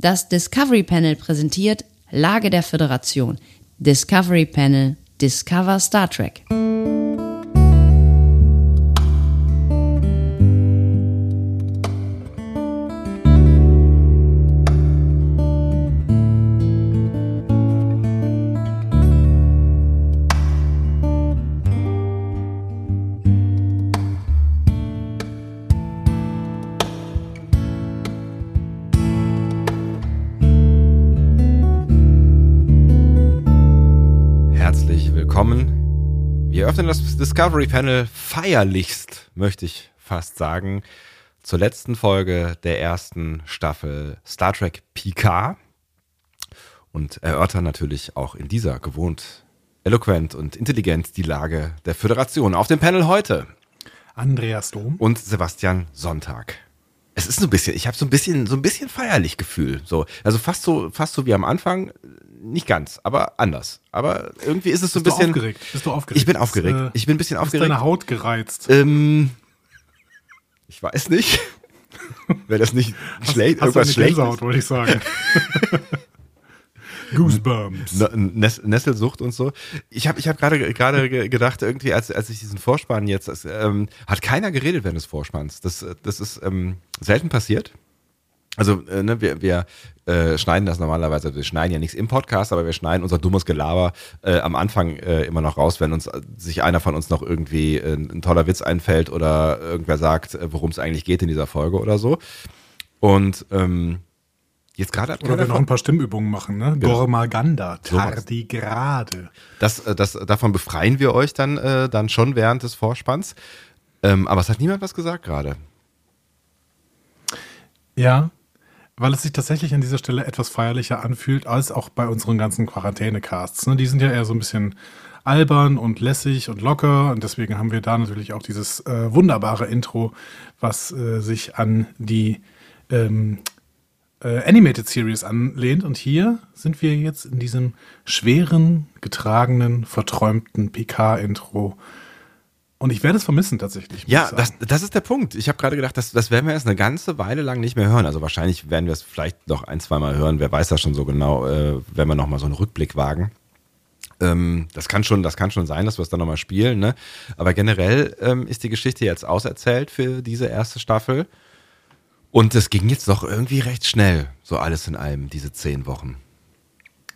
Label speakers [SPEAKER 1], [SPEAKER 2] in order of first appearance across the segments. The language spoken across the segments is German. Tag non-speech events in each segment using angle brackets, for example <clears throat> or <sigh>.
[SPEAKER 1] Das Discovery Panel präsentiert Lage der Föderation. Discovery Panel Discover Star Trek.
[SPEAKER 2] Discovery Panel feierlichst, möchte ich fast sagen, zur letzten Folge der ersten Staffel Star Trek Picard und erörtern natürlich auch in dieser gewohnt eloquent und intelligent die Lage der Föderation. Auf dem Panel heute
[SPEAKER 3] Andreas Dom.
[SPEAKER 2] und Sebastian Sonntag. Es ist so ein bisschen, ich habe so ein bisschen, so ein bisschen feierlich Gefühl. So, also fast so, fast so wie am Anfang. Nicht ganz, aber anders. Aber irgendwie ist es so ein bisschen.
[SPEAKER 3] du aufgeregt? Bist du aufgeregt?
[SPEAKER 2] Ich bin aufgeregt.
[SPEAKER 3] Ist, äh,
[SPEAKER 2] ich bin ein bisschen
[SPEAKER 3] ist
[SPEAKER 2] aufgeregt.
[SPEAKER 3] deine Haut gereizt?
[SPEAKER 2] Ähm, ich weiß nicht. <laughs> Wäre das nicht schlecht,
[SPEAKER 3] Hast du
[SPEAKER 2] irgendwas
[SPEAKER 3] eine
[SPEAKER 2] Schlechtes?
[SPEAKER 3] Gänsehaut, wollte ich sagen. <laughs> Goosebumps.
[SPEAKER 2] N- Ness Nesselsucht und so. Ich habe ich hab gerade gerade ge- gedacht, irgendwie, als, als ich diesen Vorspann jetzt, das, ähm, hat keiner geredet während des Vorspanns. Das, das ist ähm, selten passiert. Also, äh, ne, wir, wir äh, schneiden das normalerweise, wir schneiden ja nichts im Podcast, aber wir schneiden unser dummes Gelaber äh, am Anfang äh, immer noch raus, wenn uns äh, sich einer von uns noch irgendwie äh, ein toller Witz einfällt oder irgendwer sagt, äh, worum es eigentlich geht in dieser Folge oder so. Und ähm, jetzt gerade hat
[SPEAKER 3] Oder wir noch ein paar Stimmübungen machen, ne? Gormaganda, Tardigrade.
[SPEAKER 2] Das, äh, das, davon befreien wir euch dann, äh, dann schon während des Vorspanns. Ähm, aber es hat niemand was gesagt gerade.
[SPEAKER 3] Ja, weil es sich tatsächlich an dieser Stelle etwas feierlicher anfühlt, als auch bei unseren ganzen Quarantäne-Casts. Ne? Die sind ja eher so ein bisschen albern und lässig und locker und deswegen haben wir da natürlich auch dieses äh, wunderbare Intro, was äh, sich an die ähm, äh, Animated Series anlehnt. Und hier sind wir jetzt in diesem schweren, getragenen, verträumten PK-Intro. Und ich werde es vermissen tatsächlich.
[SPEAKER 2] Ja, das, das ist der Punkt. Ich habe gerade gedacht, das, das werden wir erst eine ganze Weile lang nicht mehr hören. Also wahrscheinlich werden wir es vielleicht noch ein, zweimal hören. Wer weiß das schon so genau, äh, wenn wir nochmal so einen Rückblick wagen. Ähm, das, kann schon, das kann schon sein, dass wir es dann nochmal spielen. Ne? Aber generell ähm, ist die Geschichte jetzt auserzählt für diese erste Staffel. Und es ging jetzt doch irgendwie recht schnell, so alles in allem, diese zehn Wochen.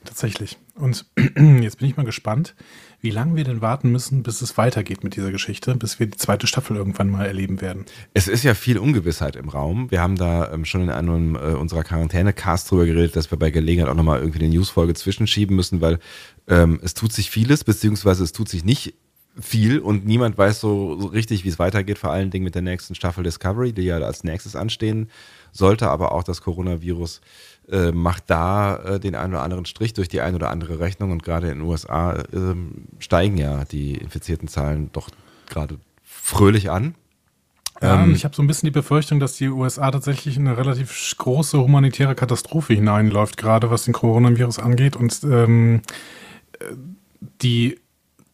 [SPEAKER 3] Tatsächlich. Und <clears throat> jetzt bin ich mal gespannt, wie lange wir denn warten müssen, bis es weitergeht mit dieser Geschichte, bis wir die zweite Staffel irgendwann mal erleben werden.
[SPEAKER 2] Es ist ja viel Ungewissheit im Raum. Wir haben da ähm, schon in einem äh, unserer Quarantäne-Casts drüber geredet, dass wir bei Gelegenheit auch nochmal irgendwie eine Newsfolge zwischenschieben müssen, weil ähm, es tut sich vieles, beziehungsweise es tut sich nicht viel und niemand weiß so, so richtig, wie es weitergeht, vor allen Dingen mit der nächsten Staffel Discovery, die ja als nächstes anstehen sollte, aber auch das Coronavirus äh, macht da äh, den einen oder anderen Strich durch die eine oder andere Rechnung und gerade in den USA ähm, steigen ja die infizierten Zahlen doch gerade fröhlich an.
[SPEAKER 3] Ja,
[SPEAKER 2] Ähm,
[SPEAKER 3] ich habe so ein bisschen die Befürchtung, dass die USA tatsächlich in eine relativ große humanitäre Katastrophe hineinläuft, gerade was den Coronavirus angeht. Und ähm, äh, die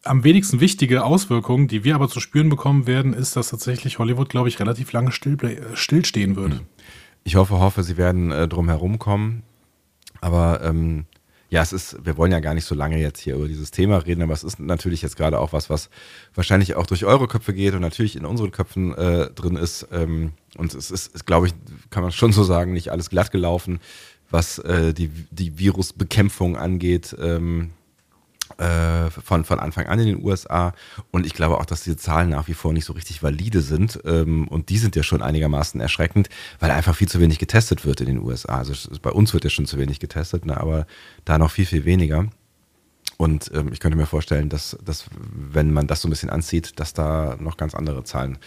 [SPEAKER 3] am wenigsten wichtige Auswirkung, die wir aber zu spüren bekommen werden, ist, dass tatsächlich Hollywood, glaube ich, relativ lange still, stillstehen wird.
[SPEAKER 2] Ich hoffe, hoffe, sie werden äh, drum herum kommen. Aber ähm, ja, es ist, wir wollen ja gar nicht so lange jetzt hier über dieses Thema reden, aber es ist natürlich jetzt gerade auch was, was wahrscheinlich auch durch eure Köpfe geht und natürlich in unseren Köpfen äh, drin ist. Ähm, und es ist, ist glaube ich, kann man schon so sagen, nicht alles glatt gelaufen, was äh, die, die Virusbekämpfung angeht. Ähm, äh, von, von Anfang an in den USA. Und ich glaube auch, dass diese Zahlen nach wie vor nicht so richtig valide sind. Ähm, und die sind ja schon einigermaßen erschreckend, weil einfach viel zu wenig getestet wird in den USA. Also es- bei uns wird ja schon zu wenig getestet, ne, aber da noch viel, viel weniger. Und ähm, ich könnte mir vorstellen, dass, dass, wenn man das so ein bisschen anzieht, dass da noch ganz andere Zahlen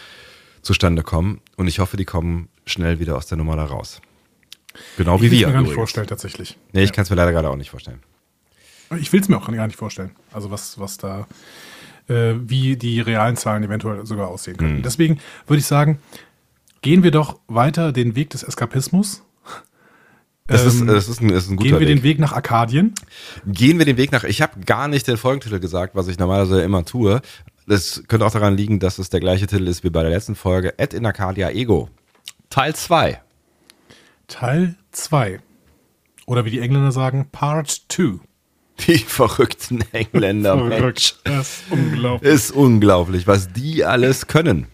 [SPEAKER 2] zustande kommen. Und ich hoffe, die kommen schnell wieder aus der Nummer da raus. Genau wie
[SPEAKER 3] ich will
[SPEAKER 2] wir.
[SPEAKER 3] mir gar nicht vorstellen, tatsächlich.
[SPEAKER 2] Nee, ich kann es mir leider gerade auch nicht vorstellen.
[SPEAKER 3] Ich will es mir auch gar nicht vorstellen. Also was, was da, äh, wie die realen Zahlen eventuell sogar aussehen können.
[SPEAKER 2] Mhm.
[SPEAKER 3] Deswegen würde ich sagen, gehen wir doch weiter den Weg des Eskapismus.
[SPEAKER 2] Das, ist,
[SPEAKER 3] Ähm,
[SPEAKER 2] das, ist, ein, das ist ein guter
[SPEAKER 3] Gehen wir
[SPEAKER 2] Weg.
[SPEAKER 3] den Weg nach Arkadien.
[SPEAKER 2] Gehen wir den Weg nach. Ich habe gar nicht den Folgentitel gesagt, was ich normalerweise immer tue. Das könnte auch daran liegen, dass es der gleiche Titel ist wie bei der letzten Folge. Ed in Arcadia Ego. Teil 2.
[SPEAKER 3] Teil 2. Oder wie die Engländer sagen, Part 2.
[SPEAKER 2] Die verrückten <laughs> Engländer. Mensch.
[SPEAKER 3] Das ist unglaublich.
[SPEAKER 2] Ist unglaublich, was die alles können.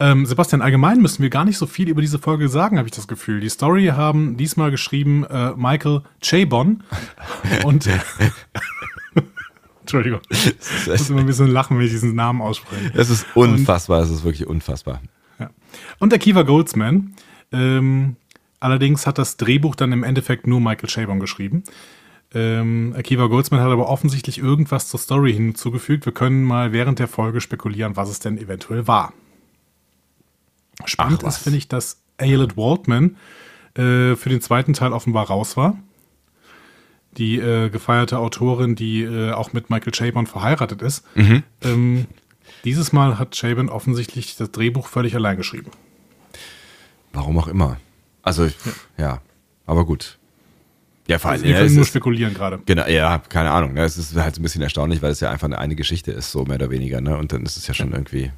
[SPEAKER 3] Ähm, Sebastian, allgemein müssen wir gar nicht so viel über diese Folge sagen, habe ich das Gefühl. Die Story haben diesmal geschrieben äh, Michael Chabon <laughs> und <laughs> Entschuldigung, ich muss immer ein bisschen lachen, wenn ich diesen Namen ausspreche.
[SPEAKER 2] Es ist unfassbar, es ist wirklich unfassbar.
[SPEAKER 3] Ja. Und Akiva Goldsman. Ähm, allerdings hat das Drehbuch dann im Endeffekt nur Michael Chabon geschrieben. Ähm, Akiva Goldsman hat aber offensichtlich irgendwas zur Story hinzugefügt. Wir können mal während der Folge spekulieren, was es denn eventuell war. Spannend
[SPEAKER 2] Ach,
[SPEAKER 3] ist, finde ich, dass Ayelet Waldman äh, für den zweiten Teil offenbar raus war. Die äh, gefeierte Autorin, die äh, auch mit Michael Chabon verheiratet ist.
[SPEAKER 2] Mhm.
[SPEAKER 3] Ähm, dieses Mal hat Chabon offensichtlich das Drehbuch völlig allein geschrieben.
[SPEAKER 2] Warum auch immer. Also, ja, ja aber gut. Ja, vor allem,
[SPEAKER 3] Also wir
[SPEAKER 2] ja,
[SPEAKER 3] können nur spekulieren gerade.
[SPEAKER 2] genau, ja, keine Ahnung. Ne? Es ist halt so ein bisschen erstaunlich, weil es ja einfach eine, eine Geschichte ist, so mehr oder weniger. Ne? Und dann ist es ja schon irgendwie.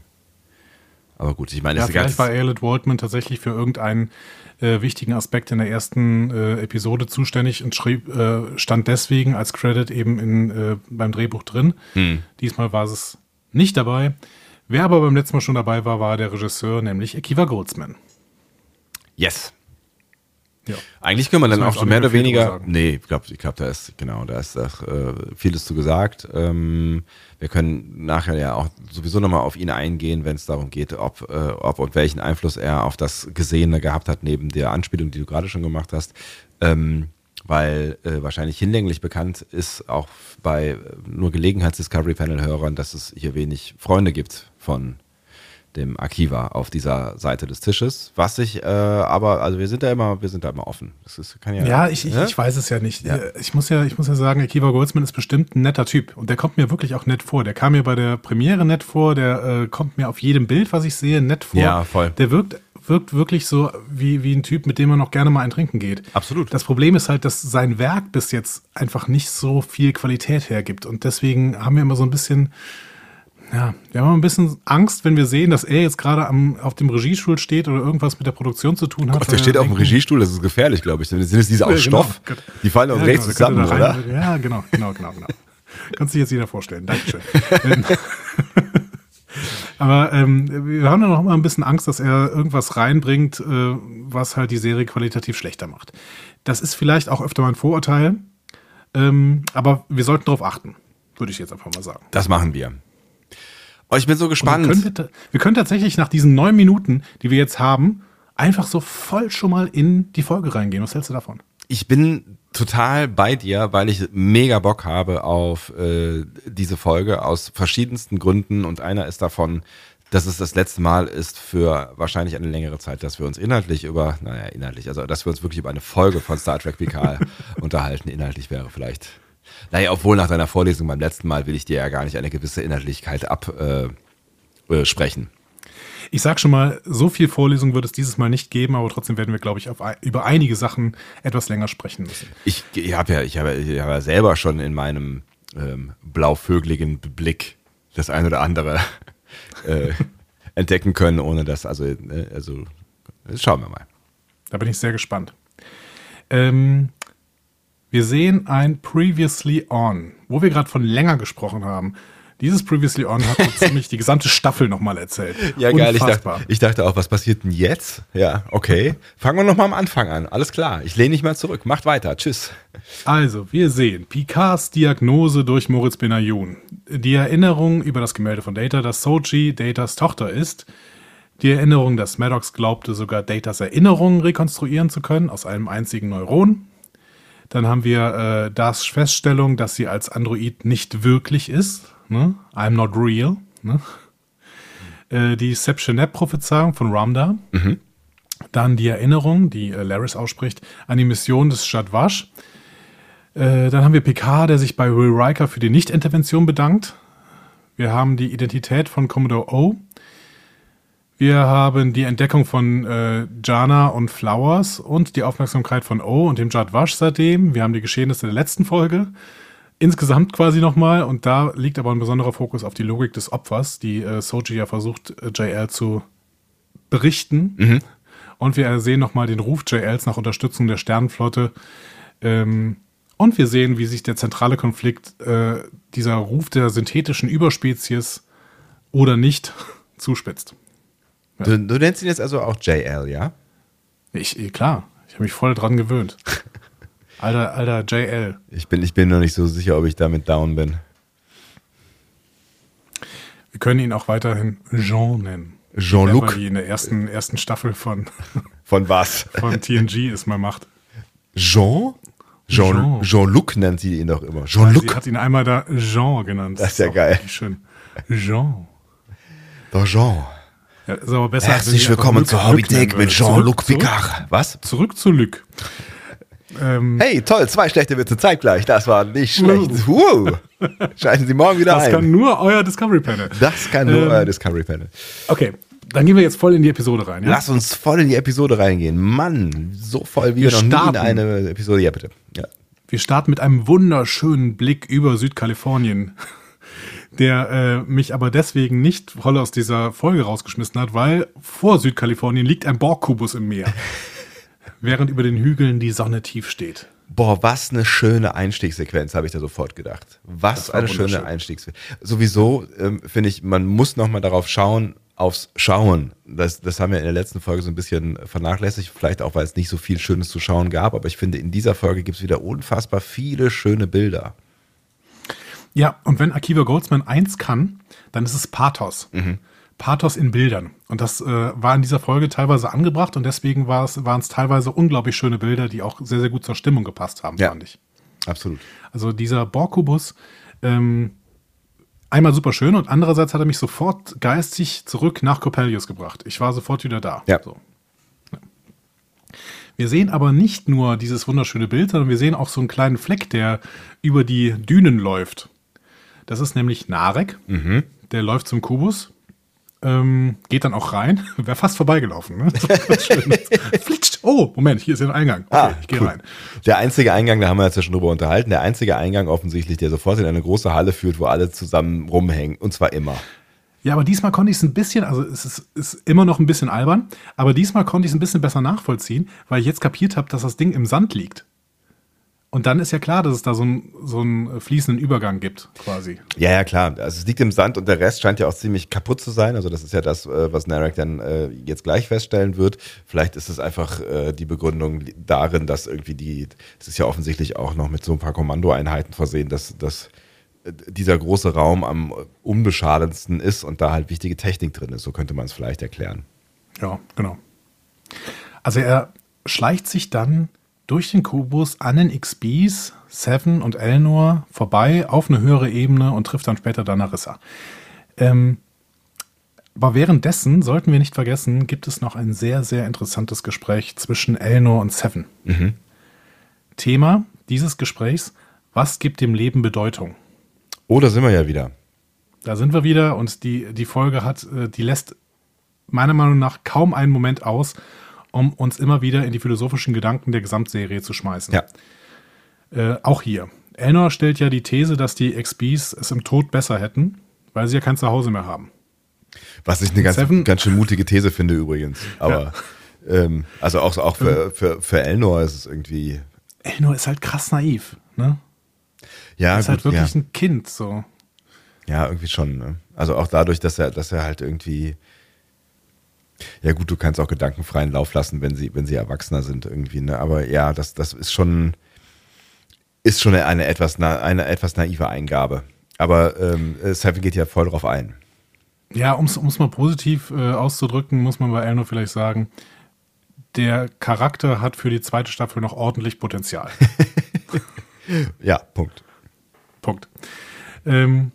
[SPEAKER 2] Aber gut, ich meine,
[SPEAKER 3] Ja,
[SPEAKER 2] das ist
[SPEAKER 3] vielleicht war Ayelet Waldman tatsächlich für irgendeinen äh, wichtigen Aspekt in der ersten äh, Episode zuständig und schrieb, äh, stand deswegen als Credit eben in, äh, beim Drehbuch drin.
[SPEAKER 2] Hm.
[SPEAKER 3] Diesmal war es nicht dabei. Wer aber beim letzten Mal schon dabei war, war der Regisseur, nämlich Akiva Goldsman.
[SPEAKER 2] Yes.
[SPEAKER 3] Ja.
[SPEAKER 2] Eigentlich können wir dann auch so mehr oder weniger. Nee, ich glaube, ich glaub, da ist, genau, da ist auch, äh, vieles zu gesagt. Ähm, wir können nachher ja auch sowieso nochmal auf ihn eingehen, wenn es darum geht, ob, äh, ob und welchen Einfluss er auf das Gesehene gehabt hat, neben der Anspielung, die du gerade schon gemacht hast. Ähm, weil äh, wahrscheinlich hinlänglich bekannt ist, auch bei nur Gelegenheits-Discovery-Panel-Hörern, dass es hier wenig Freunde gibt von dem Akiva auf dieser Seite des Tisches. Was ich, äh, aber, also wir sind da immer, wir sind da immer offen. Das ist, kann ja,
[SPEAKER 3] Ja, ich, ich,
[SPEAKER 2] ne?
[SPEAKER 3] ich weiß es ja nicht.
[SPEAKER 2] Ja.
[SPEAKER 3] Äh, Ich, muss ja, ich muss ja sagen, Akiva Goldsman ist bestimmt ein netter Typ. Und der kommt mir wirklich auch nett vor. Der kam mir bei der Premiere nett vor. Der äh, kommt mir auf jedem Bild, was ich sehe, nett vor.
[SPEAKER 2] Ja, voll.
[SPEAKER 3] Der wirkt, wirkt wirklich so wie, wie ein Typ, mit dem man noch gerne mal ein Trinken geht.
[SPEAKER 2] Absolut.
[SPEAKER 3] Das Problem ist halt, dass sein Werk bis jetzt einfach nicht so viel Qualität hergibt. Und deswegen haben wir immer so ein bisschen, ja, wir haben immer ein bisschen Angst, wenn wir sehen, dass er jetzt gerade am, auf dem Regiestuhl steht oder irgendwas mit der Produktion zu tun hat.
[SPEAKER 2] Gott, der steht auf dem Regiestuhl, das ist gefährlich, glaube ich. Sind es diese aus
[SPEAKER 3] Ja, genau.
[SPEAKER 2] Stoff? Die fallen auch
[SPEAKER 3] Ja,
[SPEAKER 2] rechts
[SPEAKER 3] genau,
[SPEAKER 2] zusammen,
[SPEAKER 3] da
[SPEAKER 2] oder?
[SPEAKER 3] rein- Ja, genau, genau, genau, genau. <laughs> Kannst sich jetzt jeder vorstellen. Dankeschön. Ähm, <laughs> Aber ähm, wir haben da noch mal ein bisschen Angst, dass er irgendwas reinbringt, äh, was halt die Serie qualitativ schlechter macht. Das ist vielleicht auch öfter mal ein Vorurteil, ähm, aber wir sollten darauf achten, würde ich jetzt einfach mal sagen.
[SPEAKER 2] Das machen wir. Oh, ich bin so gespannt.
[SPEAKER 3] Können wir, ta- wir können tatsächlich nach diesen neun Minuten, die wir jetzt haben, einfach so voll schon mal in die Folge reingehen. Was hältst du davon?
[SPEAKER 2] ich bin total bei dir, weil ich mega Bock habe auf äh, diese Folge aus verschiedensten Gründen und einer ist davon, dass es das letzte Mal ist für wahrscheinlich eine längere Zeit, dass wir uns inhaltlich über, naja, inhaltlich, also dass wir uns wirklich über eine Folge von Star Trek Picard <laughs> unterhalten. Inhaltlich wäre vielleicht, naja, obwohl nach deiner Vorlesung beim letzten Mal will ich dir ja gar nicht eine gewisse Inhaltlichkeit absprechen. Äh, sprechen.
[SPEAKER 3] Ich sag schon mal, so viel Vorlesung wird es dieses Mal nicht geben, aber trotzdem werden wir, glaube ich, auf, über einige Sachen etwas länger sprechen müssen.
[SPEAKER 2] Ich, ich habe ja, ich ich hab ja selber schon in meinem ähm, blauvögeligen Blick das ein oder andere <laughs> äh, entdecken können, ohne dass, also, äh, also schauen wir mal.
[SPEAKER 3] Da bin ich sehr gespannt. Ähm, wir sehen ein Previously On, wo wir gerade von länger gesprochen haben. Dieses Previously On hat so <laughs> ziemlich die gesamte Staffel nochmal erzählt.
[SPEAKER 2] Ja, geil. Ich dachte, ich dachte auch, was passiert denn jetzt? Ja, okay. Fangen wir nochmal am Anfang an. Alles klar. Ich lehne nicht mehr zurück. Macht weiter. Tschüss.
[SPEAKER 3] Also, wir sehen Picards Diagnose durch Moritz Benayoun. Die Erinnerung über das Gemälde von Data, dass Soji Datas Tochter ist. Die Erinnerung, dass Maddox glaubte, sogar Datas Erinnerungen rekonstruieren zu können aus einem einzigen Neuron. Dann haben wir äh, das Feststellung, dass sie als Android nicht wirklich ist. Ne? I'm not real. Ne? Äh, die Septionet-Prophezeiung von Ramda. Dann die Erinnerung, die äh, Laris ausspricht, an die Mission des Shadwash. Äh, dann haben wir Picard, der sich bei Will Riker für die Nicht-Intervention bedankt. Wir haben die Identität von Commodore O. Wir haben die Entdeckung von äh, Jana und Flowers und die Aufmerksamkeit von O und dem Jadwash seitdem. Wir haben die Geschehnisse der letzten Folge. Insgesamt quasi nochmal. Und da liegt aber ein besonderer Fokus auf die Logik des Opfers, die äh, Soji ja versucht, äh, JL zu berichten. Und wir sehen nochmal den Ruf JLs nach Unterstützung der Sternenflotte. Ähm, und wir sehen, wie sich der zentrale Konflikt, äh, dieser Ruf der synthetischen Überspezies oder nicht, <laughs> zuspitzt.
[SPEAKER 2] Du, du, nennst ihn jetzt also auch JL, ja?
[SPEAKER 3] Ich, eh, klar, ich habe mich voll dran gewöhnt. <laughs> alter, alter JL.
[SPEAKER 2] Ich bin, ich bin noch nicht so sicher, ob ich damit down bin.
[SPEAKER 3] Wir können ihn auch weiterhin Jean nennen.
[SPEAKER 2] Jean-Luc.
[SPEAKER 3] Wie in der ersten, ersten Staffel von. <laughs>
[SPEAKER 2] Von was?
[SPEAKER 3] Von TNG ist mal Macht.
[SPEAKER 2] Jean? Jean, Jean-Luc nennt sie ihn doch immer. Jean-Luc.
[SPEAKER 3] Sie hat ihn einmal da Jean genannt.
[SPEAKER 2] Das ist ja geil.
[SPEAKER 3] Schön. Jean.
[SPEAKER 2] Doch Jean.
[SPEAKER 3] Ja, ist aber besser,
[SPEAKER 2] Herzlich willkommen zur Hobbythek mit Jean-Luc Picard. Was?
[SPEAKER 3] Zurück zu Luc.
[SPEAKER 2] Ähm, hey, toll, zwei schlechte Witze zeitgleich. Das war nicht schlecht. Uh. Schalten Sie morgen wieder
[SPEAKER 3] das
[SPEAKER 2] ein.
[SPEAKER 3] Das kann nur euer Discovery Panel.
[SPEAKER 2] Das kann nur ähm, euer Discovery Panel.
[SPEAKER 3] Okay, dann gehen wir jetzt voll in die Episode rein. Ja?
[SPEAKER 2] Lass uns voll in die Episode reingehen. Mann, so voll wie wir noch starten. nie in eine Episode. Ja, bitte. Ja.
[SPEAKER 3] Wir starten mit einem wunderschönen Blick über Südkalifornien, der äh, mich aber deswegen nicht voll aus dieser Folge rausgeschmissen hat, weil vor Südkalifornien liegt ein Borgkubus im Meer, <laughs> während über den Hügeln die Sonne tief steht.
[SPEAKER 2] Boah, was eine schöne Einstiegssequenz, habe ich da sofort gedacht. Was eine schöne Einstiegssequenz. Sowieso ähm, finde ich, man muss noch mal darauf schauen, aufs Schauen. Das, das haben wir in der letzten Folge so ein bisschen vernachlässigt, vielleicht auch, weil es nicht so viel Schönes zu schauen gab, aber ich finde, in dieser Folge gibt es wieder unfassbar viele schöne Bilder.
[SPEAKER 3] Ja, und wenn Akiva Goldsman eins kann, dann ist es Pathos. Mhm. Pathos in Bildern. Und das äh, war in dieser Folge teilweise angebracht und deswegen waren es teilweise unglaublich schöne Bilder, die auch sehr, sehr gut zur Stimmung gepasst haben,
[SPEAKER 2] ja,
[SPEAKER 3] fand ich.
[SPEAKER 2] Absolut.
[SPEAKER 3] Also dieser Borkubus, ähm, einmal super schön und andererseits hat er mich sofort geistig zurück nach Coppelius gebracht. Ich war sofort wieder da.
[SPEAKER 2] Ja.
[SPEAKER 3] So. Wir sehen aber nicht nur dieses wunderschöne Bild, sondern wir sehen auch so einen kleinen Fleck, der über die Dünen läuft. Das ist nämlich Narek. Mhm. Der läuft zum Kubus ähm, geht dann auch rein. <laughs> Wäre fast vorbeigelaufen. Ne? <laughs> Flitscht. Oh, Moment, hier ist der Eingang. Okay, ah, ich gehe cool. rein.
[SPEAKER 2] Der einzige Eingang, da haben wir jetzt ja schon drüber unterhalten, der einzige Eingang offensichtlich, der sofort in eine große Halle führt, wo alle zusammen rumhängen. Und zwar immer.
[SPEAKER 3] Ja, aber diesmal konnte ich es ein bisschen, also es ist, ist, immer noch ein bisschen albern, aber diesmal konnte ich es ein bisschen besser nachvollziehen, weil ich jetzt kapiert habe, dass das Ding im Sand liegt. Und dann ist ja klar, dass es da so, ein, so einen fließenden Übergang gibt, quasi.
[SPEAKER 2] Ja, ja, klar. Also es liegt im Sand und der Rest scheint ja auch ziemlich kaputt zu sein. Also das ist ja das, äh, was Narek dann äh, jetzt gleich feststellen wird. Vielleicht ist es einfach äh, die Begründung darin, dass irgendwie die, es ist ja offensichtlich auch noch mit so ein paar Kommandoeinheiten versehen, dass, dass dieser große Raum am unbeschadendsten ist und da halt wichtige Technik drin ist. So könnte man es vielleicht erklären.
[SPEAKER 3] Ja, genau. Also er schleicht sich dann durch den Kubus an den XBs, Seven und Elnor vorbei auf eine höhere Ebene und trifft dann später Danarissa. Ähm, aber währenddessen sollten wir nicht vergessen, gibt es noch ein sehr, sehr interessantes Gespräch zwischen Elnor und Seven. Mhm. Thema dieses Gesprächs: Was gibt dem Leben Bedeutung?
[SPEAKER 2] Oh, da sind wir ja wieder.
[SPEAKER 3] Da sind wir wieder und die, die Folge hat, äh, die lässt meiner Meinung nach kaum einen Moment aus, um uns immer wieder in die philosophischen Gedanken der Gesamtserie zu schmeißen.
[SPEAKER 2] Ja.
[SPEAKER 3] Äh, auch hier. Elnor stellt ja die These, dass die XBs es im Tod besser hätten, weil sie ja kein Zuhause mehr haben.
[SPEAKER 2] Was ich eine ganz, ganz schön mutige These finde übrigens. Aber ja. ähm, also auch, auch für, ähm. für, für Elnor ist es irgendwie.
[SPEAKER 3] Elnor ist halt krass naiv, ne?
[SPEAKER 2] Ja,
[SPEAKER 3] ist halt gut, halt wirklich ja. ein Kind so.
[SPEAKER 2] Ja, irgendwie schon. Ne? Also auch dadurch, dass er, dass er halt irgendwie ja gut, du kannst auch gedankenfreien Lauf lassen, wenn sie, wenn sie erwachsener sind irgendwie, ne? Aber ja, das, das ist schon, ist schon eine etwas, eine etwas naive Eingabe. Aber ähm, Seven geht ja voll drauf ein.
[SPEAKER 3] Ja, um es mal positiv äh, auszudrücken, muss man bei Elno vielleicht sagen, der Charakter hat für die zweite Staffel noch ordentlich Potenzial. <laughs>
[SPEAKER 2] ja, Punkt.
[SPEAKER 3] Punkt. Ähm,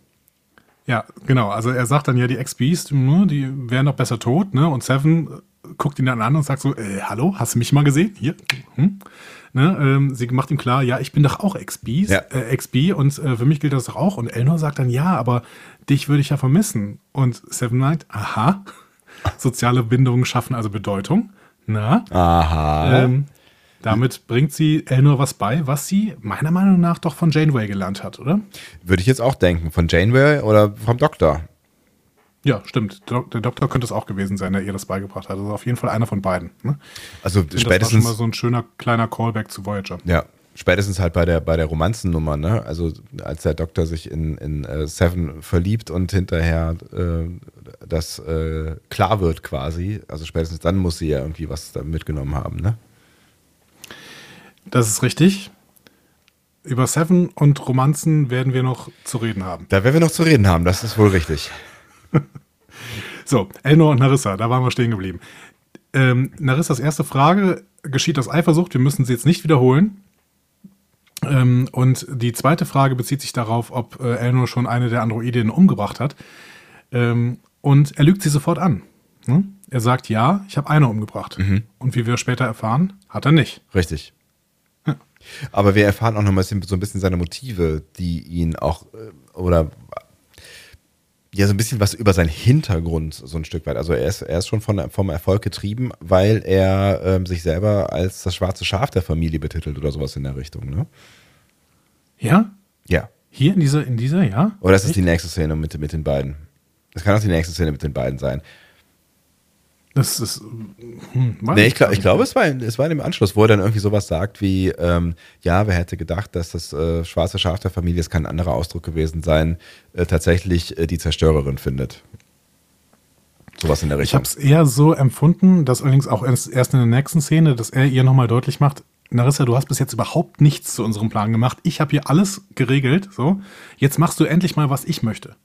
[SPEAKER 3] ja, genau. Also er sagt dann ja, die Ex-Beast, ne, die wären doch besser tot, ne? Und Seven äh, guckt ihn dann an und sagt so, äh, hallo, hast du mich mal gesehen? Hier. Hm? Ne, ähm, sie macht ihm klar, ja, ich bin doch auch Ex-Beast, ja. äh, Ex-B und äh, für mich gilt das doch auch. Und Elnor sagt dann, ja, aber dich würde ich ja vermissen. Und Seven meint, aha, <laughs> soziale Bindungen schaffen also Bedeutung. Na?
[SPEAKER 2] Aha.
[SPEAKER 3] Ähm, damit bringt sie Elnor was bei, was sie meiner Meinung nach doch von Janeway gelernt hat, oder?
[SPEAKER 2] Würde ich jetzt auch denken. Von Janeway oder vom Doktor?
[SPEAKER 3] Ja, stimmt. Der Doktor könnte es auch gewesen sein, der ihr das beigebracht hat. Also auf jeden Fall einer von beiden. Ne?
[SPEAKER 2] Also
[SPEAKER 3] Das war
[SPEAKER 2] spätestens.
[SPEAKER 3] schon mal so ein schöner kleiner Callback zu Voyager.
[SPEAKER 2] Ja, spätestens halt bei der, bei der Romanzennummer, ne? Also als der Doktor sich in, in äh, Seven verliebt und hinterher äh, das äh, klar wird quasi, also spätestens dann muss sie ja irgendwie was da mitgenommen haben, ne?
[SPEAKER 3] Das ist richtig. Über Seven und Romanzen werden wir noch zu reden haben.
[SPEAKER 2] Da werden wir noch zu reden haben, das ist wohl richtig. <laughs>
[SPEAKER 3] So, Elnor und Narissa, da waren wir stehen geblieben. Ähm, Narissas erste Frage geschieht aus Eifersucht. Wir müssen sie jetzt nicht wiederholen. Ähm, und die zweite Frage bezieht sich darauf, ob äh, Elnor schon eine der Androidinnen umgebracht hat. Ähm, und er lügt sie sofort an. Ne? Er sagt, ja, ich habe eine umgebracht. Und wie wir später erfahren, hat er nicht.
[SPEAKER 2] Richtig. Aber wir erfahren auch noch mal so ein bisschen seine Motive, die ihn auch, äh, oder ja, so ein bisschen was über seinen Hintergrund, so ein Stück weit. Also er ist, er ist schon von, vom Erfolg getrieben, weil er ähm, sich selber als das schwarze Schaf der Familie betitelt oder sowas in der Richtung, ne?
[SPEAKER 3] Ja?
[SPEAKER 2] Ja.
[SPEAKER 3] Hier in dieser, in dieser, ja?
[SPEAKER 2] Oder das ist
[SPEAKER 3] Echt?
[SPEAKER 2] die nächste Szene mit, mit den beiden. Das kann auch die nächste Szene mit den beiden sein.
[SPEAKER 3] Das ist. Hm,
[SPEAKER 2] Nee, ich, glaub, ich glaube, es war, es war im Anschluss, wo er dann irgendwie sowas sagt wie, ähm, ja, wer hätte gedacht, dass das äh, schwarze Schaf der Familie, es kann ein anderer Ausdruck gewesen sein, äh, tatsächlich äh, die Zerstörerin findet. Sowas in der
[SPEAKER 3] Ich
[SPEAKER 2] Richtung.
[SPEAKER 3] habe es eher so empfunden, dass allerdings auch erst erst in der nächsten Szene, dass er ihr nochmal deutlich macht, Narissa, du hast bis jetzt überhaupt nichts zu unserem Plan gemacht. Ich habe hier alles geregelt. So, jetzt machst du endlich mal, was ich möchte.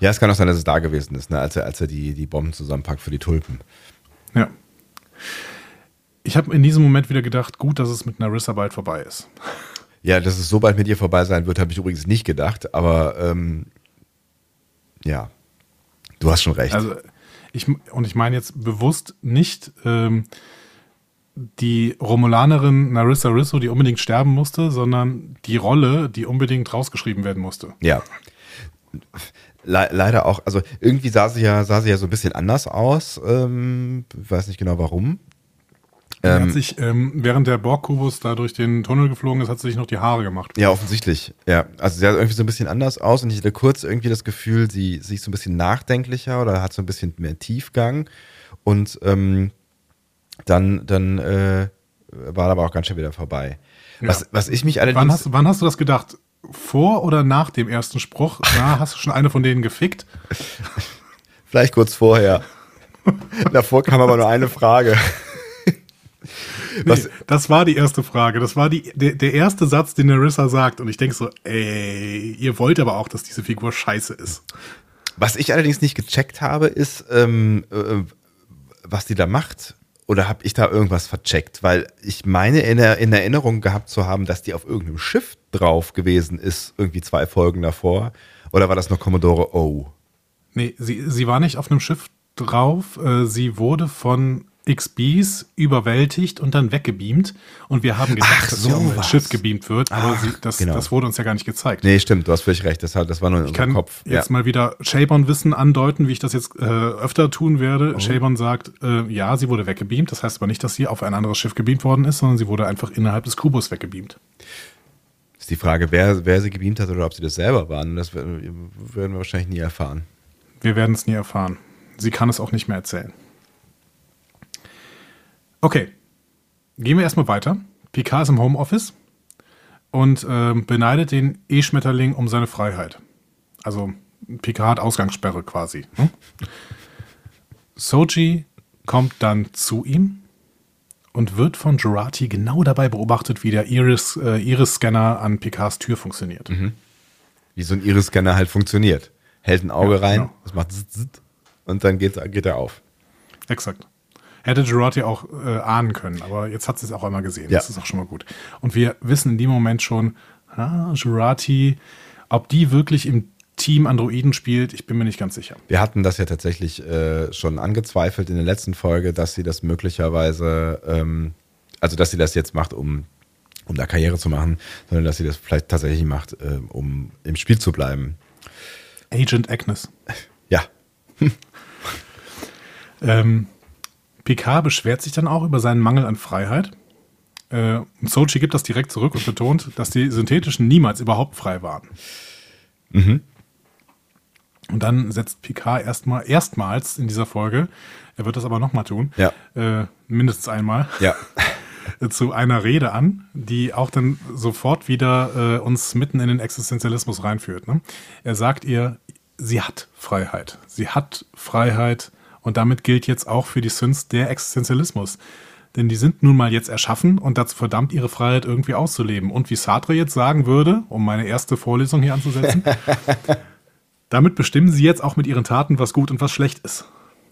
[SPEAKER 2] Ja, es kann auch sein, dass es da gewesen ist, ne, als er, als er die, die Bomben zusammenpackt für die Tulpen.
[SPEAKER 3] Ja. Ich habe in diesem Moment wieder gedacht, gut, dass es mit Narissa bald vorbei ist. <laughs>
[SPEAKER 2] Ja, dass es so bald mit ihr vorbei sein wird, habe ich übrigens nicht gedacht, aber ähm, ja, du hast schon recht.
[SPEAKER 3] Also ich und ich meine jetzt bewusst nicht ähm, die Romulanerin Narissa Risso, die unbedingt sterben musste, sondern die Rolle, die unbedingt rausgeschrieben werden musste.
[SPEAKER 2] Ja. Le leider auch, also irgendwie sah sie ja, sah sie ja so ein bisschen anders aus. Ähm, weiß nicht genau warum.
[SPEAKER 3] Er
[SPEAKER 2] Ähm,
[SPEAKER 3] hat sich, ähm, während der Borg-Kubus da durch den Tunnel geflogen ist, hat sie sich noch die Haare gemacht.
[SPEAKER 2] Ja, offensichtlich. Ja, also sie sah irgendwie so ein bisschen anders aus und ich hatte kurz irgendwie das Gefühl, sie, sie ist so ein bisschen nachdenklicher oder hat so ein bisschen mehr Tiefgang und ähm, dann, dann äh, war aber auch ganz schnell wieder vorbei. Was,
[SPEAKER 3] Ja.
[SPEAKER 2] was ich mich
[SPEAKER 3] Wann
[SPEAKER 2] allerdings.
[SPEAKER 3] hast, du- wann hast du das gedacht? Vor oder nach dem ersten Spruch? Na, hast du schon eine von denen gefickt? <laughs>
[SPEAKER 2] Vielleicht kurz vorher. Davor kam aber nur eine Frage. Was-
[SPEAKER 3] Nee, das war die erste Frage. Das war die, der, der erste Satz, den Narissa sagt. Und ich denke so, ey, ihr wollt aber auch, dass diese Figur scheiße ist.
[SPEAKER 2] Was ich allerdings nicht gecheckt habe, ist, ähm, äh, was die da macht. Oder habe ich da irgendwas vercheckt? Weil ich meine in, in Erinnerung gehabt zu haben, dass die auf irgendeinem Schiff drauf gewesen ist, irgendwie zwei Folgen davor. Oder war das noch Commodore O?
[SPEAKER 3] Nee, sie, sie war nicht auf einem Schiff drauf. Äh, Sie wurde von XBs überwältigt und dann weggebeamt. Und wir haben gedacht,
[SPEAKER 2] Ach,
[SPEAKER 3] dass auf ein
[SPEAKER 2] sowas.
[SPEAKER 3] Schiff gebeamt wird. Aber
[SPEAKER 2] Ach,
[SPEAKER 3] sie, das,
[SPEAKER 2] genau.
[SPEAKER 3] das wurde uns ja gar nicht gezeigt.
[SPEAKER 2] Nee, stimmt, du hast völlig recht. Das, das war nur in
[SPEAKER 3] Ich
[SPEAKER 2] unserem Kopf.
[SPEAKER 3] jetzt mal wieder Shabon-Wissen andeuten, wie ich das jetzt äh, öfter tun werde.
[SPEAKER 2] Oh.
[SPEAKER 3] Shabon sagt, äh, ja, sie wurde weggebeamt. Das heißt aber nicht, dass sie auf ein anderes Schiff gebeamt worden ist, sondern sie wurde einfach innerhalb des Kubus weggebeamt.
[SPEAKER 2] Ist die Frage, wer, wer sie gebeamt hat oder ob sie das selber waren. Das werden wir wahrscheinlich nie erfahren.
[SPEAKER 3] Wir werden es nie erfahren. Sie kann es auch nicht mehr erzählen. Okay, gehen wir erstmal weiter. Picard ist im Homeoffice und ähm, beneidet den E-Schmetterling um seine Freiheit. Also Picard hat Ausgangssperre quasi. Hm? Soji kommt dann zu ihm und wird von Jurati genau dabei beobachtet, wie der Iris, äh, Iris-Scanner an Picards Tür funktioniert.
[SPEAKER 2] Wie so ein Iris-Scanner halt funktioniert. Hält ein Auge
[SPEAKER 3] Ja,
[SPEAKER 2] rein,
[SPEAKER 3] genau.
[SPEAKER 2] das macht zzt, zzt, und dann geht, geht er auf.
[SPEAKER 3] Exakt. Hätte Girardi auch äh, ahnen können, aber jetzt hat sie es auch einmal gesehen.
[SPEAKER 2] Ja.
[SPEAKER 3] Das ist auch schon mal gut. Und wir wissen in dem Moment schon, ah, Girardi, ob die wirklich im Team Androiden spielt, ich bin mir nicht ganz sicher.
[SPEAKER 2] Wir hatten das ja tatsächlich äh, schon angezweifelt in der letzten Folge, dass sie das möglicherweise, ähm, also dass sie das jetzt macht, um, um da Karriere zu machen, sondern dass sie das vielleicht tatsächlich macht, ähm, um im Spiel zu bleiben.
[SPEAKER 3] Agent Agnes.
[SPEAKER 2] Ja, <laughs>
[SPEAKER 3] Ähm, Picard beschwert sich dann auch über seinen Mangel an Freiheit. Äh, und Sochi gibt das direkt zurück und betont, dass die synthetischen niemals überhaupt frei waren. Und dann setzt Picard erstmal, erstmals in dieser Folge, er wird das aber nochmal tun,
[SPEAKER 2] Ja.
[SPEAKER 3] äh, mindestens einmal,
[SPEAKER 2] Ja. <laughs>
[SPEAKER 3] zu einer Rede an, die auch dann sofort wieder äh, uns mitten in den Existenzialismus reinführt. Ne? Er sagt ihr, sie hat Freiheit. Sie hat Freiheit und damit gilt jetzt auch für die Synths der Existenzialismus. Denn die sind nun mal jetzt erschaffen und dazu verdammt, ihre Freiheit irgendwie auszuleben. Und wie Sartre jetzt sagen würde, um meine erste Vorlesung hier anzusetzen, <laughs> damit bestimmen sie jetzt auch mit ihren Taten, was gut und was schlecht ist.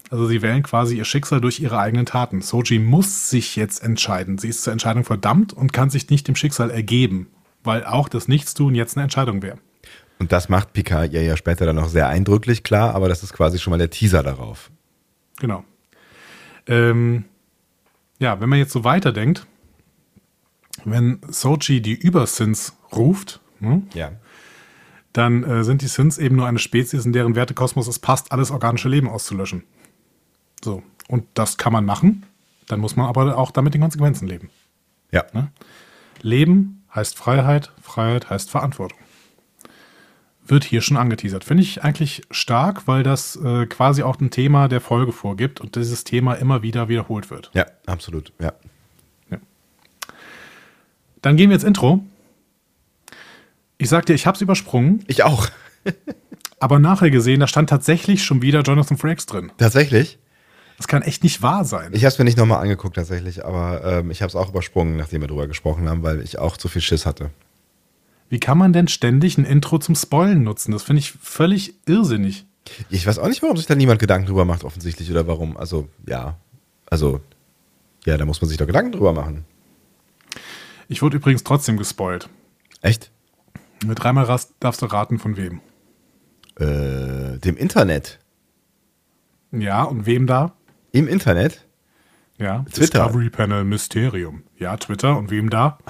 [SPEAKER 3] Also sie wählen quasi ihr Schicksal durch ihre eigenen Taten. Soji muss sich jetzt entscheiden. Sie ist zur Entscheidung verdammt und kann sich nicht dem Schicksal ergeben, weil auch das Nichtstun jetzt eine Entscheidung wäre.
[SPEAKER 2] Und das macht Picard ja, ja später dann noch sehr eindrücklich klar, aber das ist quasi schon mal der Teaser darauf.
[SPEAKER 3] Genau. Ähm, ja, wenn man jetzt so weiterdenkt, wenn Soji die Übersins ruft, ne,
[SPEAKER 2] Ja.
[SPEAKER 3] dann äh, sind die Sins eben nur eine Spezies, in deren Wertekosmos es passt, alles organische Leben auszulöschen. So. Und das kann man machen. Dann muss man aber auch damit den Konsequenzen leben.
[SPEAKER 2] Ja.
[SPEAKER 3] Ne? Leben heißt Freiheit, Freiheit heißt Verantwortung. Wird hier schon angeteasert. Finde ich eigentlich stark, weil das äh, quasi auch ein Thema der Folge vorgibt und dieses Thema immer wieder wiederholt wird.
[SPEAKER 2] Ja, absolut. Ja.
[SPEAKER 3] Dann gehen wir ins Intro. Ich sag dir, ich habe es übersprungen,
[SPEAKER 2] Ich auch. <laughs>
[SPEAKER 3] aber nachher gesehen, da stand tatsächlich schon wieder Jonathan Frakes drin.
[SPEAKER 2] Tatsächlich.
[SPEAKER 3] Das kann echt nicht wahr sein.
[SPEAKER 2] Ich habe es mir nicht nochmal angeguckt, tatsächlich, aber ähm, ich habe es auch übersprungen, nachdem wir drüber gesprochen haben, weil ich auch zu viel Schiss hatte.
[SPEAKER 3] Wie kann man denn ständig ein Intro zum Spoilen nutzen? Das finde ich völlig irrsinnig.
[SPEAKER 2] Ich weiß auch nicht, warum sich da niemand Gedanken drüber macht, offensichtlich, oder warum. Also, ja. Also, ja, da muss man sich doch Gedanken drüber machen.
[SPEAKER 3] Ich wurde übrigens trotzdem gespoilt.
[SPEAKER 2] Echt?
[SPEAKER 3] Mit dreimal rast- darfst du raten, von wem.
[SPEAKER 2] Äh, dem Internet.
[SPEAKER 3] Ja, und wem da?
[SPEAKER 2] Im Internet?
[SPEAKER 3] Ja,
[SPEAKER 2] Twitter.
[SPEAKER 3] Discovery Panel Mysterium. Ja, Twitter. Und wem da? <laughs>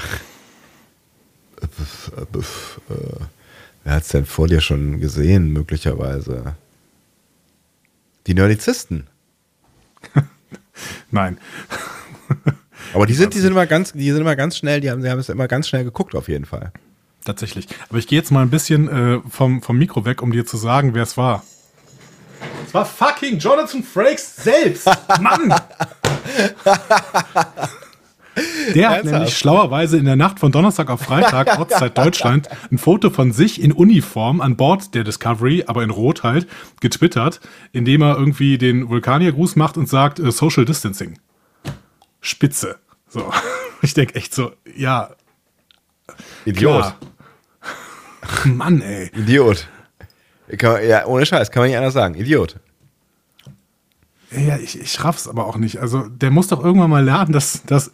[SPEAKER 2] Wer hat's denn vor dir schon gesehen, möglicherweise? Die Nerdizisten. <laughs>
[SPEAKER 3] Nein.
[SPEAKER 2] Aber die sind, die sind immer ganz, die sind immer ganz schnell, die haben, die haben es immer ganz schnell geguckt, auf jeden Fall.
[SPEAKER 3] Tatsächlich. Aber ich gehe jetzt mal ein bisschen äh, vom, vom Mikro weg, um dir zu sagen, wer es war. Es war fucking Jonathan Frakes selbst. Mann! <laughs> Der hat nämlich schlauerweise in der Nacht von Donnerstag auf Freitag, <laughs> Ortszeit Deutschland, ein Foto von sich in Uniform an Bord der Discovery, aber in Rot halt, getwittert, indem er irgendwie den Vulkaniergruß macht und sagt äh, Social Distancing. Spitze. So. <laughs> Ich denke echt so, ja,
[SPEAKER 2] Idiot.
[SPEAKER 3] klar. Mann, ey.
[SPEAKER 2] Idiot. Kann ja, ohne Scheiß, kann man nicht anders sagen. Idiot.
[SPEAKER 3] Ja, ich, ich raff's aber auch nicht. Also, der muss doch irgendwann mal lernen, dass, dass,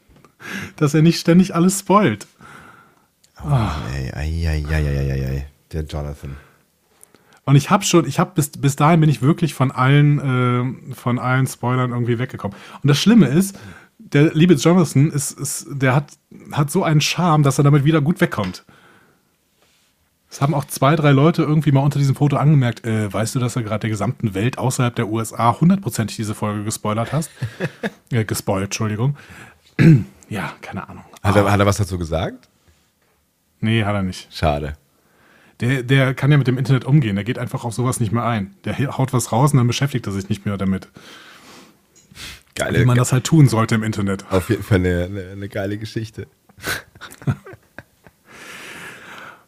[SPEAKER 3] <laughs> dass er nicht ständig alles spoilt.
[SPEAKER 2] Ey, ei, ei, ei, ei, ei, ei. Der Jonathan.
[SPEAKER 3] Und ich habe schon, ich habe bis, bis dahin bin ich wirklich von allen, äh, von allen Spoilern irgendwie weggekommen. Und das Schlimme ist, der liebe Jonathan ist, ist, der hat, hat so einen Charme, dass er damit wieder gut wegkommt. Es haben auch zwei, drei Leute irgendwie mal unter diesem Foto angemerkt, äh, weißt du, dass du gerade der gesamten Welt außerhalb der USA hundertprozentig diese Folge gespoilert hast? <laughs> äh, gespoilt, Entschuldigung. <clears throat> ja, keine Ahnung.
[SPEAKER 2] Hat, er, hat er was dazu gesagt?
[SPEAKER 3] Nee, hat er nicht.
[SPEAKER 2] Schade.
[SPEAKER 3] Der, der kann ja mit dem Internet umgehen. Der geht einfach auf sowas nicht mehr ein. Der haut was raus und dann beschäftigt er sich nicht mehr damit.
[SPEAKER 2] Geile,
[SPEAKER 3] Wie man das halt tun sollte im Internet.
[SPEAKER 2] auf jeden Fall eine, eine, eine geile Geschichte. <laughs>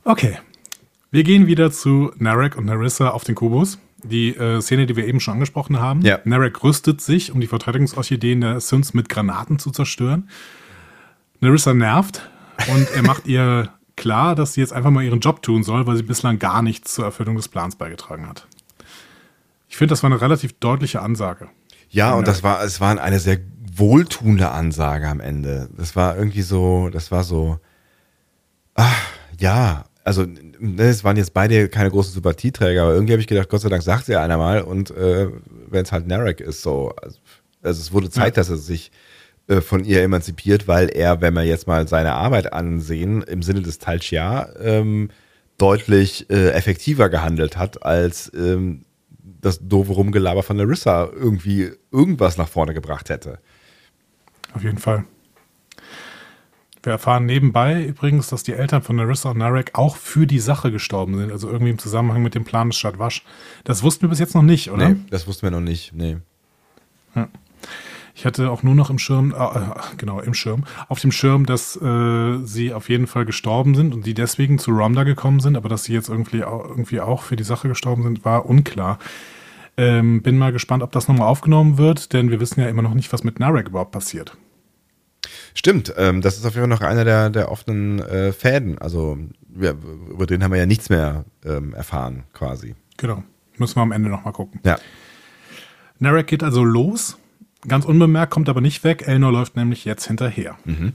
[SPEAKER 3] Okay. Wir gehen wieder zu Narek und Narissa auf den Kubus. Die äh, Szene, die wir eben schon angesprochen haben.
[SPEAKER 2] Ja.
[SPEAKER 3] Narek rüstet sich, um die Verteidigungsorchideen der Synths mit Granaten zu zerstören. Narissa nervt und er macht ihr <laughs> klar, dass sie jetzt einfach mal ihren Job tun soll, weil sie bislang gar nichts zur Erfüllung des Plans beigetragen hat. Ich finde, das war eine relativ deutliche Ansage.
[SPEAKER 2] Ja, und das war, es war eine sehr wohltuende Ansage am Ende. Das war irgendwie so, das war so, ach, ja, also es waren jetzt beide keine großen Sympathieträger, aber irgendwie habe ich gedacht, Gott sei Dank sagt sie einer mal und äh, wenn es halt Narek ist, so, also, also es wurde Zeit,
[SPEAKER 3] Ja.
[SPEAKER 2] dass er sich äh, von ihr emanzipiert, weil er, wenn wir jetzt mal seine Arbeit ansehen, im Sinne des Tal Shia, ähm, deutlich äh, effektiver gehandelt hat, als ähm, das doofe Rumgelaber von Larissa irgendwie irgendwas nach vorne gebracht hätte.
[SPEAKER 3] Auf jeden Fall. Wir erfahren nebenbei übrigens, dass die Eltern von Narissa und Narek auch für die Sache gestorben sind, also irgendwie im Zusammenhang mit dem Plan des Stadtwasch. Das wussten wir bis jetzt noch nicht, oder?
[SPEAKER 2] Nee, das wussten wir noch nicht. Nee.
[SPEAKER 3] Ja. Ich hatte auch nur noch im Schirm, äh, genau, im Schirm, auf dem Schirm, dass äh, sie auf jeden Fall gestorben sind und die deswegen zu Romda gekommen sind, aber dass sie jetzt irgendwie auch, irgendwie auch für die Sache gestorben sind, war unklar. Ähm, bin mal gespannt, ob das nochmal aufgenommen wird, denn wir wissen ja immer noch nicht, was mit Narek überhaupt passiert.
[SPEAKER 2] Stimmt, ähm, das ist auf jeden Fall noch einer der, der offenen äh, Fäden. Also wir, über den haben wir ja nichts mehr ähm, erfahren, quasi.
[SPEAKER 3] Genau. Müssen wir am Ende nochmal gucken.
[SPEAKER 2] Ja.
[SPEAKER 3] Narek geht also los, ganz unbemerkt, kommt aber nicht weg. Elnor läuft nämlich jetzt hinterher.
[SPEAKER 2] Mhm.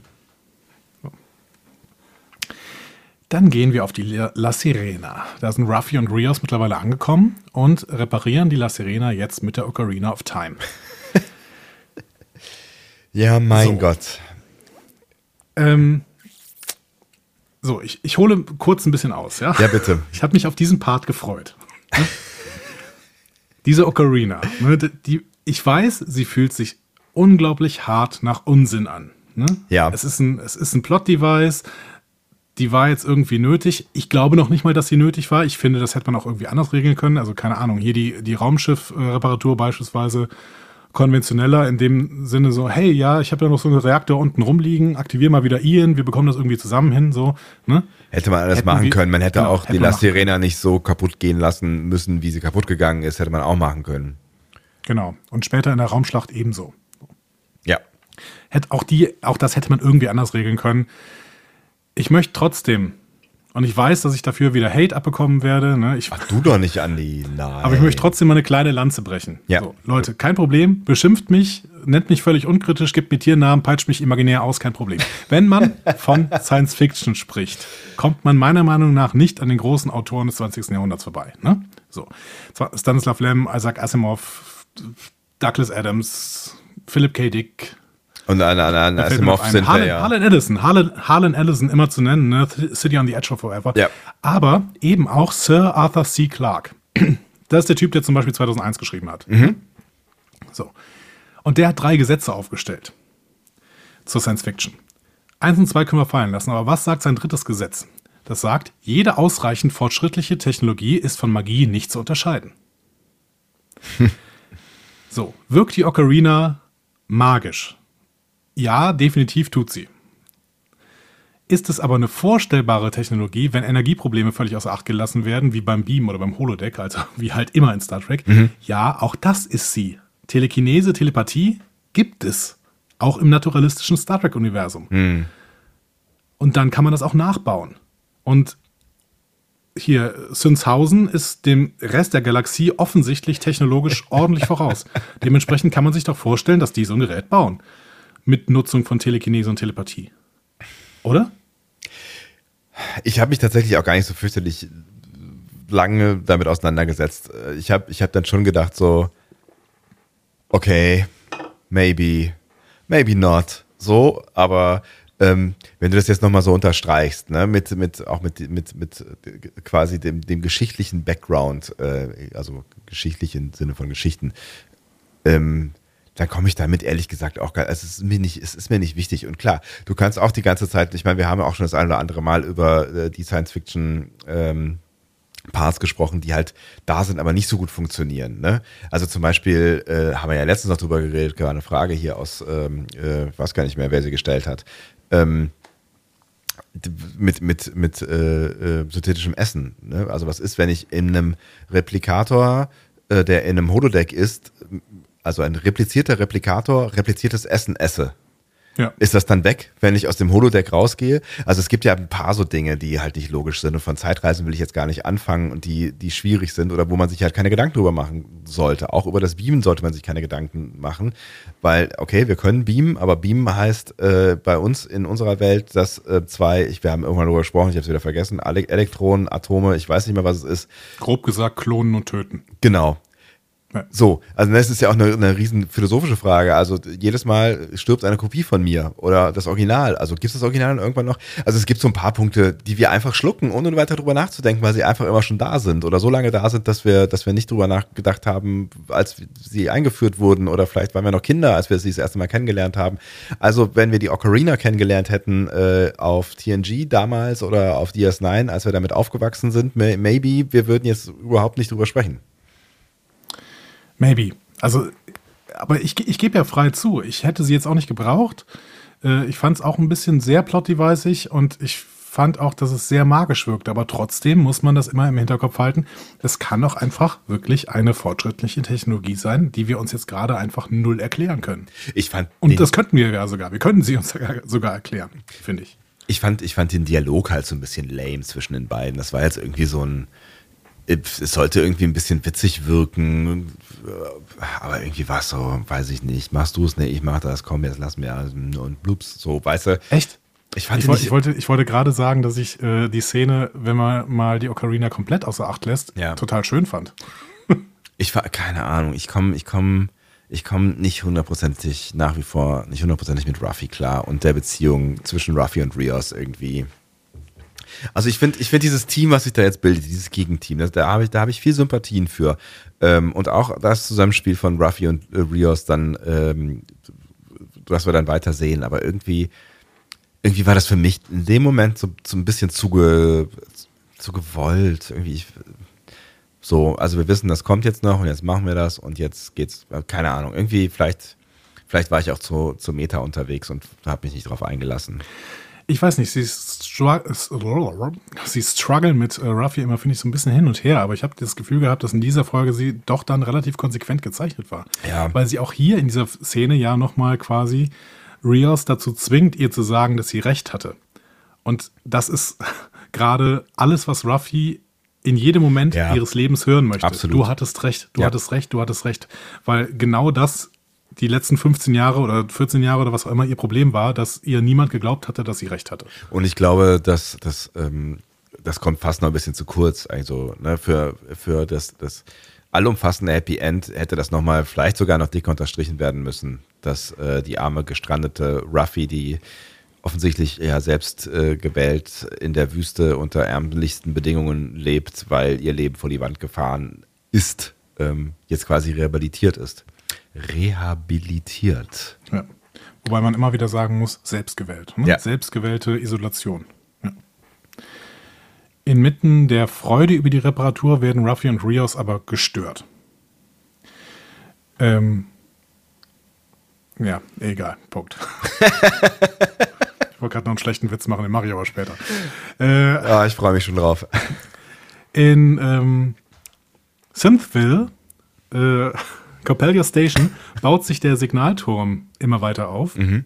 [SPEAKER 3] Dann gehen wir auf die La Sirena. Da sind Ruffy und Rios mittlerweile angekommen und reparieren die La Sirena jetzt mit der Ocarina of Time. <laughs>
[SPEAKER 2] ja, mein
[SPEAKER 3] So.
[SPEAKER 2] Gott.
[SPEAKER 3] Ähm, so, ich, ich hole kurz ein bisschen aus, ja?
[SPEAKER 2] Ja, bitte.
[SPEAKER 3] Ich habe mich auf diesen Part gefreut. Ne? Diese Ocarina, ne, die, ich weiß, sie fühlt sich unglaublich hart nach Unsinn an. Ne?
[SPEAKER 2] Ja.
[SPEAKER 3] Es ist ein, es ist ein Plot-Device, die war jetzt irgendwie nötig. Ich glaube noch nicht mal, dass sie nötig war. Ich finde, das hätte man auch irgendwie anders regeln können. Also keine Ahnung, hier die, die Raumschiff-Reparatur beispielsweise konventioneller in dem Sinne so, hey, ja, ich habe ja noch so einen Reaktor unten rumliegen, aktivier mal wieder Ian, wir bekommen das irgendwie zusammen hin, so, ne?
[SPEAKER 2] Hätte man alles
[SPEAKER 3] Hätten
[SPEAKER 2] machen
[SPEAKER 3] wir-
[SPEAKER 2] können. Man hätte
[SPEAKER 3] genau,
[SPEAKER 2] auch die
[SPEAKER 3] man
[SPEAKER 2] La
[SPEAKER 3] machen
[SPEAKER 2] Sirena nicht so kaputt gehen lassen müssen, wie sie kaputt gegangen ist. Hätte man auch machen können.
[SPEAKER 3] Genau. Und später in der Raumschlacht ebenso.
[SPEAKER 2] Ja.
[SPEAKER 3] Hätte auch die, auch das hätte man irgendwie anders regeln können. Ich möchte trotzdem, und ich weiß, dass ich dafür wieder Hate abbekommen werde, ne? ich,
[SPEAKER 2] Ach, du doch nicht, Andi. Nein.
[SPEAKER 3] aber ich möchte trotzdem mal eine kleine Lanze brechen.
[SPEAKER 2] Ja.
[SPEAKER 3] So, Leute, kein Problem, beschimpft mich, nennt mich völlig unkritisch, gibt mir Tiernamen, peitscht mich imaginär aus, kein Problem. Wenn man <laughs> von Science Fiction spricht, kommt man meiner Meinung nach nicht an den großen Autoren des 20. Jahrhunderts vorbei. Ne? So. Stanislav Lem, Isaac Asimov, Douglas Adams, Philip K. Dick,
[SPEAKER 2] Und an, an, an Asimov sind
[SPEAKER 3] Harlan,
[SPEAKER 2] ja.
[SPEAKER 3] Harlan Ellison, Harlan, Harlan Ellison immer zu nennen, ne? City on the Edge of Forever.
[SPEAKER 2] Ja.
[SPEAKER 3] Aber eben auch Sir Arthur C. Clarke. <clears throat> Das ist der Typ, der zum Beispiel 2001 geschrieben hat.
[SPEAKER 2] Mhm.
[SPEAKER 3] So. Und der hat drei Gesetze aufgestellt zur Science Fiction. Eins und zwei können wir fallen lassen, aber was sagt sein drittes Gesetz? Das sagt, jede ausreichend fortschrittliche Technologie ist von Magie nicht zu unterscheiden. <laughs> so, wirkt die Ocarina magisch? Ja, definitiv tut sie. Ist es aber eine vorstellbare Technologie, wenn Energieprobleme völlig außer Acht gelassen werden, wie beim Beam oder beim Holodeck, also <laughs> wie halt immer in Star Trek? Ja, auch das ist sie. Telekinese, Telepathie gibt es. Auch im naturalistischen Star Trek-Universum. Und dann kann man das auch nachbauen. Und hier, Sünshausen ist dem Rest der Galaxie offensichtlich technologisch ordentlich voraus. <laughs> Dementsprechend kann man sich doch vorstellen, dass die so ein Gerät bauen. Mit Nutzung von Telekinese und Telepathie. Oder?
[SPEAKER 2] Ich habe mich tatsächlich auch gar nicht so fürchterlich lange damit auseinandergesetzt. Ich habe ich hab dann schon gedacht so, okay, maybe, maybe not. So, aber ähm, wenn du das jetzt nochmal so unterstreichst, ne, mit, mit, auch mit, mit, mit äh, quasi dem, dem geschichtlichen Background, äh, also geschichtlich im Sinne von Geschichten, ähm, dann komme ich damit ehrlich gesagt auch gar, es ist mir nicht, es ist mir nicht wichtig. Und klar, du kannst auch die ganze Zeit, ich meine, wir haben ja auch schon das ein oder andere Mal über äh, die Science Fiction ähm, Parts gesprochen, die halt da sind, aber nicht so gut funktionieren. Ne? Also zum Beispiel äh, haben wir ja letztens noch drüber geredet, war eine Frage hier aus, ähm, äh, ich weiß gar nicht mehr, wer sie gestellt hat. Ähm, mit, mit, mit äh, äh, synthetischem Essen. Ne? Also was ist, wenn ich in einem Replikator, äh, der in einem Holodeck ist, also ein replizierter Replikator, repliziertes Essen esse?
[SPEAKER 3] Ja.
[SPEAKER 2] Ist das dann weg, wenn ich aus dem Holodeck rausgehe? Also es gibt ja ein paar so Dinge, die halt nicht logisch sind und von Zeitreisen will ich jetzt gar nicht anfangen und die, die schwierig sind oder wo man sich halt keine Gedanken drüber machen sollte. Auch über das Beamen sollte man sich keine Gedanken machen, weil, okay, wir können beamen, aber beamen heißt äh, bei uns in unserer Welt, dass äh, zwei, ich, wir haben irgendwann darüber gesprochen, ich habe es wieder vergessen, Elektronen, Atome, ich weiß nicht mehr, was es ist,
[SPEAKER 3] Grob gesagt, klonen und töten.
[SPEAKER 2] Genau. So, also das ist ja auch eine, eine riesen philosophische Frage. Also jedes Mal stirbt eine Kopie von mir oder das Original. Also gibt es das Original irgendwann noch? Also es gibt so ein paar Punkte, die wir einfach schlucken, ohne weiter drüber nachzudenken, weil sie einfach immer schon da sind oder so lange da sind, dass wir, dass wir nicht drüber nachgedacht haben, als sie eingeführt wurden oder vielleicht waren wir noch Kinder, als wir sie das erste Mal kennengelernt haben. Also wenn wir die Ocarina kennengelernt hätten äh, auf TNG damals oder auf DS9, als wir damit aufgewachsen sind, maybe wir würden jetzt überhaupt nicht drüber sprechen.
[SPEAKER 3] Maybe. Also, aber ich, ich gebe ja frei zu. Ich hätte sie jetzt auch nicht gebraucht. Äh, ich fand es auch ein bisschen sehr plot-deviceig und ich fand auch, dass es sehr magisch wirkt. Aber trotzdem muss man das immer im Hinterkopf halten. Es kann auch einfach wirklich eine fortschrittliche Technologie sein, die wir uns jetzt gerade einfach null erklären können.
[SPEAKER 2] Ich fand
[SPEAKER 3] und das könnten wir ja sogar. Wir können sie uns sogar erklären, finde ich.
[SPEAKER 2] Ich fand, ich fand den Dialog halt so ein bisschen lame zwischen den beiden. Das war jetzt irgendwie so ein es sollte irgendwie ein bisschen witzig wirken, aber irgendwie war es so, weiß ich nicht, machst du es? Nee, ich mach das, komm, jetzt lass mir und blups, so, weißt du.
[SPEAKER 3] Echt? Ich, ich, wollte, ich wollte, ich wollte gerade sagen, dass ich äh, die Szene, wenn man mal die Ocarina komplett außer Acht lässt, ja. total schön fand. <laughs>
[SPEAKER 2] ich war, keine Ahnung, ich komme, ich komme, ich komme nicht hundertprozentig nach wie vor, nicht hundertprozentig mit Ruffy klar und der Beziehung zwischen Ruffy und Rios irgendwie. Also ich finde, ich finde dieses Team, was sich da jetzt bildet, dieses Gegenteam, das, da habe ich, da habe ich viel Sympathien für. Ähm, und auch das Zusammenspiel von Ruffy und äh, Rios dann, ähm, was wir dann weiter sehen. Aber irgendwie, irgendwie war das für mich in dem Moment so, so ein bisschen zu, ge, zu gewollt. Irgendwie, ich, so, also wir wissen, das kommt jetzt noch und jetzt machen wir das und jetzt geht's, keine Ahnung, irgendwie vielleicht, vielleicht war ich auch zu, zu Meta unterwegs und habe mich nicht darauf eingelassen
[SPEAKER 3] ich weiß nicht, sie, strugg sie strugglen mit äh, Ruffy immer, finde ich, so ein bisschen hin und her, aber ich habe das Gefühl gehabt, dass in dieser Folge sie doch dann relativ konsequent gezeichnet war. Ja. Weil sie auch hier in dieser Szene ja nochmal quasi Rios dazu zwingt, ihr zu sagen, dass sie recht hatte. Und das ist <laughs> gerade alles, was Ruffy in jedem Moment ja. ihres Lebens hören möchte. Absolut. Du hattest recht, du ja. hattest recht, du hattest recht. Weil genau das die letzten 15 Jahre oder 14 Jahre oder was auch immer ihr Problem war, dass ihr niemand geglaubt hatte, dass sie recht hatte.
[SPEAKER 2] Und ich glaube, dass das, ähm, das kommt fast noch ein bisschen zu kurz. Also ne, für, für das, das allumfassende Happy End hätte das nochmal vielleicht sogar noch dick unterstrichen werden müssen, dass äh, die arme gestrandete Ruffy, die offensichtlich ja selbst äh, gewählt in der Wüste unter ärmlichsten Bedingungen lebt, weil ihr Leben vor die Wand gefahren ist, ähm, jetzt quasi rehabilitiert ist rehabilitiert.
[SPEAKER 3] Ja. Wobei man immer wieder sagen muss, selbstgewählt. Ne? Ja. Selbstgewählte Isolation. Ja. Inmitten der Freude über die Reparatur werden Ruffy und Rios aber gestört. Ähm, ja, egal. Punkt. ich wollte gerade noch einen schlechten Witz machen, den mache ich aber später.
[SPEAKER 2] Äh, ja, ich freue mich schon drauf.
[SPEAKER 3] In ähm, Synthville äh, Coppelia Station baut sich der Signalturm immer weiter auf. Mhm.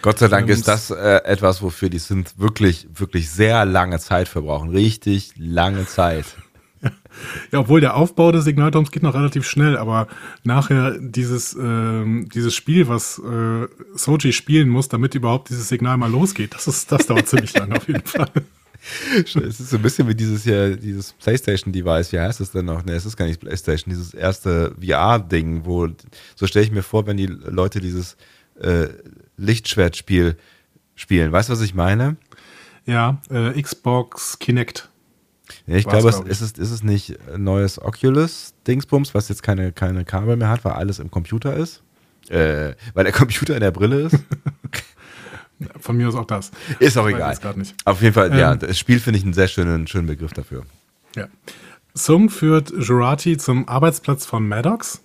[SPEAKER 2] Gott sei Dank ist das äh, etwas, wofür die sind wirklich, wirklich sehr lange Zeit verbrauchen. Richtig lange Zeit. <laughs>
[SPEAKER 3] Ja, obwohl der Aufbau des Signalturms geht noch relativ schnell, aber nachher dieses, ähm, dieses Spiel, was äh, Soji spielen muss, damit überhaupt dieses Signal mal losgeht, das, ist, das dauert ziemlich lange auf jeden <laughs> Fall.
[SPEAKER 2] Es ist so ein bisschen wie dieses hier, dieses PlayStation-Device, wie heißt es denn noch? Ne, es ist gar nicht PlayStation, dieses erste VR-Ding, wo, so stelle ich mir vor, wenn die Leute dieses äh, Lichtschwertspiel spielen. Weißt du, was ich meine?
[SPEAKER 3] Ja, äh, Xbox Kinect.
[SPEAKER 2] Ja, ich glaube, es ist, es ist es nicht neues Oculus-Dingsbums, was jetzt keine, keine Kabel mehr hat, weil alles im Computer ist. Äh, weil der Computer in der Brille ist. <laughs>
[SPEAKER 3] Von mir aus auch das.
[SPEAKER 2] Ist auch egal.
[SPEAKER 3] Nicht.
[SPEAKER 2] Auf jeden Fall, ähm, ja, das Spiel finde ich einen sehr schönen, schönen Begriff dafür.
[SPEAKER 3] Ja. Sung führt Jurati zum Arbeitsplatz von Maddox,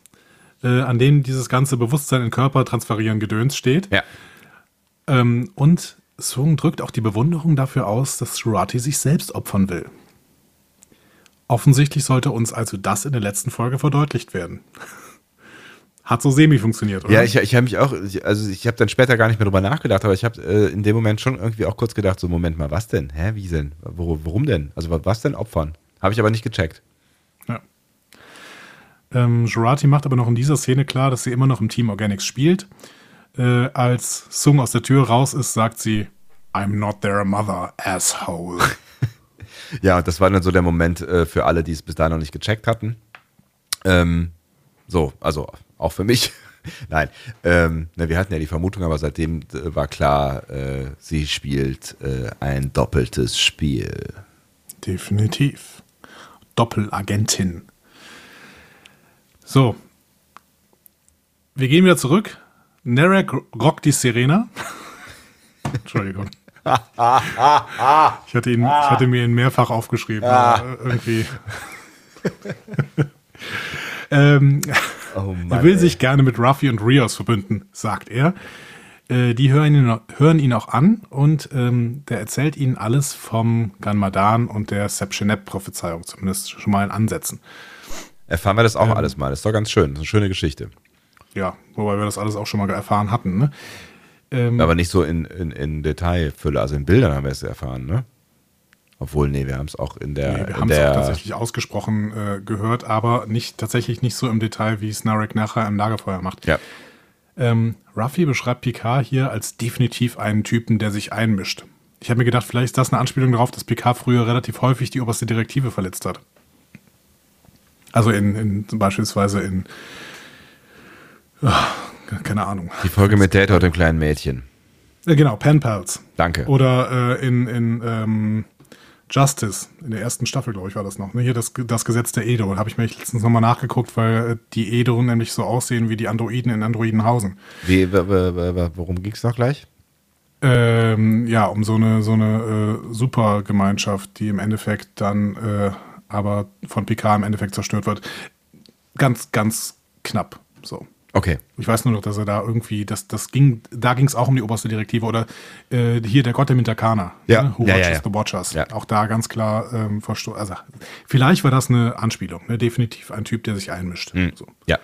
[SPEAKER 3] äh, an dem dieses ganze Bewusstsein in Körper transferieren Gedöns steht.
[SPEAKER 2] Ja.
[SPEAKER 3] Ähm, und Sung drückt auch die Bewunderung dafür aus, dass Jurati sich selbst opfern will. Offensichtlich sollte uns also das in der letzten Folge verdeutlicht werden. Hat so semi funktioniert, oder?
[SPEAKER 2] Ja, ich, ich habe mich auch, also ich habe dann später gar nicht mehr drüber nachgedacht, aber ich habe äh, in dem Moment schon irgendwie auch kurz gedacht, so Moment mal, was denn? Hä, wie denn? Wo, warum denn? Also was denn opfern? Habe ich aber nicht gecheckt.
[SPEAKER 3] Ja. Ähm, Jurati macht aber noch in dieser Szene klar, dass sie immer noch im Team Organics spielt. Äh, als Sung aus der Tür raus ist, sagt sie, I'm not their mother, asshole. <laughs>
[SPEAKER 2] ja, und das war dann so der Moment äh, für alle, die es bis dahin noch nicht gecheckt hatten Ähm, so, also auch für mich. <laughs> Nein, ähm, na, wir hatten ja die Vermutung, aber seitdem äh, war klar, äh, sie spielt äh, ein doppeltes Spiel.
[SPEAKER 3] Definitiv. Doppelagentin. So. Wir gehen wieder zurück. Narek rockt die Serena. <laughs> Entschuldigung. ich, hatte ihn, ich hatte mir ihn mehrfach aufgeschrieben. aber irgendwie. <laughs> ähm,
[SPEAKER 2] Oh <laughs>
[SPEAKER 3] er will sich gerne mit Ruffy und Rios verbünden, sagt er. Äh, die hören ihn, hören ihn auch an und ähm, der erzählt ihnen alles vom Ganmadan und der Sepchenep-Prophezeiung, zumindest schon mal in Ansätzen.
[SPEAKER 2] Erfahren wir das auch alles mal. Das ist doch ganz schön. Das ist eine schöne Geschichte.
[SPEAKER 3] Ja, wobei wir das alles auch schon mal erfahren hatten. Ne? Ähm,
[SPEAKER 2] Aber nicht so in, in, in Detailfülle. Also in Bildern haben wir es erfahren, ne? Obwohl, nee, wir haben es auch in der.
[SPEAKER 3] nee, wir haben es auch tatsächlich ausgesprochen äh, gehört, aber nicht tatsächlich nicht so im Detail, wie es Narek nachher im Lagerfeuer macht.
[SPEAKER 2] ja.
[SPEAKER 3] Ähm, Ruffy beschreibt Picard hier als definitiv einen Typen, der sich einmischt. Ich habe mir gedacht, vielleicht ist das eine Anspielung darauf, dass Picard früher relativ häufig die oberste Direktive verletzt hat. Also in, in beispielsweise in ah, keine Ahnung.
[SPEAKER 2] Die Folge mit Data und dem kleinen Mädchen.
[SPEAKER 3] Äh, genau, Pen Pals.
[SPEAKER 2] Danke.
[SPEAKER 3] Oder äh, in, in ähm, Justice, in der ersten Staffel, glaube ich, war das noch. Ne? Hier das, das Gesetz der Edo. Habe ich mir letztens nochmal nachgeguckt, weil äh, die Edo nämlich so aussehen wie die Androiden in Androidenhausen.
[SPEAKER 2] Wie, worum ging es noch gleich?
[SPEAKER 3] Ähm, ja, um so eine, so eine äh, Supergemeinschaft, die im Endeffekt dann äh, aber von Picard im Endeffekt zerstört wird. Ganz, ganz knapp. So.
[SPEAKER 2] Okay.
[SPEAKER 3] Ich weiß nur noch, dass er da irgendwie, das, das ging, da ging es auch um die oberste Direktive oder äh, hier der Gott der Mintakana,
[SPEAKER 2] Ja.
[SPEAKER 3] ne? Who
[SPEAKER 2] Ja, ja,
[SPEAKER 3] Watches
[SPEAKER 2] ja.
[SPEAKER 3] the Watchers.
[SPEAKER 2] Ja.
[SPEAKER 3] Auch da ganz klar ähm, versto Also vielleicht war das eine Anspielung, ne? definitiv ein Typ, der sich einmischt.
[SPEAKER 2] Hm.
[SPEAKER 3] So.
[SPEAKER 2] Ja.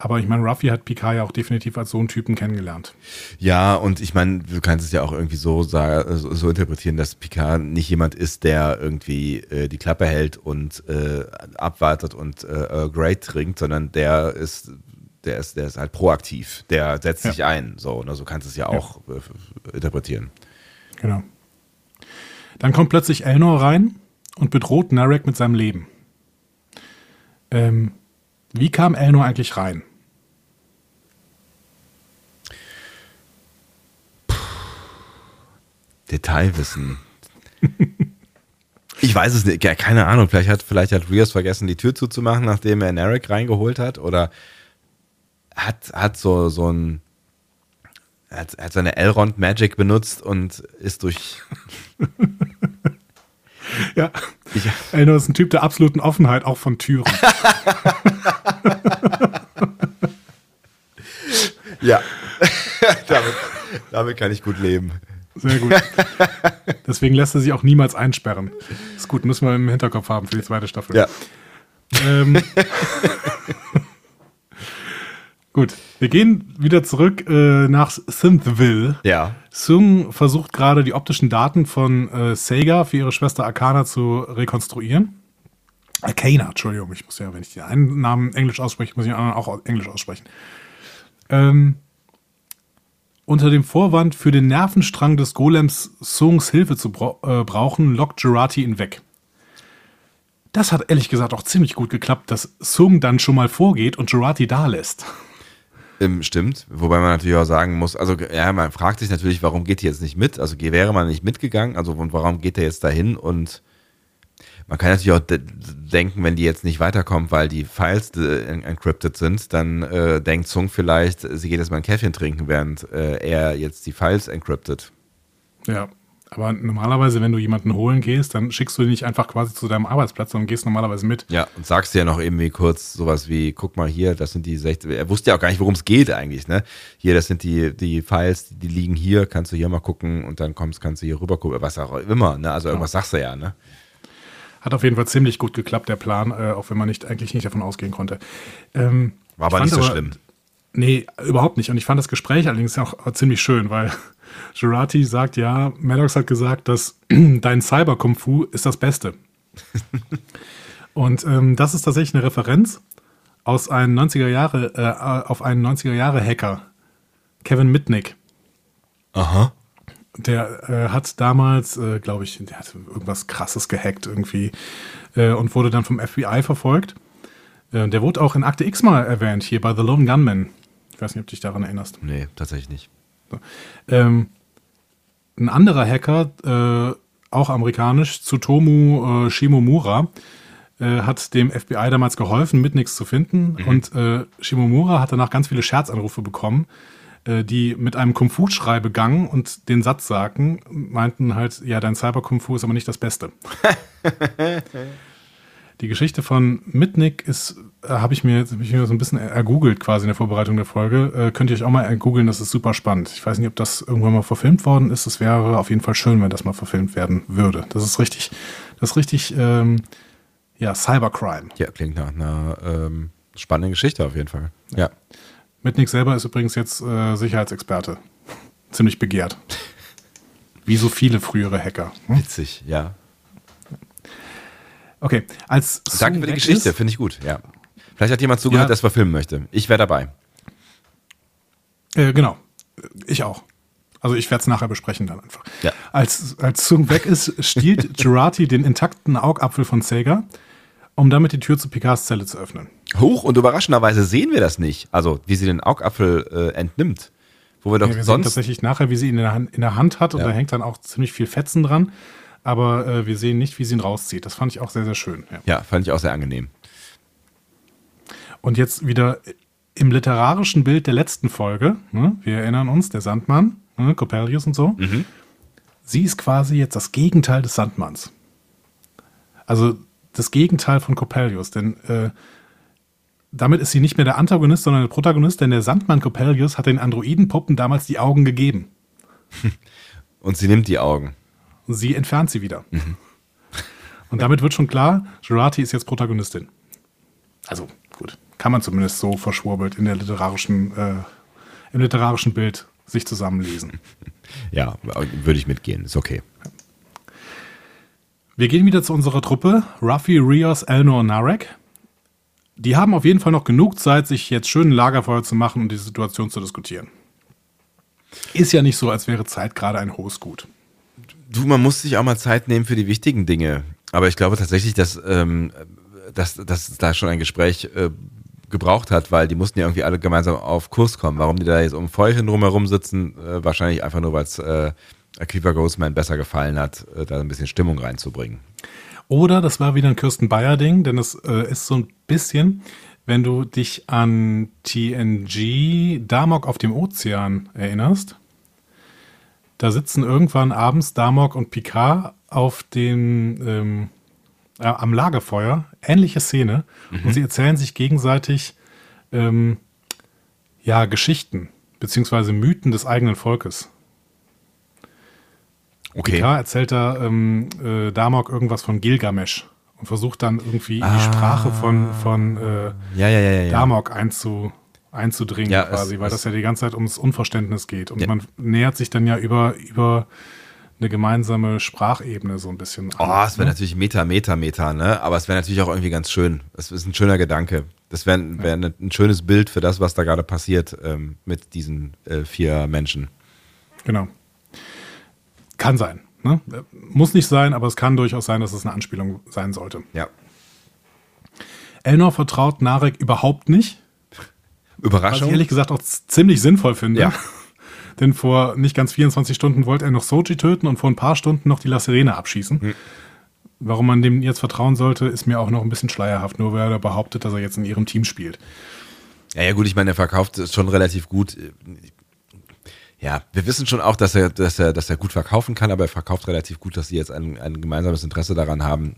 [SPEAKER 3] Aber ich meine, Ruffy hat Picard ja auch definitiv als so einen Typen kennengelernt.
[SPEAKER 2] Ja, und ich meine, du kannst es ja auch irgendwie so, so, interpretieren, dass Picard nicht jemand ist, der irgendwie äh, die Klappe hält und äh, abwartet und äh, Grey trinkt, sondern der ist, der ist, der ist halt proaktiv. Der setzt
[SPEAKER 3] Ja.
[SPEAKER 2] sich ein. So, ne? so kannst du es ja auch äh, f- interpretieren.
[SPEAKER 3] Genau. Dann kommt plötzlich Elnor rein und bedroht Narek mit seinem Leben. Ähm, wie kam Elnor eigentlich rein?
[SPEAKER 2] Detailwissen. <laughs> Ich weiß es nicht, ja, keine Ahnung. Vielleicht hat, vielleicht hat Rios vergessen, die Tür zuzumachen, nachdem er Narek reingeholt hat. Oder hat, hat so, so ein. Hat, hat seine Elrond Magic benutzt und ist durch. <laughs>
[SPEAKER 3] Ja,
[SPEAKER 2] Ich,
[SPEAKER 3] Elnor ist ein Typ der absoluten Offenheit, auch von Türen. <laughs>
[SPEAKER 2] ja. <laughs> damit, damit kann ich gut leben.
[SPEAKER 3] Sehr gut. Deswegen lässt er sich auch niemals einsperren. Ist gut, müssen wir im Hinterkopf haben für die zweite Staffel.
[SPEAKER 2] Ja.
[SPEAKER 3] Ähm, gut, wir gehen wieder zurück äh, nach Synthville.
[SPEAKER 2] Ja.
[SPEAKER 3] Sung versucht gerade die optischen Daten von äh, Sega für ihre Schwester Arcana zu rekonstruieren. Arcana, Entschuldigung, ich muss ja, wenn ich den einen Namen Englisch ausspreche, muss ich den anderen auch Englisch aussprechen. Ähm, unter dem Vorwand, für den Nervenstrang des Golems Sungs Hilfe zu äh, brauchen, lockt Gerati ihn weg. Das hat ehrlich gesagt auch ziemlich gut geklappt, dass Sung dann schon mal vorgeht und Gerati da lässt.
[SPEAKER 2] Ähm, stimmt, wobei man natürlich auch sagen muss, also ja, man fragt sich natürlich, warum geht die jetzt nicht mit? Also wäre man nicht mitgegangen, also und warum geht der jetzt dahin? Und man kann natürlich auch de denken, wenn die jetzt nicht weiterkommt, weil die Files äh, en- encrypted sind, dann äh, denkt Zung vielleicht, sie geht jetzt mal ein Käffchen trinken, während äh, er jetzt die Files encrypted.
[SPEAKER 3] Ja, aber normalerweise, wenn du jemanden holen gehst, dann schickst du ihn nicht einfach quasi zu deinem Arbeitsplatz, sondern gehst normalerweise mit.
[SPEAKER 2] Ja, und sagst dir ja noch irgendwie kurz sowas wie, guck mal hier, das sind die 16, er wusste ja auch gar nicht, worum es geht eigentlich, ne? Hier, das sind die, die Files, die liegen hier, kannst du hier mal gucken und dann kommst, kannst du hier rüber gucken, was auch immer, ne? Also irgendwas sagst du ja, ne?
[SPEAKER 3] Hat auf jeden Fall ziemlich gut geklappt, der Plan, äh, auch wenn man nicht, eigentlich nicht davon ausgehen konnte. Ähm,
[SPEAKER 2] War aber
[SPEAKER 3] ich
[SPEAKER 2] nicht so schlimm.
[SPEAKER 3] Nee, überhaupt nicht. Und ich fand das Gespräch allerdings auch ziemlich schön, weil Gerati sagt, ja, Maddox hat gesagt, dass <clears throat> dein Cyber-Kung-Fu ist das Beste. <laughs> Und ähm, das ist tatsächlich eine Referenz aus einem 90er Jahre, äh, auf einen 90er Jahre Hacker, Kevin Mitnick.
[SPEAKER 2] Aha.
[SPEAKER 3] Der äh, hat damals, äh, glaube ich, der hat irgendwas krasses gehackt irgendwie äh, und wurde dann vom FBI verfolgt. Äh, der wurde auch in Akte X mal erwähnt, hier bei The Lone Gunman. Ich weiß nicht, ob du dich daran erinnerst.
[SPEAKER 2] Nee, tatsächlich nicht.
[SPEAKER 3] Ähm, ein anderer Hacker, äh, auch amerikanisch, Tsutomu äh, Shimomura, äh, hat dem FBI damals geholfen, mit nichts zu finden. Mhm. Und äh, Shimomura hat danach ganz viele Scherzanrufe bekommen, äh, die mit einem Kung-Fu-Schrei begangen und den Satz sagten, meinten halt, ja, dein Cyber-Kung-Fu ist aber nicht das Beste. <laughs> Die Geschichte von Mitnick ist, habe ich, mir, hab ich mir so ein bisschen ergoogelt quasi in der Vorbereitung der Folge. Äh, könnt ihr euch auch mal ergoogeln, das ist super spannend. Ich weiß nicht, ob das irgendwann mal verfilmt worden ist. Es wäre auf jeden Fall schön, wenn das mal verfilmt werden würde. Das ist richtig, das ist richtig, ähm, ja, Cybercrime.
[SPEAKER 2] Ja, klingt nach einer ähm, spannenden Geschichte auf jeden Fall. Ja.
[SPEAKER 3] Mitnick selber ist übrigens jetzt äh, Sicherheitsexperte. Ziemlich begehrt. Wie so viele frühere Hacker.
[SPEAKER 2] Hm? Witzig, ja.
[SPEAKER 3] Okay, als
[SPEAKER 2] Danke für die Geschichte, finde ich gut, ja. Vielleicht hat jemand zugehört, ja. der es verfilmen möchte. Ich wäre dabei.
[SPEAKER 3] Äh, genau, ich auch. Also ich werde es nachher besprechen dann einfach.
[SPEAKER 2] Ja.
[SPEAKER 3] Als, als Zung weg ist, stiehlt <laughs> Girati den intakten Augapfel von Sega, um damit die Tür zu Picards Zelle zu öffnen.
[SPEAKER 2] Hoch und überraschenderweise sehen wir das nicht. Also wie sie den Augapfel äh, entnimmt. Wo wir doch ja, wir sonst
[SPEAKER 3] sehen tatsächlich nachher, wie sie ihn in der Hand, in der Hand hat und ja. da hängt dann auch ziemlich viel Fetzen dran aber äh, wir sehen nicht, wie sie ihn rauszieht. Das fand ich auch sehr, sehr schön.
[SPEAKER 2] Ja, ja fand ich auch sehr angenehm.
[SPEAKER 3] Und jetzt wieder im literarischen Bild der letzten Folge, ne? wir erinnern uns, der Sandmann, ne? Coppelius und so. Mhm. Sie ist quasi jetzt das Gegenteil des Sandmanns. Also das Gegenteil von Coppelius, denn äh, damit ist sie nicht mehr der Antagonist, sondern der Protagonist, denn der Sandmann Coppelius hat den Androidenpuppen damals die Augen gegeben. <laughs>
[SPEAKER 2] Und sie nimmt die Augen
[SPEAKER 3] sie entfernt sie wieder. Mhm. Und damit wird schon klar, Gerati ist jetzt Protagonistin. Also gut, kann man zumindest so verschwurbelt in der literarischen, äh, im literarischen Bild sich zusammenlesen. <laughs>
[SPEAKER 2] Ja, würde ich mitgehen, ist okay.
[SPEAKER 3] Wir gehen wieder zu unserer Truppe, Ruffy, Rios, Elnor Narek. Die haben auf jeden Fall noch genug Zeit, sich jetzt schön ein Lagerfeuer zu machen und die Situation zu diskutieren. Ist ja nicht so, als wäre Zeit gerade ein hohes Gut.
[SPEAKER 2] Du, man muss sich auch mal Zeit nehmen für die wichtigen Dinge. Aber ich glaube tatsächlich, dass, ähm, dass, dass da schon ein Gespräch äh, gebraucht hat, weil die mussten ja irgendwie alle gemeinsam auf Kurs kommen. Warum die da jetzt um Feuerchen drumherum sitzen, äh, wahrscheinlich einfach nur, weil es äh, Akiva Ghostman besser gefallen hat, äh, da ein bisschen Stimmung reinzubringen.
[SPEAKER 3] Oder das war wieder ein Kirsten Bayer-Ding, denn es äh, ist so ein bisschen, wenn du dich an TNG Damok auf dem Ozean erinnerst. Da sitzen irgendwann abends Damok und Picard auf den, ähm, äh, am Lagerfeuer. Ähnliche Szene. Mhm. Und sie erzählen sich gegenseitig ähm, ja, Geschichten beziehungsweise Mythen des eigenen Volkes. Okay. Picard erzählt da ähm, äh, Damok irgendwas von Gilgamesh und versucht dann irgendwie ah. die Sprache von, von äh,
[SPEAKER 2] ja, ja, ja,
[SPEAKER 3] Damok einzu, einzudringen quasi, es, weil es, das ja die ganze Zeit ums Unverständnis geht. Und man nähert sich dann ja über, über eine gemeinsame Sprachebene so ein bisschen.
[SPEAKER 2] Oh, es wäre ne? natürlich Meta, Meta, Meta, ne? Aber es wäre natürlich auch irgendwie ganz schön. Es ist ein schöner Gedanke. Das wäre wär ja. ein schönes Bild für das, was da gerade passiert ähm, mit diesen äh, vier Menschen.
[SPEAKER 3] Genau. Kann sein. Ne? Muss nicht sein, aber es kann durchaus sein, dass es eine Anspielung sein sollte.
[SPEAKER 2] Ja.
[SPEAKER 3] Elnor vertraut Narek überhaupt nicht.
[SPEAKER 2] Überraschung. Was
[SPEAKER 3] ich ehrlich gesagt auch ziemlich sinnvoll finde. Ja. <laughs> Denn vor nicht ganz 24 Stunden wollte er noch Soji töten und vor ein paar Stunden noch die La Serena abschießen. Hm. Warum man dem jetzt vertrauen sollte, ist mir auch noch ein bisschen schleierhaft, nur weil er behauptet, dass er jetzt in ihrem Team spielt.
[SPEAKER 2] Ja, ja, gut, ich meine, er verkauft es schon relativ gut. Ja, wir wissen schon auch, dass er, dass er, dass er gut verkaufen kann, aber er verkauft relativ gut, dass sie jetzt ein, ein gemeinsames Interesse daran haben,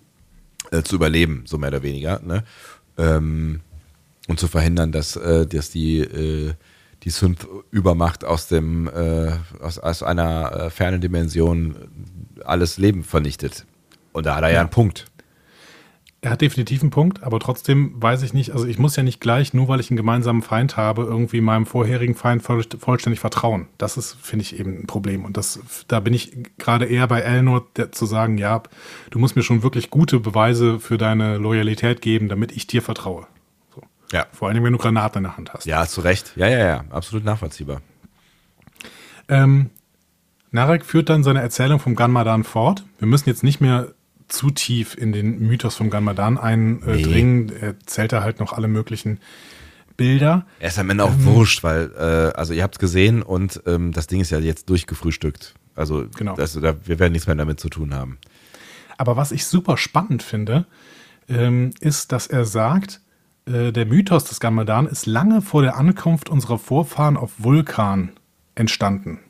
[SPEAKER 2] äh, zu überleben, so mehr oder weniger. Ne? Ähm, und zu verhindern, dass, äh, dass die, äh, die Synth-Übermacht aus dem äh, aus, aus einer äh, fernen Dimension alles Leben vernichtet. Und da hat er ja, ja einen Punkt.
[SPEAKER 3] Er hat definitiv einen Punkt, aber trotzdem weiß ich nicht, also ich muss ja nicht gleich, nur weil ich einen gemeinsamen Feind habe, irgendwie meinem vorherigen Feind voll, vollständig vertrauen. Das ist, finde ich, eben ein Problem. Und das, da bin ich gerade eher bei Elnor, zu sagen, ja, du musst mir schon wirklich gute Beweise für deine Loyalität geben, damit ich dir vertraue.
[SPEAKER 2] Ja.
[SPEAKER 3] Vor allem, wenn du Granaten in der Hand hast.
[SPEAKER 2] Ja, zu Recht. Ja, ja, ja. Absolut nachvollziehbar.
[SPEAKER 3] Ähm, Narek führt dann seine Erzählung vom Ganmadan fort. Wir müssen jetzt nicht mehr zu tief in den Mythos vom Ganmadan eindringen. Nee. Er zählt da halt noch alle möglichen Bilder.
[SPEAKER 2] Er ist am Ende auch ähm, wurscht, weil, äh, also ihr habt es gesehen und ähm, das Ding ist ja jetzt durchgefrühstückt. Also genau. das, da, wir werden nichts mehr damit zu tun haben.
[SPEAKER 3] Aber was ich super spannend finde, ähm, ist, dass er sagt, der Mythos des Gamadan ist lange vor der Ankunft unserer Vorfahren auf Vulkan entstanden.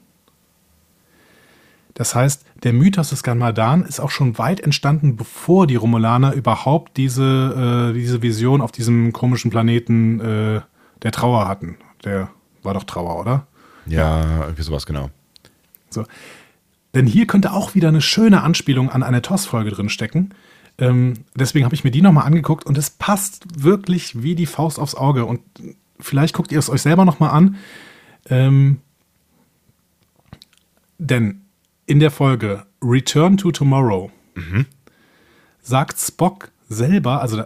[SPEAKER 3] Das heißt, der Mythos des Gamadan ist auch schon weit entstanden, bevor die Romulaner überhaupt diese, äh, diese Vision auf diesem komischen Planeten äh, der Trauer hatten. Der war doch Trauer, oder?
[SPEAKER 2] Ja, irgendwie sowas, genau.
[SPEAKER 3] So. Denn hier könnte auch wieder eine schöne Anspielung an eine TOS-Folge drin stecken. Ähm, deswegen habe ich mir die nochmal angeguckt und es passt wirklich wie die Faust aufs Auge. Und vielleicht guckt ihr es euch selber nochmal an. Ähm, denn in der Folge Return to Tomorrow mhm. sagt Spock selber, also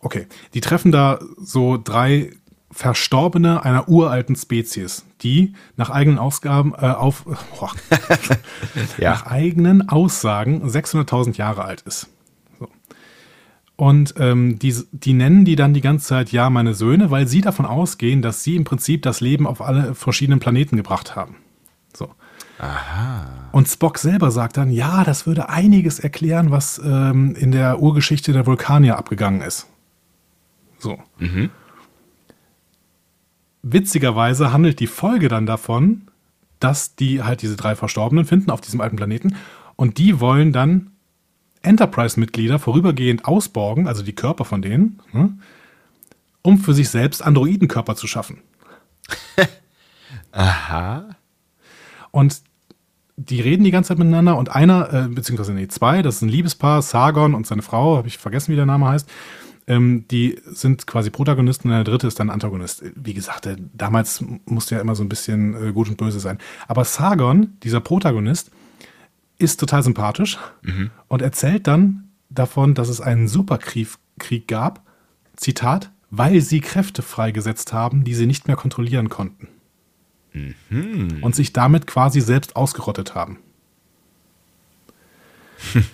[SPEAKER 3] okay, die treffen da so drei Verstorbene einer uralten Spezies, die nach eigenen Ausgaben äh, auf <laughs> oh, <laughs> ja. nach eigenen Aussagen 600.000 Jahre alt ist. Und ähm, die, die nennen die dann die ganze Zeit ja meine Söhne, weil sie davon ausgehen, dass sie im Prinzip das Leben auf alle verschiedenen Planeten gebracht haben. So. Aha. Und Spock selber sagt dann, ja, das würde einiges erklären, was ähm, in der Urgeschichte der Vulkanier abgegangen ist. So. Mhm. Witzigerweise handelt die Folge dann davon, dass die halt diese drei Verstorbenen finden auf diesem alten Planeten und die wollen dann Enterprise-Mitglieder vorübergehend ausborgen, also die Körper von denen, ne, um für sich selbst Androidenkörper zu schaffen. <laughs>
[SPEAKER 2] Aha.
[SPEAKER 3] Und die reden die ganze Zeit miteinander und einer, äh, beziehungsweise nee, zwei, das ist ein Liebespaar, Sargon und seine Frau, habe ich vergessen, wie der Name heißt, ähm, die sind quasi Protagonisten und der dritte ist dann Antagonist. Wie gesagt, der, damals musste ja immer so ein bisschen äh, gut und böse sein. Aber Sargon, dieser Protagonist, ist total sympathisch mhm. und erzählt dann davon, dass es einen Superkrieg Krieg gab, Zitat, weil sie Kräfte freigesetzt haben, die sie nicht mehr kontrollieren konnten. Mhm. Und sich damit quasi selbst ausgerottet haben. <laughs>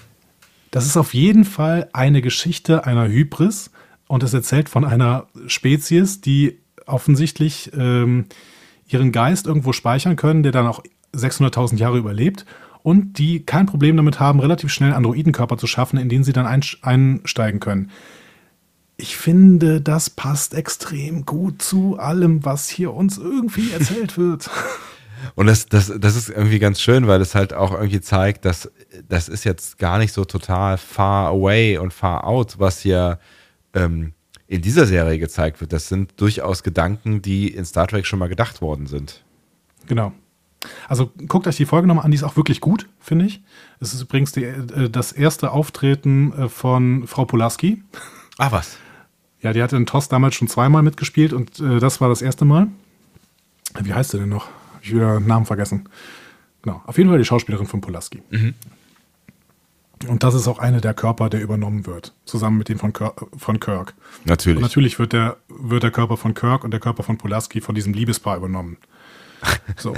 [SPEAKER 3] Das ist auf jeden Fall eine Geschichte einer Hybris und es erzählt von einer Spezies, die offensichtlich ähm, ihren Geist irgendwo speichern können, der dann auch 600.000 Jahre überlebt und die kein Problem damit haben, relativ schnell Androidenkörper zu schaffen, in denen sie dann einsteigen können. Ich finde, das passt extrem gut zu allem, was hier uns irgendwie <laughs> erzählt wird.
[SPEAKER 2] Und das, das, das ist irgendwie ganz schön, weil es halt auch irgendwie zeigt, dass das ist jetzt gar nicht so total far away und far out, was hier ähm, in dieser Serie gezeigt wird. Das sind durchaus Gedanken, die in Star Trek schon mal gedacht worden sind.
[SPEAKER 3] Genau. Also guckt euch die Folge nochmal an, die ist auch wirklich gut, finde ich. Es ist übrigens die, äh, das erste Auftreten äh, von Frau Pulaski.
[SPEAKER 2] Ah, was?
[SPEAKER 3] Ja, die hatte in TOS damals schon zweimal mitgespielt und äh, das war das erste Mal. Wie heißt sie denn noch? ich wieder Namen vergessen. Genau. Auf jeden Fall die Schauspielerin von Pulaski. Mhm. Und das ist auch eine der Körper, der übernommen wird, zusammen mit dem von, Kirk. Von Kirk.
[SPEAKER 2] Natürlich. Und
[SPEAKER 3] natürlich wird der, wird der Körper von Kirk und der Körper von Pulaski von diesem Liebespaar übernommen. <laughs> So.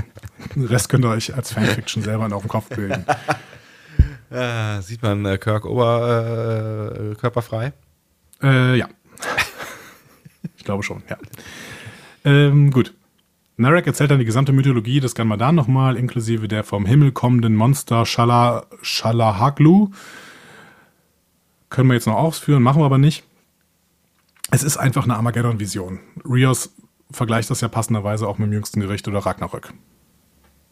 [SPEAKER 3] Den Rest könnt ihr euch als Fanfiction selber auf dem Kopf bilden.
[SPEAKER 2] Äh, <laughs> sieht man äh, Kirk oberkörperfrei?
[SPEAKER 3] Äh, ja. <laughs> ich glaube schon, ja. Ähm, gut. Narek erzählt dann die gesamte Mythologie des Ganmadan nochmal, inklusive der vom Himmel kommenden Monster Shala, Shalahaglu. Können wir jetzt noch ausführen, machen wir aber nicht. Es ist einfach eine Armageddon-Vision. Rios vergleicht das ja passenderweise auch mit dem jüngsten Gericht oder Ragnarök.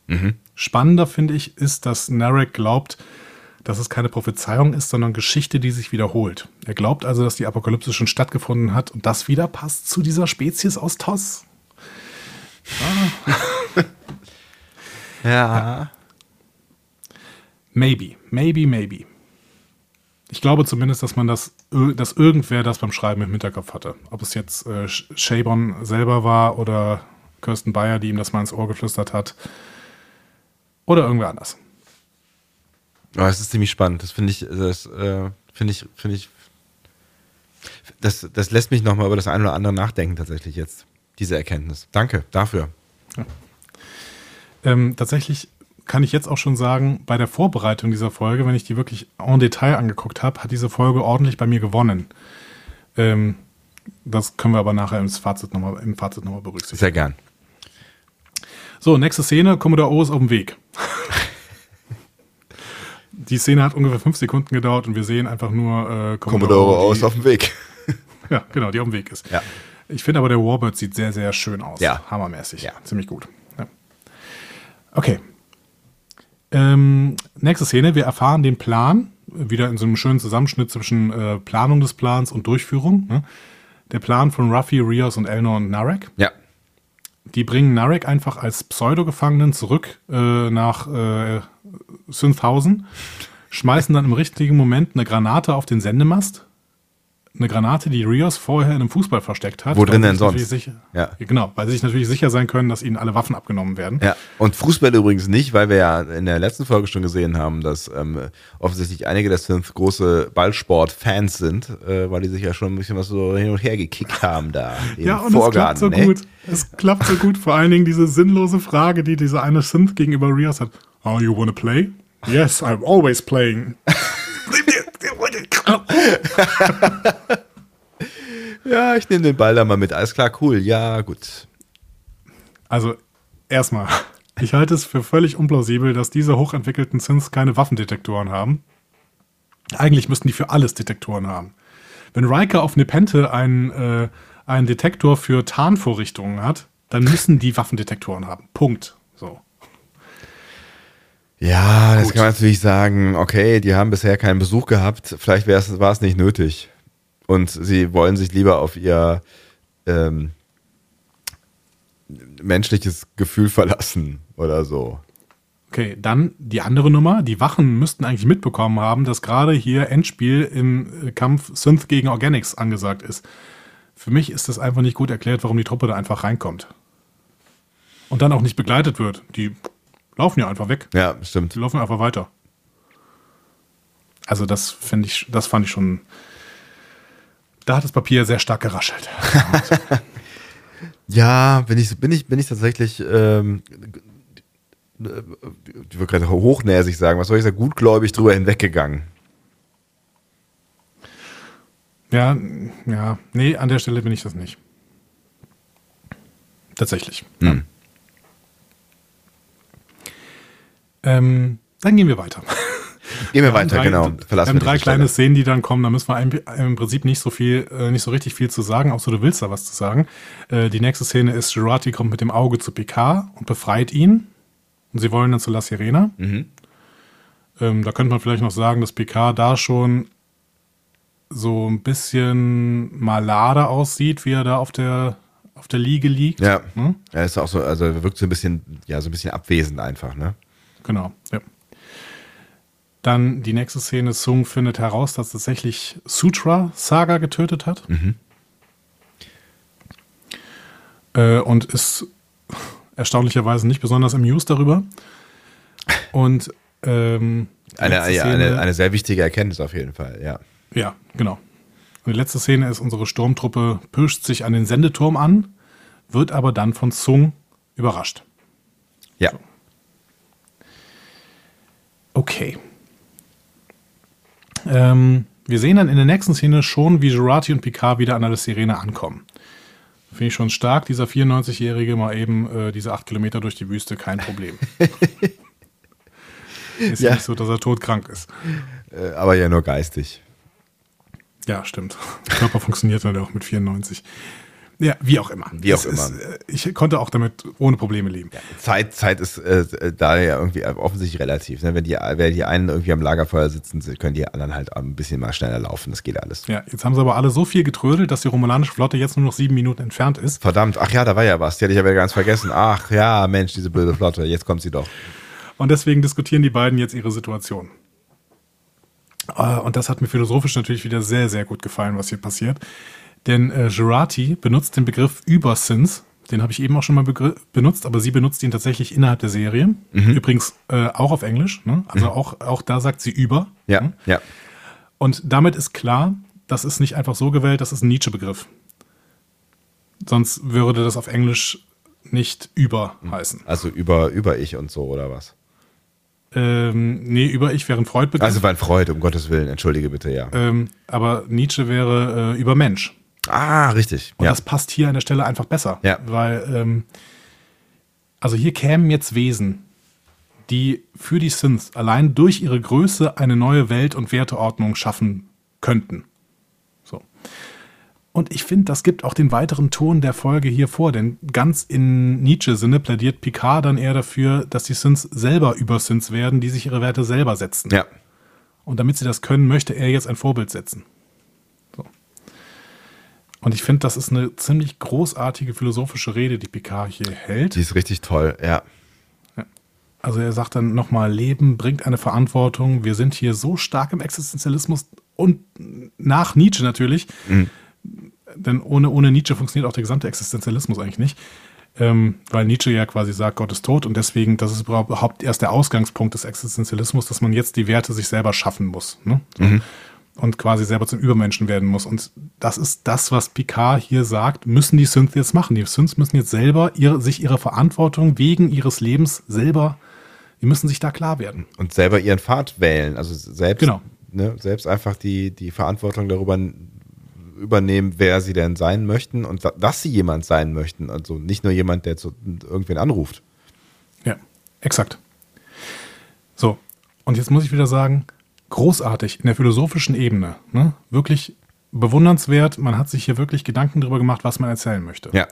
[SPEAKER 3] Mhm. Spannender finde ich ist, dass Narek glaubt, dass es keine Prophezeiung ist, sondern Geschichte, die sich wiederholt. Er glaubt also, dass die Apokalypse schon stattgefunden hat und das wieder passt zu dieser Spezies aus Toss.
[SPEAKER 2] Ah. ja. <laughs> ja.
[SPEAKER 3] Maybe, maybe, maybe. Ich glaube zumindest, dass man das, dass irgendwer das beim Schreiben im Hinterkopf hatte. Ob es jetzt äh, Shabon selber war oder Kirsten Bayer, die ihm das mal ins Ohr geflüstert hat. Oder irgendwer anders.
[SPEAKER 2] Aber es ist ziemlich spannend. Das finde ich, das äh, finde ich, finde ich, das, das lässt mich nochmal über das eine oder andere nachdenken tatsächlich jetzt diese Erkenntnis. Danke dafür. Ja.
[SPEAKER 3] Ähm, tatsächlich kann ich jetzt auch schon sagen, bei der Vorbereitung dieser Folge, wenn ich die wirklich en Detail angeguckt habe, hat diese Folge ordentlich bei mir gewonnen. Ähm, das können wir aber nachher im Fazit nochmal im Fazit berücksichtigen.
[SPEAKER 2] Sehr gern.
[SPEAKER 3] So, nächste Szene, Commodore O ist auf dem Weg. <laughs> die Szene hat ungefähr fünf Sekunden gedauert und wir sehen einfach nur äh,
[SPEAKER 2] Commodore O
[SPEAKER 3] die-
[SPEAKER 2] ist auf dem Weg. <laughs>
[SPEAKER 3] Ja, genau, die auf dem Weg ist.
[SPEAKER 2] Ja.
[SPEAKER 3] Ich finde aber, der Warbird sieht sehr, sehr schön aus.
[SPEAKER 2] Ja.
[SPEAKER 3] Hammermäßig.
[SPEAKER 2] Ja.
[SPEAKER 3] Ziemlich gut. Ja. Okay. Ähm, nächste Szene. Wir erfahren den Plan. Wieder in so einem schönen Zusammenschnitt zwischen äh, Planung des Plans und Durchführung. Ne? Der Plan von Ruffy, Rios und Elnor und Narek.
[SPEAKER 2] Ja.
[SPEAKER 3] Die bringen Narek einfach als Pseudo-Gefangenen zurück äh, nach äh, Synthhausen, schmeißen dann im richtigen Moment eine Granate auf den Sendemast. Eine Granate, die Rios vorher in einem Fußball versteckt hat.
[SPEAKER 2] Wo drin denn sonst?
[SPEAKER 3] Sicher,
[SPEAKER 2] Ja.
[SPEAKER 3] Genau, weil sie sich natürlich sicher sein können, dass ihnen alle Waffen abgenommen werden.
[SPEAKER 2] Ja, und Fußball übrigens nicht, weil wir ja in der letzten Folge schon gesehen haben, dass ähm, offensichtlich einige der Synth große Ballsport-Fans sind, äh, weil die sich ja schon ein bisschen was so hin und her gekickt haben da
[SPEAKER 3] Ja, und es klappt so
[SPEAKER 2] ne?
[SPEAKER 3] gut. Es klappt so gut. Vor allen Dingen diese sinnlose Frage, die dieser eine Synth gegenüber Rios hat. Oh, you wanna play? Yes, I'm always playing. <laughs> <laughs>
[SPEAKER 2] Ja, ich nehme den Ball da mal mit. Alles klar, cool. Ja, gut.
[SPEAKER 3] Also, erstmal, ich halte es für völlig unplausibel, dass diese hochentwickelten Synths keine Waffendetektoren haben. Eigentlich müssten die für alles Detektoren haben. Wenn Riker auf Nepente einen, äh, einen Detektor für Tarnvorrichtungen hat, dann müssen die Waffendetektoren haben. Punkt.
[SPEAKER 2] Ja, das
[SPEAKER 3] Gut.
[SPEAKER 2] kann man natürlich sagen, okay, die haben bisher keinen Besuch gehabt, vielleicht war es nicht nötig. Und sie wollen sich lieber auf ihr ähm, menschliches Gefühl verlassen oder so.
[SPEAKER 3] Okay, dann die andere Nummer. Die Wachen müssten eigentlich mitbekommen haben, dass gerade hier Endspiel im äh, Kampf Synth gegen Organics angesagt ist. Für mich ist das einfach nicht gut erklärt, warum die Truppe da einfach reinkommt. Und dann auch nicht begleitet wird. Die laufen ja einfach weg.
[SPEAKER 2] Ja, stimmt.
[SPEAKER 3] Die laufen einfach weiter. Also das finde ich, das fand ich schon. Da hat das Papier sehr stark geraschelt. <laughs>
[SPEAKER 2] Ja, bin ich, bin ich, bin ich tatsächlich, ähm, ich würde gerade hochnäsig sagen, was soll ich sagen, gutgläubig drüber hinweggegangen.
[SPEAKER 3] Ja, ja, nee, an der Stelle bin ich das nicht. Tatsächlich.
[SPEAKER 2] Hm.
[SPEAKER 3] Ähm, dann gehen wir weiter.
[SPEAKER 2] Gehen wir
[SPEAKER 3] Wir haben
[SPEAKER 2] weiter,
[SPEAKER 3] drei,
[SPEAKER 2] genau.
[SPEAKER 3] Wir
[SPEAKER 2] Verlassen
[SPEAKER 3] haben
[SPEAKER 2] wir
[SPEAKER 3] drei
[SPEAKER 2] diese
[SPEAKER 3] kleine
[SPEAKER 2] Stelle.
[SPEAKER 3] Szenen, die dann kommen. Da müssen wir im, Prinzip nicht so viel, äh, nicht so richtig viel zu sagen, außer du willst da was zu sagen. Äh, die nächste Szene ist, Jurati kommt mit dem Auge zu Picard und befreit ihn. Und sie wollen dann zu La Sirena.
[SPEAKER 2] Mhm.
[SPEAKER 3] Ähm, da könnte man vielleicht noch sagen, dass Picard da schon so ein bisschen malade aussieht, wie er da auf der, auf der Liege liegt.
[SPEAKER 2] Ja.
[SPEAKER 3] Hm?
[SPEAKER 2] Er ist auch so, also wirkt so ein bisschen, ja, so ein bisschen abwesend einfach, ne?
[SPEAKER 3] Genau, ja. Dann die nächste Szene, Sung findet heraus, dass tatsächlich Sutra Saga getötet hat. Äh, und ist erstaunlicherweise nicht besonders amused darüber. Und ähm,
[SPEAKER 2] Eine, ja,
[SPEAKER 3] Szene-
[SPEAKER 2] eine, eine sehr wichtige Erkenntnis auf jeden Fall, ja.
[SPEAKER 3] ja, genau. Und die letzte Szene ist, unsere Sturmtruppe pirscht sich an den Sendeturm an, wird aber dann von Sung überrascht.
[SPEAKER 2] Ja.
[SPEAKER 3] Okay. Ähm, wir sehen dann in der nächsten Szene schon, wie Jurati und Picard wieder an der Sirene ankommen. Finde ich schon stark, dieser 94-Jährige mal eben äh, diese acht Kilometer durch die Wüste, kein Problem. <laughs> ist ja nicht so, dass er todkrank ist.
[SPEAKER 2] Äh, aber ja nur geistig.
[SPEAKER 3] Ja, stimmt. Der <laughs> Körper funktioniert dann auch mit 94. Ja, wie auch immer.
[SPEAKER 2] Wie auch
[SPEAKER 3] Es
[SPEAKER 2] immer.
[SPEAKER 3] Ist, äh, ich konnte auch damit ohne Probleme leben.
[SPEAKER 2] Zeit, Zeit ist äh, da ja irgendwie offensichtlich relativ. Ne? Wenn die, wenn die einen irgendwie am Lagerfeuer sitzen, können die anderen halt ein bisschen mal schneller laufen. Das geht alles.
[SPEAKER 3] Ja, jetzt haben sie aber alle so viel getrödelt, dass die romulanische Flotte jetzt nur noch sieben Minuten entfernt ist.
[SPEAKER 2] Verdammt, ach ja, da war ja was. Die hatte ich ja wieder ganz vergessen. Ach ja, Mensch, diese blöde Flotte. Jetzt kommt sie doch.
[SPEAKER 3] Und deswegen diskutieren die beiden jetzt ihre Situation. Äh, Und das hat mir philosophisch natürlich wieder sehr, sehr gut gefallen, was hier passiert. Denn äh, Jurati benutzt den Begriff Übersins. Den habe ich eben auch schon mal benutzt, aber sie benutzt ihn tatsächlich innerhalb der Serie. Übrigens äh, auch auf Englisch. Ne? Also auch, auch da sagt sie über.
[SPEAKER 2] Ja, ja.
[SPEAKER 3] Und damit ist klar, das ist nicht einfach so gewählt, das ist ein Nietzsche-Begriff. Sonst würde das auf Englisch nicht über heißen.
[SPEAKER 2] Also über, über ich und so oder was.
[SPEAKER 3] Ähm, nee, über Ich wäre ein Freud
[SPEAKER 2] Also war ein Freud, um Gottes Willen, entschuldige bitte, ja.
[SPEAKER 3] Ähm, aber Nietzsche wäre äh, über Mensch.
[SPEAKER 2] Ah, richtig.
[SPEAKER 3] Und
[SPEAKER 2] ja.
[SPEAKER 3] das passt hier an der Stelle einfach besser.
[SPEAKER 2] Ja.
[SPEAKER 3] Weil, ähm, also hier kämen jetzt Wesen, die für die Synths allein durch ihre Größe eine neue Welt- und Werteordnung schaffen könnten. So. Und ich finde, das gibt auch den weiteren Ton der Folge hier vor, denn ganz in Nietzsche-Sinne plädiert Picard dann eher dafür, dass die Synths selber über Synths werden, die sich ihre Werte selber setzen.
[SPEAKER 2] ja.
[SPEAKER 3] Und damit sie das können, möchte er jetzt ein Vorbild setzen. Und ich finde, das ist eine ziemlich großartige philosophische Rede, die Picard hier hält.
[SPEAKER 2] Die ist richtig toll, ja.
[SPEAKER 3] Also er sagt dann nochmal, Leben bringt eine Verantwortung. Wir sind hier so stark im Existenzialismus und nach Nietzsche natürlich. Denn ohne, ohne Nietzsche funktioniert auch der gesamte Existenzialismus eigentlich nicht. Ähm, weil Nietzsche ja quasi sagt, Gott ist tot und deswegen, das ist überhaupt erst der Ausgangspunkt des Existenzialismus, dass man jetzt die Werte sich selber schaffen muss. Ne? So. Und quasi selber zum Übermenschen werden muss. Und das ist das, was Picard hier sagt, müssen die Synths jetzt machen. Die Synths müssen jetzt selber ihre, sich ihrer Verantwortung wegen ihres Lebens selber, die müssen sich da klar werden.
[SPEAKER 2] Und selber ihren Pfad wählen. Also selbst,
[SPEAKER 3] Genau.
[SPEAKER 2] ne, selbst einfach die, die Verantwortung darüber übernehmen, wer sie denn sein möchten und dass sie jemand sein möchten. Also nicht nur jemand, der zu, irgendwen anruft.
[SPEAKER 3] Ja, exakt. So, und jetzt muss ich wieder sagen, großartig in der philosophischen Ebene. Ne? Wirklich bewundernswert. Man hat sich hier wirklich Gedanken darüber gemacht, was man erzählen möchte.
[SPEAKER 2] Ja.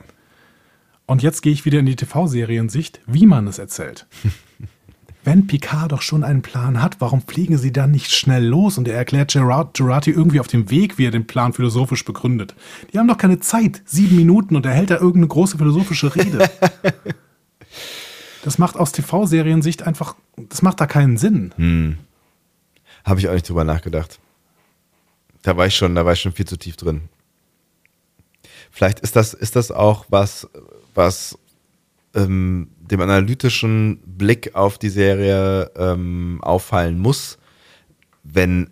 [SPEAKER 3] Und jetzt gehe ich wieder in die TV-Seriensicht, wie man es erzählt. <laughs> Wenn Picard doch schon einen Plan hat, warum fliegen sie dann nicht schnell los? Und er erklärt Gerard, Gerati irgendwie auf dem Weg, wie er den Plan philosophisch begründet. Die haben doch keine Zeit, sieben Minuten, und er hält da irgendeine große philosophische Rede. <laughs> Das macht aus TV-Seriensicht einfach, das macht da keinen Sinn.
[SPEAKER 2] Habe ich auch nicht drüber nachgedacht. Da war ich schon, da war ich schon viel zu tief drin. Vielleicht ist das, ist das auch was, was ähm, dem analytischen Blick auf die Serie ähm, auffallen muss, wenn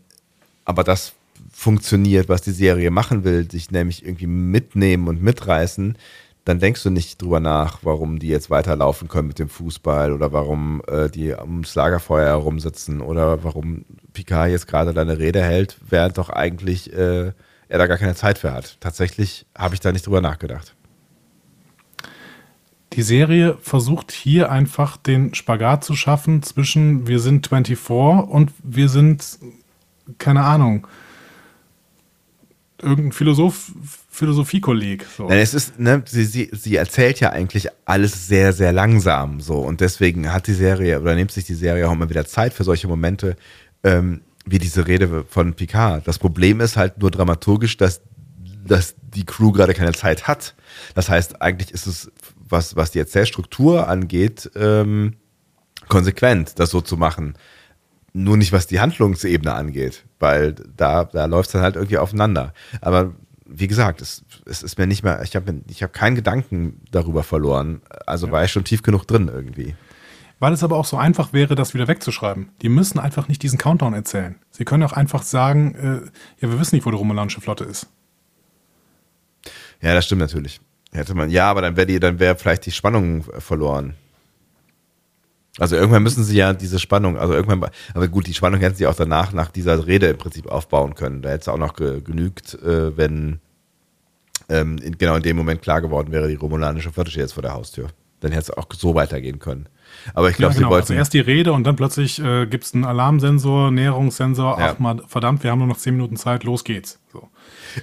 [SPEAKER 2] aber das funktioniert, was die Serie machen will, sich nämlich irgendwie mitnehmen und mitreißen, dann denkst du nicht drüber nach, warum die jetzt weiterlaufen können mit dem Fußball oder warum äh, die ums Lagerfeuer herumsitzen oder warum Picard jetzt gerade deine Rede hält, während doch eigentlich äh, er da gar keine Zeit für hat. Tatsächlich habe ich da nicht drüber nachgedacht.
[SPEAKER 3] Die Serie versucht hier einfach den Spagat zu schaffen zwischen wir sind 24 und wir sind, keine Ahnung, irgendein Philosoph, Philosophiekolleg. So.
[SPEAKER 2] Nein, es ist, ne, sie, sie, sie erzählt ja eigentlich alles sehr, sehr langsam so und deswegen hat die Serie oder nimmt sich die Serie auch immer wieder Zeit für solche Momente, ähm, wie diese Rede von Picard. Das Problem ist halt nur dramaturgisch, dass, dass die Crew gerade keine Zeit hat. Das heißt, eigentlich ist es, was, was die Erzählstruktur angeht, ähm, konsequent, das so zu machen. Nur nicht, was die Handlungsebene angeht, weil da, da läuft es dann halt irgendwie aufeinander. Aber wie gesagt, es, es ist mir nicht mehr, ich habe ich hab keinen Gedanken darüber verloren. Also war ich schon tief genug drin irgendwie.
[SPEAKER 3] Weil es aber auch so einfach wäre, das wieder wegzuschreiben. Die müssen einfach nicht diesen Countdown erzählen. Sie können auch einfach sagen, äh, ja, wir wissen nicht, wo die romulanische Flotte ist.
[SPEAKER 2] Ja, das stimmt natürlich. Hätte man, ja, aber dann wäre dann wäre vielleicht die Spannung äh, verloren. Also irgendwann müssen sie ja diese Spannung, also irgendwann, aber gut, die Spannung hätten sie auch danach, nach dieser Rede im Prinzip aufbauen können. Da hätte es auch noch ge genügt, äh, wenn ähm, in, genau in dem Moment klar geworden wäre, die romulanische Flotte steht jetzt vor der Haustür. Dann hätte es auch so weitergehen können. Aber ich glaube,
[SPEAKER 3] ja, genau.
[SPEAKER 2] sie
[SPEAKER 3] Also
[SPEAKER 2] wollten.
[SPEAKER 3] erst die Rede und dann plötzlich äh, gibt es einen Alarmsensor, Näherungssensor.
[SPEAKER 2] Ja.
[SPEAKER 3] Ach mal, verdammt, wir haben nur noch zehn Minuten Zeit, los geht's. So.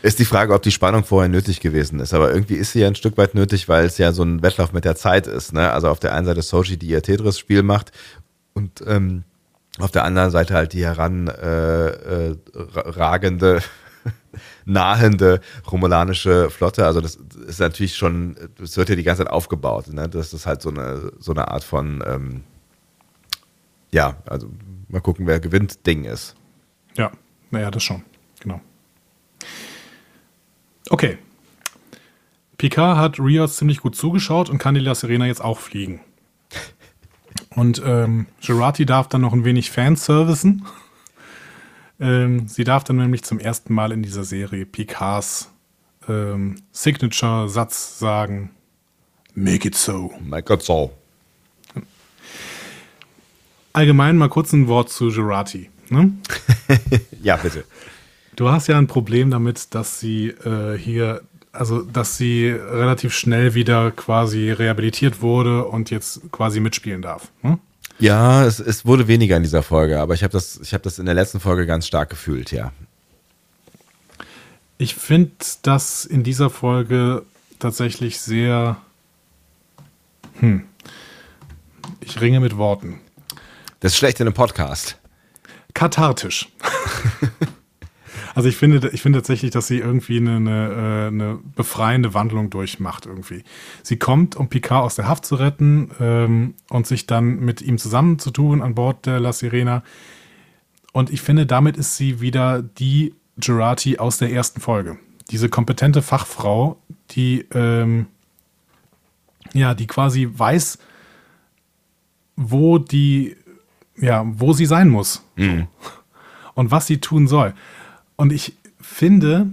[SPEAKER 2] Ist die Frage, ob die Spannung vorher nötig gewesen ist. Aber irgendwie ist sie ja ein Stück weit nötig, weil es ja so ein Wettlauf mit der Zeit ist. Ne? Also auf der einen Seite Sochi, die ihr Tetris-Spiel macht und ähm, auf der anderen Seite halt die heranragende, äh, ragende, <laughs> nahende romulanische Flotte. Also das ist natürlich schon, das wird ja die ganze Zeit aufgebaut. Ne? Das ist halt so eine, so eine Art von, ähm, ja, also mal gucken, wer gewinnt, Ding ist.
[SPEAKER 3] Ja, naja, das schon. Genau. Okay. Picard hat Rios ziemlich gut zugeschaut und kann die La Serena jetzt auch fliegen. Und ähm, darf dann noch ein wenig Fanservicen. ähm, sie darf dann nämlich zum ersten Mal in dieser Serie Picards ähm, Signature-Satz sagen. Make it so.
[SPEAKER 2] Mein Gott, so.
[SPEAKER 3] allgemein mal kurz ein Wort zu Jurati. Ne? <laughs>
[SPEAKER 2] ja, bitte.
[SPEAKER 3] Du hast ja ein Problem damit, dass sie äh, hier, also dass sie relativ schnell wieder quasi rehabilitiert wurde und jetzt quasi mitspielen darf. Ne?
[SPEAKER 2] Ja, es, es wurde weniger in dieser Folge, aber ich habe das, hab das in der letzten Folge ganz stark gefühlt, ja.
[SPEAKER 3] Ich finde das in dieser Folge tatsächlich sehr. Hm. Ich ringe mit Worten.
[SPEAKER 2] Das ist schlecht in einem Podcast.
[SPEAKER 3] Kathartisch. <laughs> also ich finde, ich finde tatsächlich, dass sie irgendwie eine, eine, äh, eine, befreiende Wandlung durchmacht irgendwie. Sie kommt, um Picard aus der Haft zu retten ähm, und sich dann mit ihm zusammenzutun an Bord der La Sirena. Und ich finde, damit ist sie wieder die Gerati aus der ersten Folge. Diese kompetente Fachfrau, die, ähm, ja, die quasi weiß, wo die, ja, wo sie sein muss. Mhm. Und was sie tun soll. Und ich finde,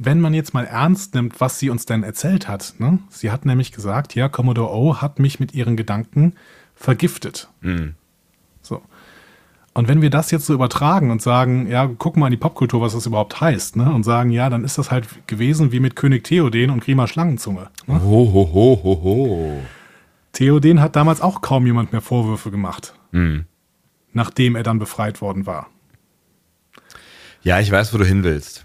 [SPEAKER 3] wenn man jetzt mal ernst nimmt, was sie uns denn erzählt hat, ne? sie hat nämlich gesagt, ja, Commodore O hat mich mit ihren Gedanken vergiftet. Mhm. So. Und wenn wir das jetzt so übertragen und sagen, ja, guck mal in die Popkultur, was das überhaupt heißt, ne? Und sagen, ja, dann ist das halt gewesen wie mit König Theoden und Grima Schlangenzunge. Ne?
[SPEAKER 2] Ho, ho, ho, ho, ho.
[SPEAKER 3] Theoden hat damals auch kaum jemand mehr Vorwürfe gemacht.
[SPEAKER 2] Mhm.
[SPEAKER 3] Nachdem er dann befreit worden war.
[SPEAKER 2] Ja, ich weiß, wo du hin willst.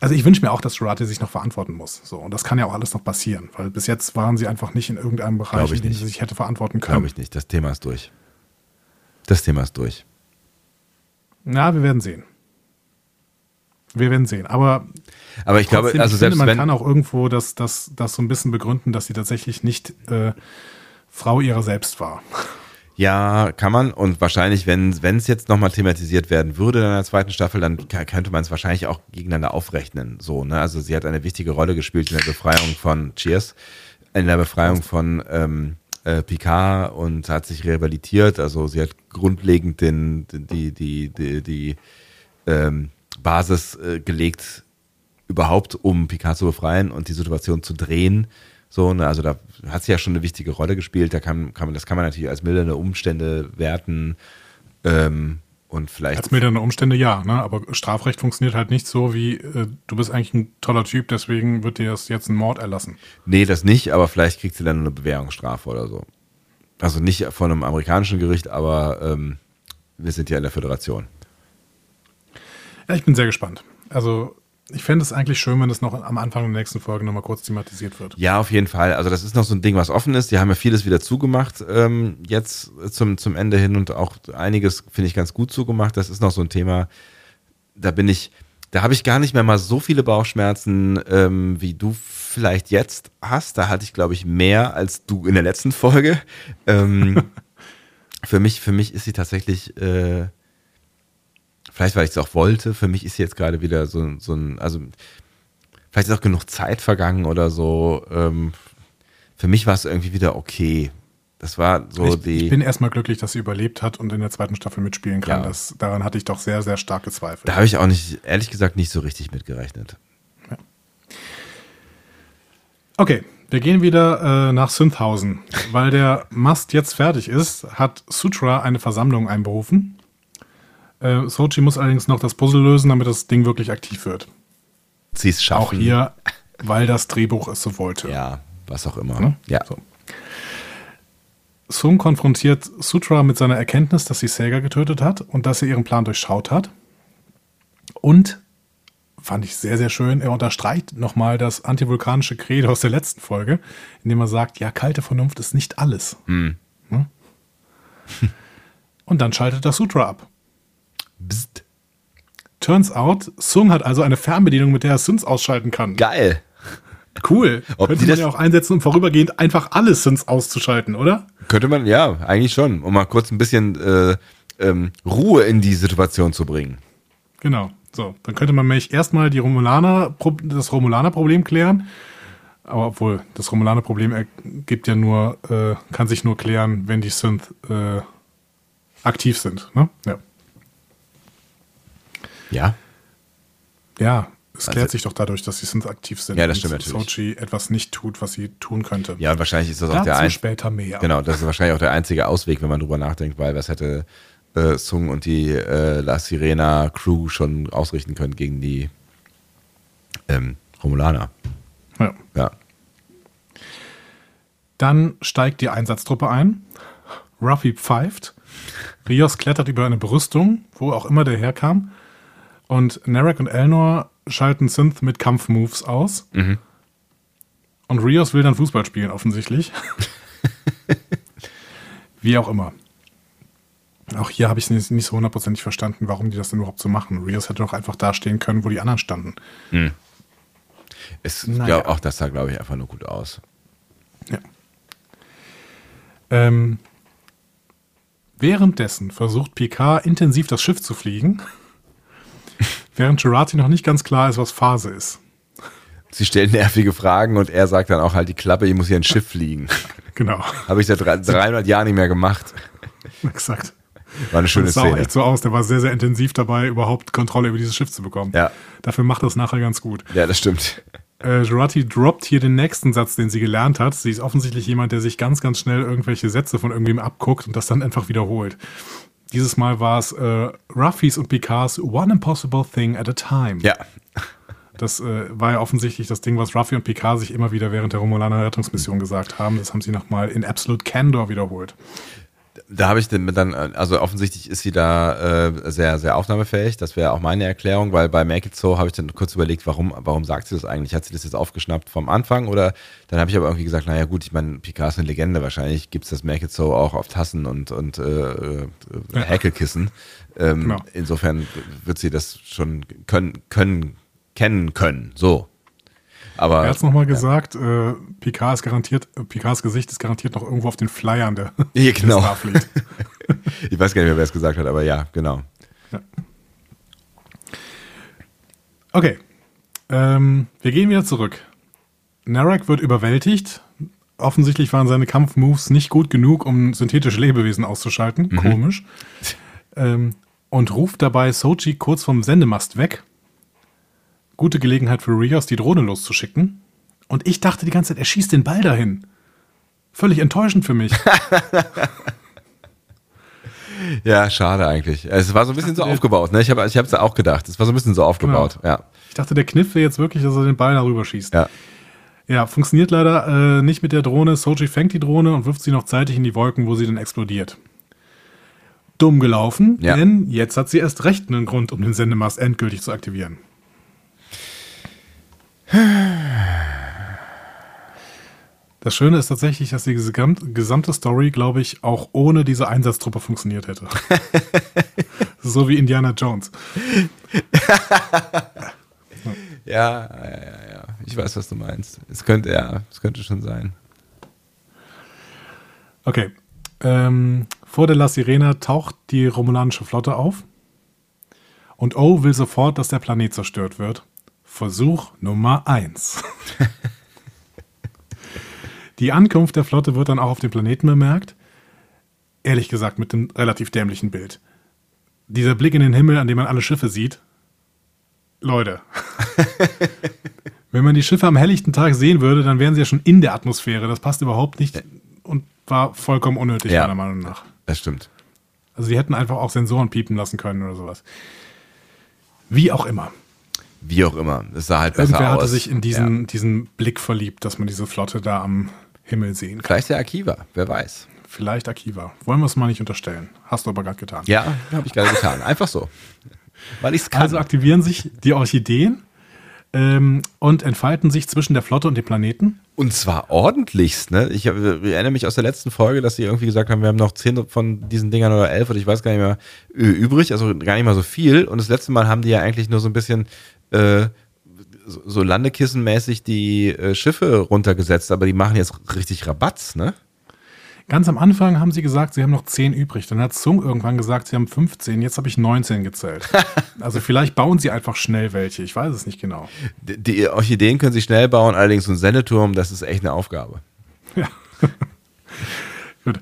[SPEAKER 3] Also ich wünsche mir auch, dass Jurati sich noch verantworten muss. So, und das kann ja auch alles noch passieren, weil bis jetzt waren sie einfach nicht in irgendeinem Bereich, in dem sie sich hätte verantworten können.
[SPEAKER 2] Glaube ich nicht. Das Thema ist durch. Das Thema ist durch.
[SPEAKER 3] Na, wir werden sehen. Wir werden sehen. Aber,
[SPEAKER 2] aber ich glaube, also selbst
[SPEAKER 3] finde, man kann auch irgendwo das, das, das so ein bisschen begründen, dass sie tatsächlich nicht äh, Frau ihrer selbst war.
[SPEAKER 2] Ja, kann man. Und wahrscheinlich, wenn es jetzt nochmal thematisiert werden würde in der zweiten Staffel, dann könnte man es wahrscheinlich auch gegeneinander aufrechnen. So, ne? Also sie hat eine wichtige Rolle gespielt in der Befreiung von Cheers, in der Befreiung von ähm, äh, Picard und hat sich rehabilitiert. Also sie hat grundlegend den, die, die, die, die ähm, Basis äh, gelegt, überhaupt um Picard zu befreien und die Situation zu drehen. So, ne, also da hat sie ja schon eine wichtige Rolle gespielt. Da kann, kann man, das kann man natürlich als mildernde Umstände werten. Ähm, und vielleicht.
[SPEAKER 3] Als mildernde Umstände ja, ne? aber Strafrecht funktioniert halt nicht so wie, äh, du bist eigentlich ein toller Typ, deswegen wird dir das jetzt ein Mord erlassen.
[SPEAKER 2] Nee, das nicht, aber vielleicht kriegt sie dann eine Bewährungsstrafe oder so. Also nicht von einem amerikanischen Gericht, aber ähm, wir sind ja in der Föderation.
[SPEAKER 3] Ja, ich bin sehr gespannt. Also ich fände es eigentlich schön, wenn es noch am Anfang der nächsten Folge nochmal kurz thematisiert wird.
[SPEAKER 2] Ja, auf jeden Fall. Also das ist noch so ein Ding, was offen ist. Die haben ja vieles wieder zugemacht ähm, jetzt zum, zum Ende hin und auch einiges, finde ich, ganz gut zugemacht. Das ist noch so ein Thema, da bin ich, da habe ich gar nicht mehr mal so viele Bauchschmerzen, ähm, wie du vielleicht jetzt hast. Da hatte ich, glaube ich, mehr als du in der letzten Folge. Ähm, <laughs> für, mich, für mich ist sie tatsächlich... Äh, vielleicht weil ich es auch wollte, für mich ist jetzt gerade wieder so, so ein, also vielleicht ist auch genug Zeit vergangen oder so. Ähm, für mich war es irgendwie wieder okay. Das war so
[SPEAKER 3] ich,
[SPEAKER 2] die.
[SPEAKER 3] Ich bin erstmal glücklich, dass sie überlebt hat und in der zweiten Staffel mitspielen kann. Ja. Das, daran hatte ich doch sehr, sehr starke Zweifel.
[SPEAKER 2] Da habe ich auch nicht, ehrlich gesagt, nicht so richtig mitgerechnet. Ja.
[SPEAKER 3] Okay, wir gehen wieder äh, nach Synthhausen. Weil der Mast jetzt fertig ist, hat Sutra eine Versammlung einberufen äh, Sochi muss allerdings noch das Puzzle lösen, damit das Ding wirklich aktiv wird.
[SPEAKER 2] Sie es schaffen.
[SPEAKER 3] Auch hier, weil das Drehbuch es so wollte.
[SPEAKER 2] Ja, was auch immer. Ne? Ja. So.
[SPEAKER 3] Sung konfrontiert Sutra mit seiner Erkenntnis, dass sie Saga getötet hat und dass er ihren Plan durchschaut hat. Und fand ich sehr, sehr schön. Er unterstreicht nochmal das antivulkanische Credo aus der letzten Folge, indem er sagt, ja, kalte Vernunft ist nicht alles.
[SPEAKER 2] Hm. <laughs>
[SPEAKER 3] Und dann schaltet das Sutra ab.
[SPEAKER 2] Psst.
[SPEAKER 3] Turns out, Sung hat also eine Fernbedienung, mit der er Synths ausschalten kann.
[SPEAKER 2] Geil.
[SPEAKER 3] Cool. Ob Könnte man ja auch einsetzen, um vorübergehend einfach alle Synths auszuschalten, oder?
[SPEAKER 2] Könnte man, ja, eigentlich schon, um mal kurz ein bisschen äh, ähm, Ruhe in die Situation zu bringen.
[SPEAKER 3] Genau. So, dann könnte man nämlich erstmal die Romulaner, das Romulaner-Problem klären. Aber obwohl, das Romulaner-Problem gibt ja nur, äh, kann sich nur klären, wenn die Synth äh, aktiv sind. Ne? Ja.
[SPEAKER 2] Ja.
[SPEAKER 3] Ja, Es klärt sich doch dadurch, dass sie Synth aktiv sind.
[SPEAKER 2] Ja, das stimmt
[SPEAKER 3] und
[SPEAKER 2] natürlich.
[SPEAKER 3] Sochi etwas nicht tut, was sie tun könnte.
[SPEAKER 2] Ja, und wahrscheinlich ist das auch
[SPEAKER 3] Dazu
[SPEAKER 2] der einzige.
[SPEAKER 3] später mehr.
[SPEAKER 2] Genau, das ist wahrscheinlich auch der einzige Ausweg, wenn man drüber nachdenkt, weil was hätte äh, Sung und die äh, La Sirena Crew schon ausrichten können gegen die ähm, Romulaner.
[SPEAKER 3] Ja.
[SPEAKER 2] Ja.
[SPEAKER 3] Dann steigt die Einsatztruppe ein. Ruffy pfeift. Rios klettert über eine Brüstung, wo auch immer der herkam. Und Narek und Elnor schalten Synth mit Kampfmoves aus. Und Rios will dann Fußball spielen, offensichtlich. <laughs> Wie auch immer. Auch hier habe ich es nicht so hundertprozentig verstanden, warum die das denn überhaupt so machen. Rios hätte doch einfach da stehen können, wo die anderen standen.
[SPEAKER 2] Es,
[SPEAKER 3] Naja.
[SPEAKER 2] ja, auch das sah, glaube ich, einfach nur gut aus.
[SPEAKER 3] Ja. Ähm, währenddessen versucht Picard intensiv das Schiff zu fliegen, während Jurati noch nicht ganz klar ist, was Phase ist.
[SPEAKER 2] Sie stellen nervige Fragen und er sagt dann auch halt die Klappe, ich muss hier ein Schiff fliegen. <laughs>
[SPEAKER 3] Genau,
[SPEAKER 2] Habe ich seit drei- 300 Jahren nicht mehr gemacht. <laughs>
[SPEAKER 3] exakt.
[SPEAKER 2] War eine schöne
[SPEAKER 3] Das sah auch
[SPEAKER 2] Szene.
[SPEAKER 3] echt so aus. Der war sehr, sehr intensiv dabei, überhaupt Kontrolle über dieses Schiff zu bekommen.
[SPEAKER 2] Ja.
[SPEAKER 3] Dafür macht das nachher ganz gut.
[SPEAKER 2] Ja, das stimmt.
[SPEAKER 3] Äh, Jurati droppt hier den nächsten Satz, den sie gelernt hat. Sie ist offensichtlich jemand, der sich ganz, ganz schnell irgendwelche Sätze von irgendwem abguckt und das dann einfach wiederholt. Dieses Mal war es äh, Ruffys und Picards One Impossible Thing at a Time.
[SPEAKER 2] Ja.
[SPEAKER 3] Das äh, war ja offensichtlich das Ding, was Ruffy und Picard sich immer wieder während der Romulaner Rettungsmission gesagt haben. Das haben sie nochmal in Absolute Candor wiederholt.
[SPEAKER 2] Da habe ich dann, dann, also offensichtlich ist sie da äh, sehr, sehr aufnahmefähig. Das wäre auch meine Erklärung, weil bei Make It So habe ich dann kurz überlegt, warum, warum sagt sie das eigentlich? Hat sie das jetzt aufgeschnappt vom Anfang oder dann habe ich aber irgendwie gesagt, naja gut, ich meine, Picard ist eine Legende, wahrscheinlich gibt es das Make It So auch auf Tassen und, und äh, äh. Häkelkissen. Ähm,
[SPEAKER 3] Genau.
[SPEAKER 2] Insofern wird sie das schon können, können, kennen können. So. Aber
[SPEAKER 3] Er hat es nochmal gesagt, äh, Picard ist garantiert, äh, Picards Gesicht ist garantiert noch irgendwo auf den Flyern der, <laughs>
[SPEAKER 2] Ja, genau.
[SPEAKER 3] der <laughs>
[SPEAKER 2] ich weiß gar nicht mehr, wer es gesagt hat, aber ja, genau.
[SPEAKER 3] Okay. Ähm, wir gehen wieder zurück. Narek wird überwältigt. Offensichtlich waren seine Kampfmoves nicht gut genug, um synthetische Lebewesen auszuschalten. Komisch. <laughs> Ähm, und ruft dabei Sochi kurz vom Sendemast weg. Gute Gelegenheit für Rios, die Drohne loszuschicken. Und ich dachte die ganze Zeit, er schießt den Ball dahin. Völlig enttäuschend für mich. <laughs>
[SPEAKER 2] Ja, schade eigentlich. Es war so ein bisschen so
[SPEAKER 3] dachte, der-
[SPEAKER 2] aufgebaut, ne? Ich habe ich hab's ja auch gedacht. Es war so ein bisschen so aufgebaut, ja.
[SPEAKER 3] Ich dachte, der Kniff wäre jetzt wirklich, dass er den Ball darüber schießt.
[SPEAKER 2] Ja.
[SPEAKER 3] Ja, funktioniert leider äh, nicht mit der Drohne. Soji fängt die Drohne und wirft sie noch zeitig in die Wolken, wo sie dann explodiert. Dumm gelaufen,
[SPEAKER 2] Ja.
[SPEAKER 3] denn jetzt hat sie erst recht einen Grund, um den Sendemast endgültig zu aktivieren. Das Schöne ist tatsächlich, dass die gesam- gesamte Story, glaube ich, auch ohne diese Einsatztruppe funktioniert hätte. <laughs> so wie Indiana Jones. <laughs>
[SPEAKER 2] Ja, ja, ja, ja. Ich weiß, was du meinst. Es könnte, ja, es könnte schon sein.
[SPEAKER 3] Okay. Ähm, vor der La Sirena taucht die romulanische Flotte auf. Und O will sofort, dass der Planet zerstört wird. Versuch Nummer 1. <laughs> die Ankunft der Flotte wird dann auch auf dem Planeten bemerkt. Ehrlich gesagt, mit einem relativ dämlichen Bild. Dieser Blick in den Himmel, an dem man alle Schiffe sieht. Leute. <laughs> Wenn man die Schiffe am helllichten Tag sehen würde, dann wären sie ja schon in der Atmosphäre. Das passt überhaupt nicht und war vollkommen unnötig,
[SPEAKER 2] Ja.
[SPEAKER 3] meiner Meinung nach.
[SPEAKER 2] Das stimmt.
[SPEAKER 3] Also sie hätten einfach auch Sensoren piepen lassen können oder sowas. Wie auch immer.
[SPEAKER 2] Wie auch immer. Es sah halt besser
[SPEAKER 3] Irgendwer
[SPEAKER 2] aus.
[SPEAKER 3] hatte sich in diesen,
[SPEAKER 2] Ja.
[SPEAKER 3] diesen Blick verliebt, dass man diese Flotte da am Himmel sehen kann.
[SPEAKER 2] Vielleicht der Akiva, wer weiß.
[SPEAKER 3] Vielleicht Akiva. Wollen wir es mal nicht unterstellen. Hast du aber gerade getan.
[SPEAKER 2] Ja, habe ich gerade getan. Einfach so. Weil ich es kann.
[SPEAKER 3] Also aktivieren sich die Orchideen ähm, und entfalten sich zwischen der Flotte und dem Planeten.
[SPEAKER 2] Und zwar ordentlichst, ne? Ich, hab, ich erinnere mich aus der letzten Folge, dass sie irgendwie gesagt haben, wir haben noch zehn von diesen Dingern oder elf oder ich weiß gar nicht mehr ö, übrig, also gar nicht mal so viel. Und das letzte Mal haben die ja eigentlich nur so ein bisschen äh, so, so landekissenmäßig die äh, Schiffe runtergesetzt, aber die machen jetzt richtig Rabatz, ne?
[SPEAKER 3] Ganz am Anfang haben sie gesagt, sie haben noch 10 übrig. Dann hat Sung irgendwann gesagt, sie haben 15. Jetzt habe ich 19 gezählt. <laughs> also vielleicht bauen sie einfach schnell welche. Ich weiß es nicht genau.
[SPEAKER 2] Die, die Orchideen können sie schnell bauen, allerdings so ein Sendeturm, das ist echt eine Aufgabe. <laughs>
[SPEAKER 3] Ja. Gut.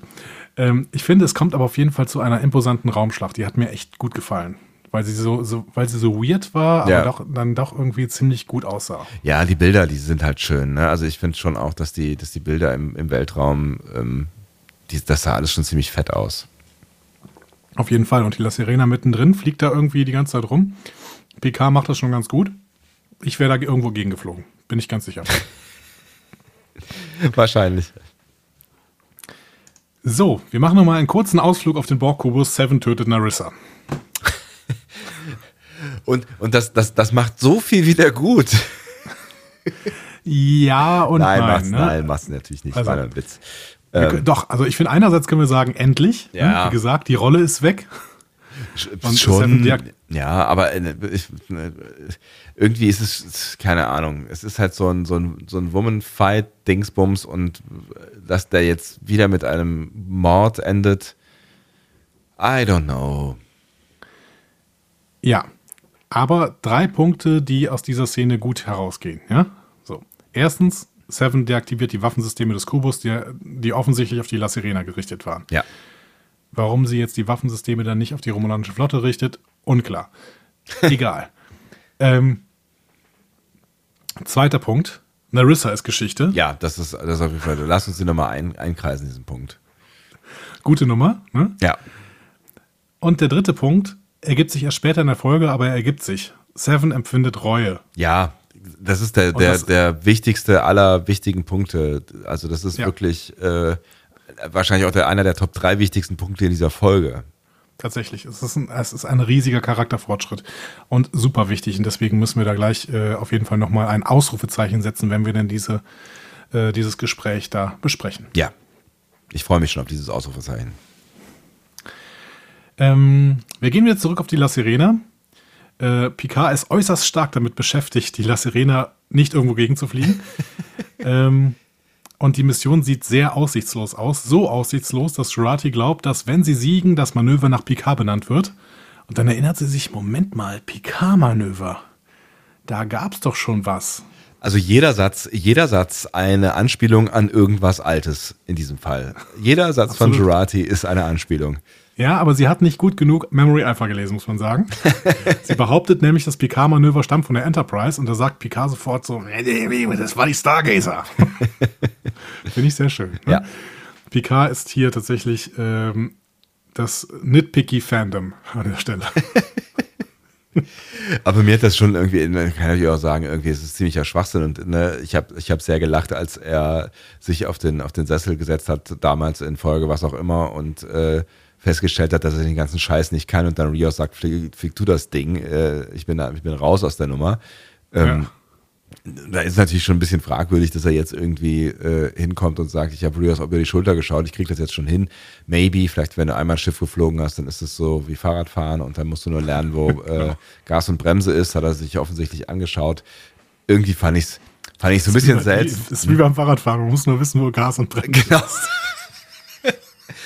[SPEAKER 3] Ähm, ich finde, es kommt aber auf jeden Fall zu einer imposanten Raumschlacht. Die hat mir echt gut gefallen. Weil sie so, so weil sie so weird war,
[SPEAKER 2] Ja.
[SPEAKER 3] aber doch, dann doch irgendwie ziemlich gut aussah.
[SPEAKER 2] Ja, die Bilder, die sind halt schön. Ne? Also ich finde schon auch, dass die, dass die Bilder im, im Weltraum, ähm, die, das sah alles schon ziemlich fett aus.
[SPEAKER 3] Auf jeden Fall. Und die La Sirena mittendrin fliegt da irgendwie die ganze Zeit rum. PK macht das schon ganz gut. Ich wäre da irgendwo gegengeflogen. Bin ich ganz sicher. <laughs>
[SPEAKER 2] Wahrscheinlich.
[SPEAKER 3] So, wir machen nochmal einen kurzen Ausflug auf den Borg-Kubus. Seven tötet Narissa.
[SPEAKER 2] Und, und das, das, das macht so viel wieder gut.
[SPEAKER 3] Ja und
[SPEAKER 2] nein,
[SPEAKER 3] nein.
[SPEAKER 2] mach's,
[SPEAKER 3] ne?
[SPEAKER 2] nein, mach's natürlich nicht.
[SPEAKER 3] Also-
[SPEAKER 2] war ein Witz.
[SPEAKER 3] Können- Doch, also ich finde, einerseits können wir sagen, endlich.
[SPEAKER 2] Ähm. Ja.
[SPEAKER 3] Ne? Wie gesagt, die Rolle ist weg. Und
[SPEAKER 2] schon, ja, aber äh, ich, äh, irgendwie ist es, keine Ahnung, es ist halt so ein, so ein, so ein Woman-Fight-Dingsbums und dass der jetzt wieder mit einem Mord endet, I don't know.
[SPEAKER 3] Ja. Aber drei Punkte, die aus dieser Szene gut herausgehen. Ja? So. Erstens, Seven deaktiviert die Waffensysteme des Kubus, die, die offensichtlich auf die La Sirena gerichtet waren.
[SPEAKER 2] Ja.
[SPEAKER 3] Warum sie jetzt die Waffensysteme dann nicht auf die romulanische Flotte richtet, unklar. Egal. <laughs> ähm, zweiter Punkt. Narissa ist Geschichte.
[SPEAKER 2] Ja, das ist, das ist auf jeden Fall. Lass uns den nochmal ein, einkreisen, diesen Punkt.
[SPEAKER 3] Gute Nummer. Ne?
[SPEAKER 2] Ja.
[SPEAKER 3] Und der dritte Punkt ergibt sich erst später in der Folge, aber er ergibt sich. Seven empfindet Reue.
[SPEAKER 2] Ja, das ist der, der, der wichtigste aller wichtigen Punkte. Also, das ist
[SPEAKER 3] Ja.
[SPEAKER 2] wirklich äh, wahrscheinlich auch der, einer der Top drei wichtigsten Punkte in dieser Folge.
[SPEAKER 3] Tatsächlich. Es ist, ein, es ist ein riesiger Charakterfortschritt und super wichtig. Und deswegen müssen wir da gleich äh, auf jeden Fall nochmal ein Ausrufezeichen setzen, wenn wir denn diese, äh, dieses Gespräch da besprechen.
[SPEAKER 2] Ja. Ich freue mich schon auf dieses Ausrufezeichen.
[SPEAKER 3] Ähm, wir gehen wieder zurück auf die La Sirena. Äh, Picard ist äußerst stark damit beschäftigt, die La Sirena nicht irgendwo gegenzufliegen. <laughs> ähm, und die Mission sieht sehr aussichtslos aus. So aussichtslos, dass Jurati glaubt, dass wenn sie siegen, das Manöver nach Picard benannt wird. Und dann erinnert sie sich, Moment mal, Picard-Manöver. Da gab's doch schon was.
[SPEAKER 2] Also jeder Satz, jeder Satz eine Anspielung an irgendwas Altes in diesem Fall. Jeder Satz von. Jurati ist eine Anspielung.
[SPEAKER 3] Ja, aber sie hat nicht gut genug Memory Alpha gelesen, muss man sagen. <laughs> sie behauptet nämlich, das Picard-Manöver stammt von der Enterprise und da sagt Picard sofort so, das war die Stargazer. <laughs> Finde ich sehr schön. Ne?
[SPEAKER 2] Ja.
[SPEAKER 3] Picard ist hier tatsächlich ähm, das nitpicky Fandom an der Stelle. <laughs>
[SPEAKER 2] Aber mir hat das schon irgendwie, ne, kann ich auch sagen, irgendwie ist es ziemlicher Schwachsinn und ne, ich habe ich hab sehr gelacht, als er sich auf den, auf den Sessel gesetzt hat, damals in Folge, was auch immer, und äh, festgestellt hat, dass er den ganzen Scheiß nicht kann und dann Rios sagt, flieg, flieg du das Ding, äh, ich, bin da, ich bin raus aus der Nummer. Ähm, Da ist natürlich schon ein bisschen fragwürdig, dass er jetzt irgendwie äh, hinkommt und sagt, ich habe Rios über die Schulter geschaut, ich kriege das jetzt schon hin. Maybe, vielleicht wenn du einmal Schiff geflogen hast, dann ist es so wie Fahrradfahren und dann musst du nur lernen, wo <laughs> äh, Gas und Bremse ist, hat er sich offensichtlich angeschaut. Irgendwie fand ich es fand ich so ein bisschen seltsam.
[SPEAKER 3] Ist wie beim Fahrradfahren, man muss nur wissen, wo Gas und Bremse
[SPEAKER 2] Genau. <laughs>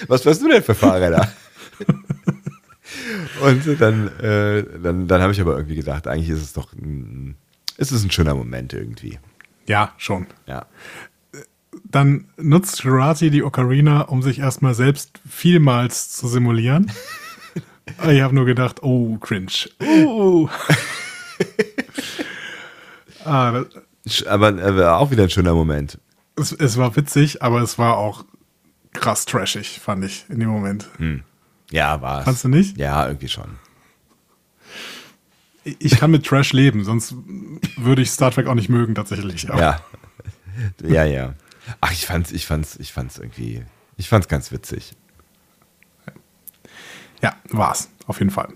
[SPEAKER 2] Was fährst du denn für Fahrräder? <laughs> Und dann, äh, dann, dann habe ich aber irgendwie gedacht, eigentlich ist es doch ein, es ist ein schöner Moment irgendwie.
[SPEAKER 3] Ja, schon.
[SPEAKER 2] Ja.
[SPEAKER 3] Dann nutzt Jurati die Ocarina, um sich erstmal selbst vielmals zu simulieren. <laughs> ich habe nur gedacht, oh, cringe. Oh. <laughs> ah,
[SPEAKER 2] Aber war auch wieder ein schöner Moment.
[SPEAKER 3] es, es war witzig, aber es war auch krass trashig, fand ich in dem Moment.
[SPEAKER 2] Ja, war es.
[SPEAKER 3] Fandst du nicht?
[SPEAKER 2] Ja, irgendwie schon.
[SPEAKER 3] Ich kann mit Trash leben, sonst würde ich Star Trek auch nicht mögen tatsächlich. Aber
[SPEAKER 2] Ja. <laughs> Ja, ja. Ach, ich fand's, ich fand's, ich fand's irgendwie, ich fand's ganz witzig.
[SPEAKER 3] Ja, war's. Auf jeden Fall.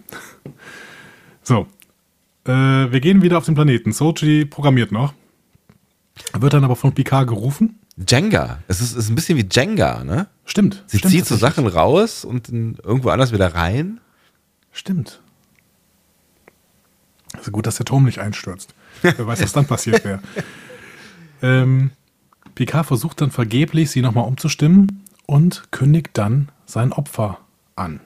[SPEAKER 3] So. Äh, wir gehen wieder auf den Planeten. Sochi programmiert noch. Wird dann aber von Picard gerufen.
[SPEAKER 2] Jenga. Es ist, ist ein bisschen wie Jenga, ne?
[SPEAKER 3] Stimmt.
[SPEAKER 2] Sie
[SPEAKER 3] stimmt
[SPEAKER 2] zieht so. Sachen raus und irgendwo anders wieder rein.
[SPEAKER 3] Stimmt. Also gut, dass der Turm nicht einstürzt. Wer weiß, was dann passiert wäre. <laughs> Ähm, Picard versucht dann vergeblich, sie nochmal umzustimmen und kündigt dann sein Opfer an.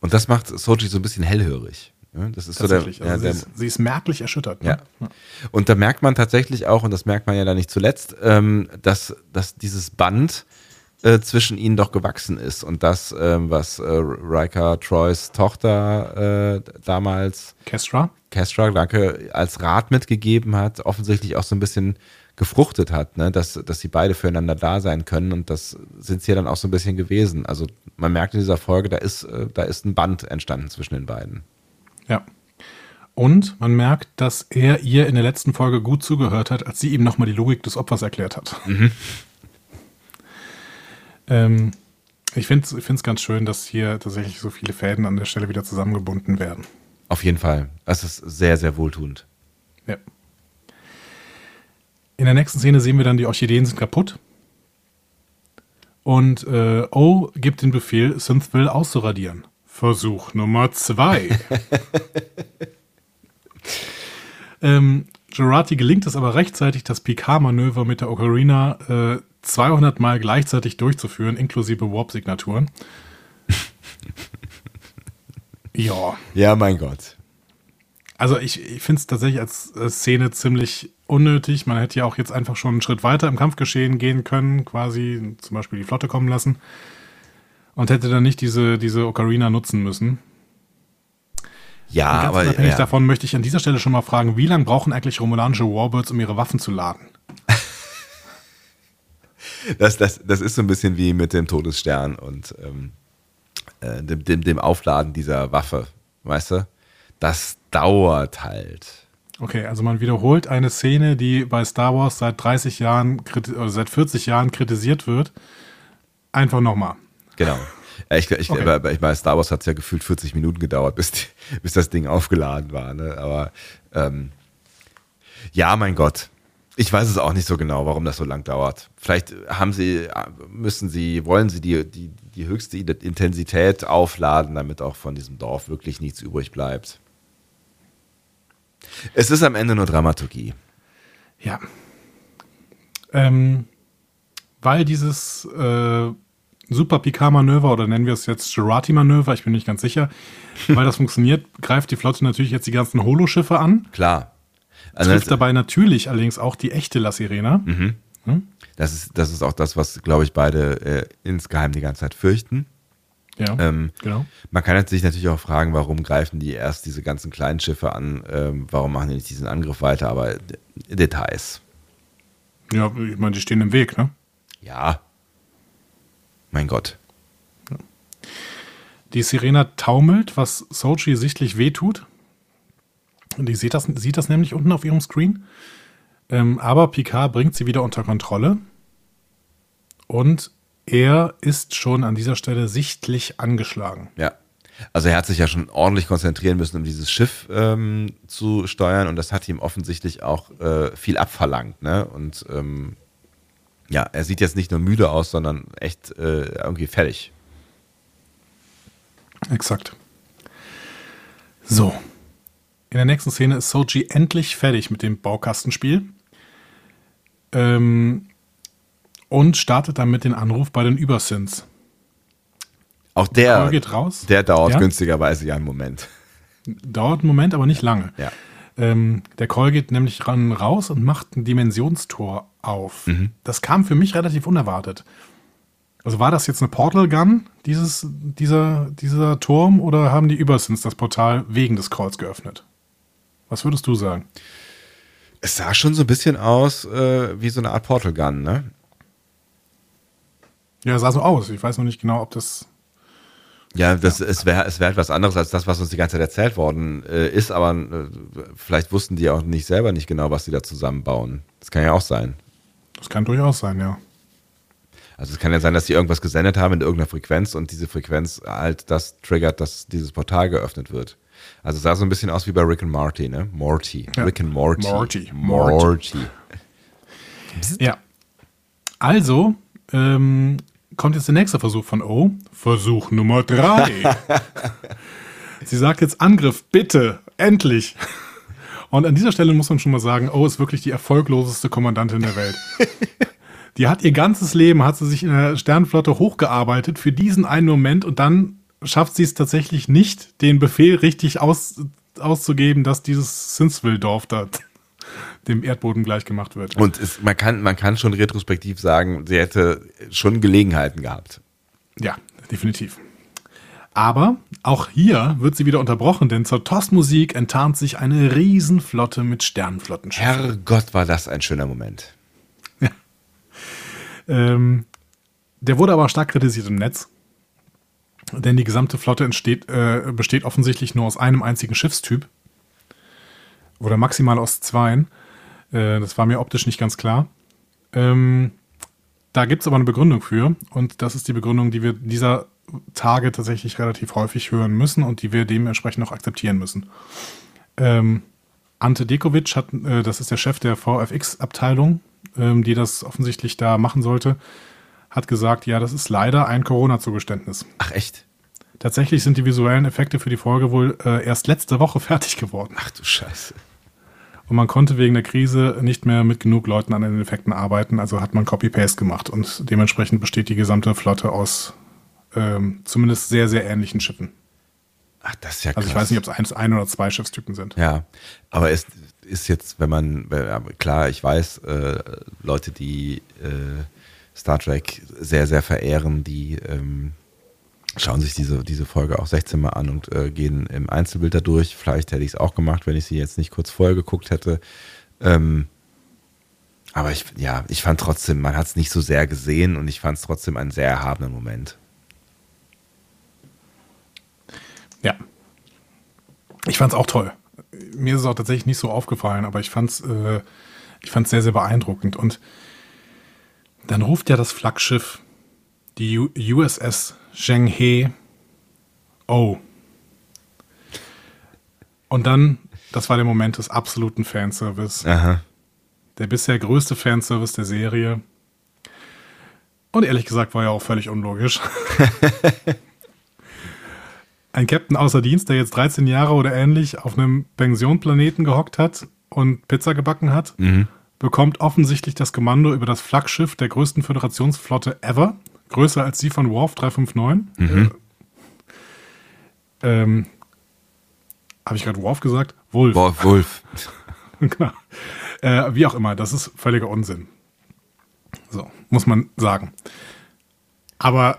[SPEAKER 2] Und das macht Soji so ein bisschen hellhörig. Ja, Das ist so der, ja,
[SPEAKER 3] Also
[SPEAKER 2] der
[SPEAKER 3] sie, ist, sie ist merklich erschüttert.
[SPEAKER 2] Ja.
[SPEAKER 3] Ne?
[SPEAKER 2] Und da merkt man tatsächlich auch, und das merkt man ja dann nicht zuletzt, ähm, dass, dass dieses Band äh, zwischen ihnen doch gewachsen ist und das, ähm, was äh, Riker Troys Tochter äh, damals
[SPEAKER 3] Kestra?
[SPEAKER 2] Kestra, danke, als Rat mitgegeben hat, offensichtlich auch so ein bisschen gefruchtet hat, ne? dass, dass sie beide füreinander da sein können und das sind sie ja dann auch so ein bisschen gewesen. Also man merkt in dieser Folge, da ist, äh, da ist ein Band entstanden zwischen den beiden.
[SPEAKER 3] Ja. Und man merkt, dass er ihr in der letzten Folge gut zugehört hat, als sie ihm nochmal die Logik des Opfers erklärt hat. Mhm. ähm, ich finde es ganz schön, dass hier tatsächlich so viele Fäden an der Stelle wieder zusammengebunden werden.
[SPEAKER 2] Auf jeden Fall. Das ist sehr, sehr wohltuend.
[SPEAKER 3] Ja. In der nächsten Szene sehen wir dann, die Orchideen sind kaputt. Und äh, O gibt den Befehl, Synthville auszuradieren. Versuch Nummer zwei. <laughs> ähm, Gerati gelingt es aber rechtzeitig, das PK-Manöver mit der Ocarina äh, 200 Mal gleichzeitig durchzuführen, inklusive Warp-Signaturen. <laughs>
[SPEAKER 2] ja. Ja, mein Gott.
[SPEAKER 3] Also ich, ich finde es tatsächlich als, als Szene ziemlich unnötig. Man hätte ja auch jetzt einfach schon einen Schritt weiter im Kampfgeschehen gehen können, quasi zum Beispiel die Flotte kommen lassen und hätte dann nicht diese, diese Ocarina nutzen müssen.
[SPEAKER 2] Ja, aber
[SPEAKER 3] unabhängig
[SPEAKER 2] ja.
[SPEAKER 3] davon möchte ich an dieser Stelle schon mal fragen, wie lange brauchen eigentlich romulanische Warbirds, um ihre Waffen zu laden? <laughs>
[SPEAKER 2] das, das, das ist so ein bisschen wie mit dem Todesstern und ähm, äh, dem, dem, dem Aufladen dieser Waffe, weißt du? Das dauert halt.
[SPEAKER 3] Okay, also man wiederholt eine Szene, die bei Star Wars seit 30 Jahren oder seit 40 Jahren kritisiert wird. Einfach nochmal.
[SPEAKER 2] Genau. Ich, ich, okay. ich meine, Star Wars hat es ja gefühlt 40 Minuten gedauert, <laughs> bis, die, bis das Ding aufgeladen war. Ne? Aber ähm, ja, mein Gott. Ich weiß es auch nicht so genau, warum das so lang dauert. Vielleicht haben sie, müssen sie, wollen sie die, die, die höchste Intensität aufladen, damit auch von diesem Dorf wirklich nichts übrig bleibt. Es ist am Ende nur Dramaturgie.
[SPEAKER 3] Ja. Ähm, weil dieses äh, Super Picard-Manöver oder nennen wir es jetzt Gerati-Manöver, ich bin nicht ganz sicher. Weil das <laughs> funktioniert, greift die Flotte natürlich jetzt die ganzen Holoschiffe an.
[SPEAKER 2] Klar.
[SPEAKER 3] Also trifft dabei natürlich allerdings auch die echte La Sirena.
[SPEAKER 2] Mhm. Hm? Das, ist, das ist auch das, was, glaube ich, beide äh, insgeheim die ganze Zeit fürchten.
[SPEAKER 3] Ja, ähm, genau.
[SPEAKER 2] Man kann sich natürlich auch fragen, warum greifen die erst diese ganzen kleinen Schiffe an? Ähm, warum machen die nicht diesen Angriff weiter? Aber Details.
[SPEAKER 3] Ja, ich meine, die stehen im Weg, ne?
[SPEAKER 2] Ja, mein Gott.
[SPEAKER 3] Die Sirena taumelt, was Sochi sichtlich wehtut. Die sieht das, sieht das nämlich unten auf ihrem Screen. Ähm, aber Picard bringt sie wieder unter Kontrolle. Und er ist schon an dieser Stelle sichtlich angeschlagen.
[SPEAKER 2] Ja. Also er hat sich ja schon ordentlich konzentrieren müssen, um dieses Schiff ähm, zu steuern und das hat ihm offensichtlich auch äh, viel abverlangt. Ne? Und ähm, ja, er sieht jetzt nicht nur müde aus, sondern echt äh, irgendwie fertig.
[SPEAKER 3] Exakt. So. In der nächsten Szene ist Soji endlich fertig mit dem Baukastenspiel. Ähm, und startet damit den Anruf bei den Übersins.
[SPEAKER 2] Auch der,
[SPEAKER 3] geht raus.
[SPEAKER 2] der dauert ja? günstigerweise ja einen Moment.
[SPEAKER 3] Dauert einen Moment, aber nicht lange.
[SPEAKER 2] Ja.
[SPEAKER 3] Ähm, der Call geht nämlich ran raus und macht ein Dimensionstor auf. Mhm. Das kam für mich relativ unerwartet. Also war das jetzt eine Portal Gun, dieses, dieser, dieser Turm, oder haben die Übersins das Portal wegen des Calls geöffnet? Was würdest du sagen?
[SPEAKER 2] Es sah schon so ein bisschen aus äh, wie so eine Art Portal Gun, ne?
[SPEAKER 3] Ja, es sah so aus. Ich weiß noch nicht genau, ob das
[SPEAKER 2] ja, das, ja. es wäre es wär etwas anderes als das, was uns die ganze Zeit erzählt worden äh, ist, aber äh, vielleicht wussten die auch nicht selber nicht genau, was sie da zusammenbauen. Das kann ja auch sein.
[SPEAKER 3] Das kann durchaus sein, ja.
[SPEAKER 2] Also es kann ja sein, dass sie irgendwas gesendet haben in irgendeiner Frequenz und diese Frequenz halt das triggert, dass dieses Portal geöffnet wird. Also es sah so ein bisschen aus wie bei Rick and Morty, ne? Morty. Ja. Rick and Morty.
[SPEAKER 3] Morty.
[SPEAKER 2] Morty. Morty.
[SPEAKER 3] Ja. Also, ähm, kommt jetzt der nächste Versuch von O. Versuch Nummer drei. <laughs> Sie sagt jetzt Angriff, bitte, endlich. Und an dieser Stelle muss man schon mal sagen, O ist wirklich die erfolgloseste Kommandantin der Welt. <laughs> Die hat ihr ganzes Leben, hat sie sich in der Sternenflotte hochgearbeitet für diesen einen Moment und dann schafft sie es tatsächlich nicht, den Befehl richtig aus, auszugeben, dass dieses Sinsville-Dorf da <laughs> dem Erdboden gleichgemacht wird.
[SPEAKER 2] Und es, man, kann, man kann schon retrospektiv sagen, sie hätte schon Gelegenheiten gehabt.
[SPEAKER 3] Ja, definitiv. Aber auch hier wird sie wieder unterbrochen, denn zur TOS-Musik enttarnt sich eine Riesenflotte mit Sternenflottenschiffen.
[SPEAKER 2] Herrgott, war das ein schöner Moment.
[SPEAKER 3] Ähm, der wurde aber stark kritisiert im Netz, denn die gesamte Flotte entsteht, äh, besteht offensichtlich nur aus einem einzigen Schiffstyp oder maximal aus zweien. Äh, das war mir optisch nicht ganz klar. Ähm, da gibt es aber eine Begründung für und das ist die Begründung, die wir dieser Tage tatsächlich relativ häufig hören müssen und die wir dementsprechend auch akzeptieren müssen. Ähm, Ante Dekovic hat, äh, das ist der Chef der VFX-Abteilung, ähm, die das offensichtlich da machen sollte, hat gesagt, ja, das ist leider ein Corona-Zugeständnis.
[SPEAKER 2] Ach echt?
[SPEAKER 3] Tatsächlich sind die visuellen Effekte für die Folge wohl äh, erst letzte Woche <laughs> fertig geworden.
[SPEAKER 2] Ach du Scheiße.
[SPEAKER 3] Und man konnte wegen der Krise nicht mehr mit genug Leuten an den Effekten arbeiten, also hat man Copy-Paste gemacht und dementsprechend besteht die gesamte Flotte aus ähm, zumindest sehr, sehr ähnlichen Schiffen.
[SPEAKER 2] Ach, das ist ja krass.
[SPEAKER 3] Also ich weiß nicht, ob es ein, ein oder zwei Schiffstypen sind.
[SPEAKER 2] Ja, aber es ist jetzt, wenn man, klar, ich weiß, äh, Leute, die äh, Star Trek sehr, sehr verehren, die ähm, schauen sich diese, diese Folge auch 16 Mal an und äh, gehen im Einzelbild da durch. Vielleicht hätte ich es auch gemacht, wenn ich sie jetzt nicht kurz vorher geguckt hätte. Ähm, aber ich, ja, ich fand trotzdem, man hat es nicht so sehr gesehen und ich fand es trotzdem einen sehr erhabenen Moment.
[SPEAKER 3] Ja. Ich fand es auch toll. Mir ist es auch tatsächlich nicht so aufgefallen, aber ich fand es äh, ich fand's sehr, sehr beeindruckend. Und dann ruft ja das Flaggschiff, die USS Zhenghe, oh. Und dann, das war der Moment des absoluten Fanservice.
[SPEAKER 2] Aha.
[SPEAKER 3] Der bisher größte Fanservice der Serie. Und ehrlich gesagt war ja auch völlig unlogisch. <laughs> Ein Captain außer Dienst, der jetzt 13 Jahre oder ähnlich auf einem Pensionplaneten gehockt hat und Pizza gebacken hat,
[SPEAKER 2] Mhm.
[SPEAKER 3] bekommt offensichtlich das Kommando über das Flaggschiff der größten Föderationsflotte ever, größer als die von Worf 359.
[SPEAKER 2] Mhm.
[SPEAKER 3] Äh, ähm, Habe ich gerade Worf gesagt? Wolf.
[SPEAKER 2] Wolf, Wolf. <laughs>
[SPEAKER 3] genau. Äh, wie auch immer, das ist völliger Unsinn. So, muss man sagen. Aber,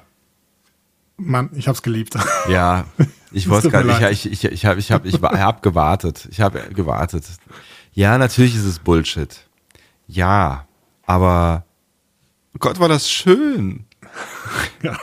[SPEAKER 3] Mann, ich hab's geliebt. <laughs>
[SPEAKER 2] Ja, ich wollte gerade, ich, ich, ich, ich habe ich hab, ich hab gewartet. Ich habe gewartet. Ja, natürlich ist es Bullshit. Ja, aber Gott, war das schön. <laughs>
[SPEAKER 3] ja.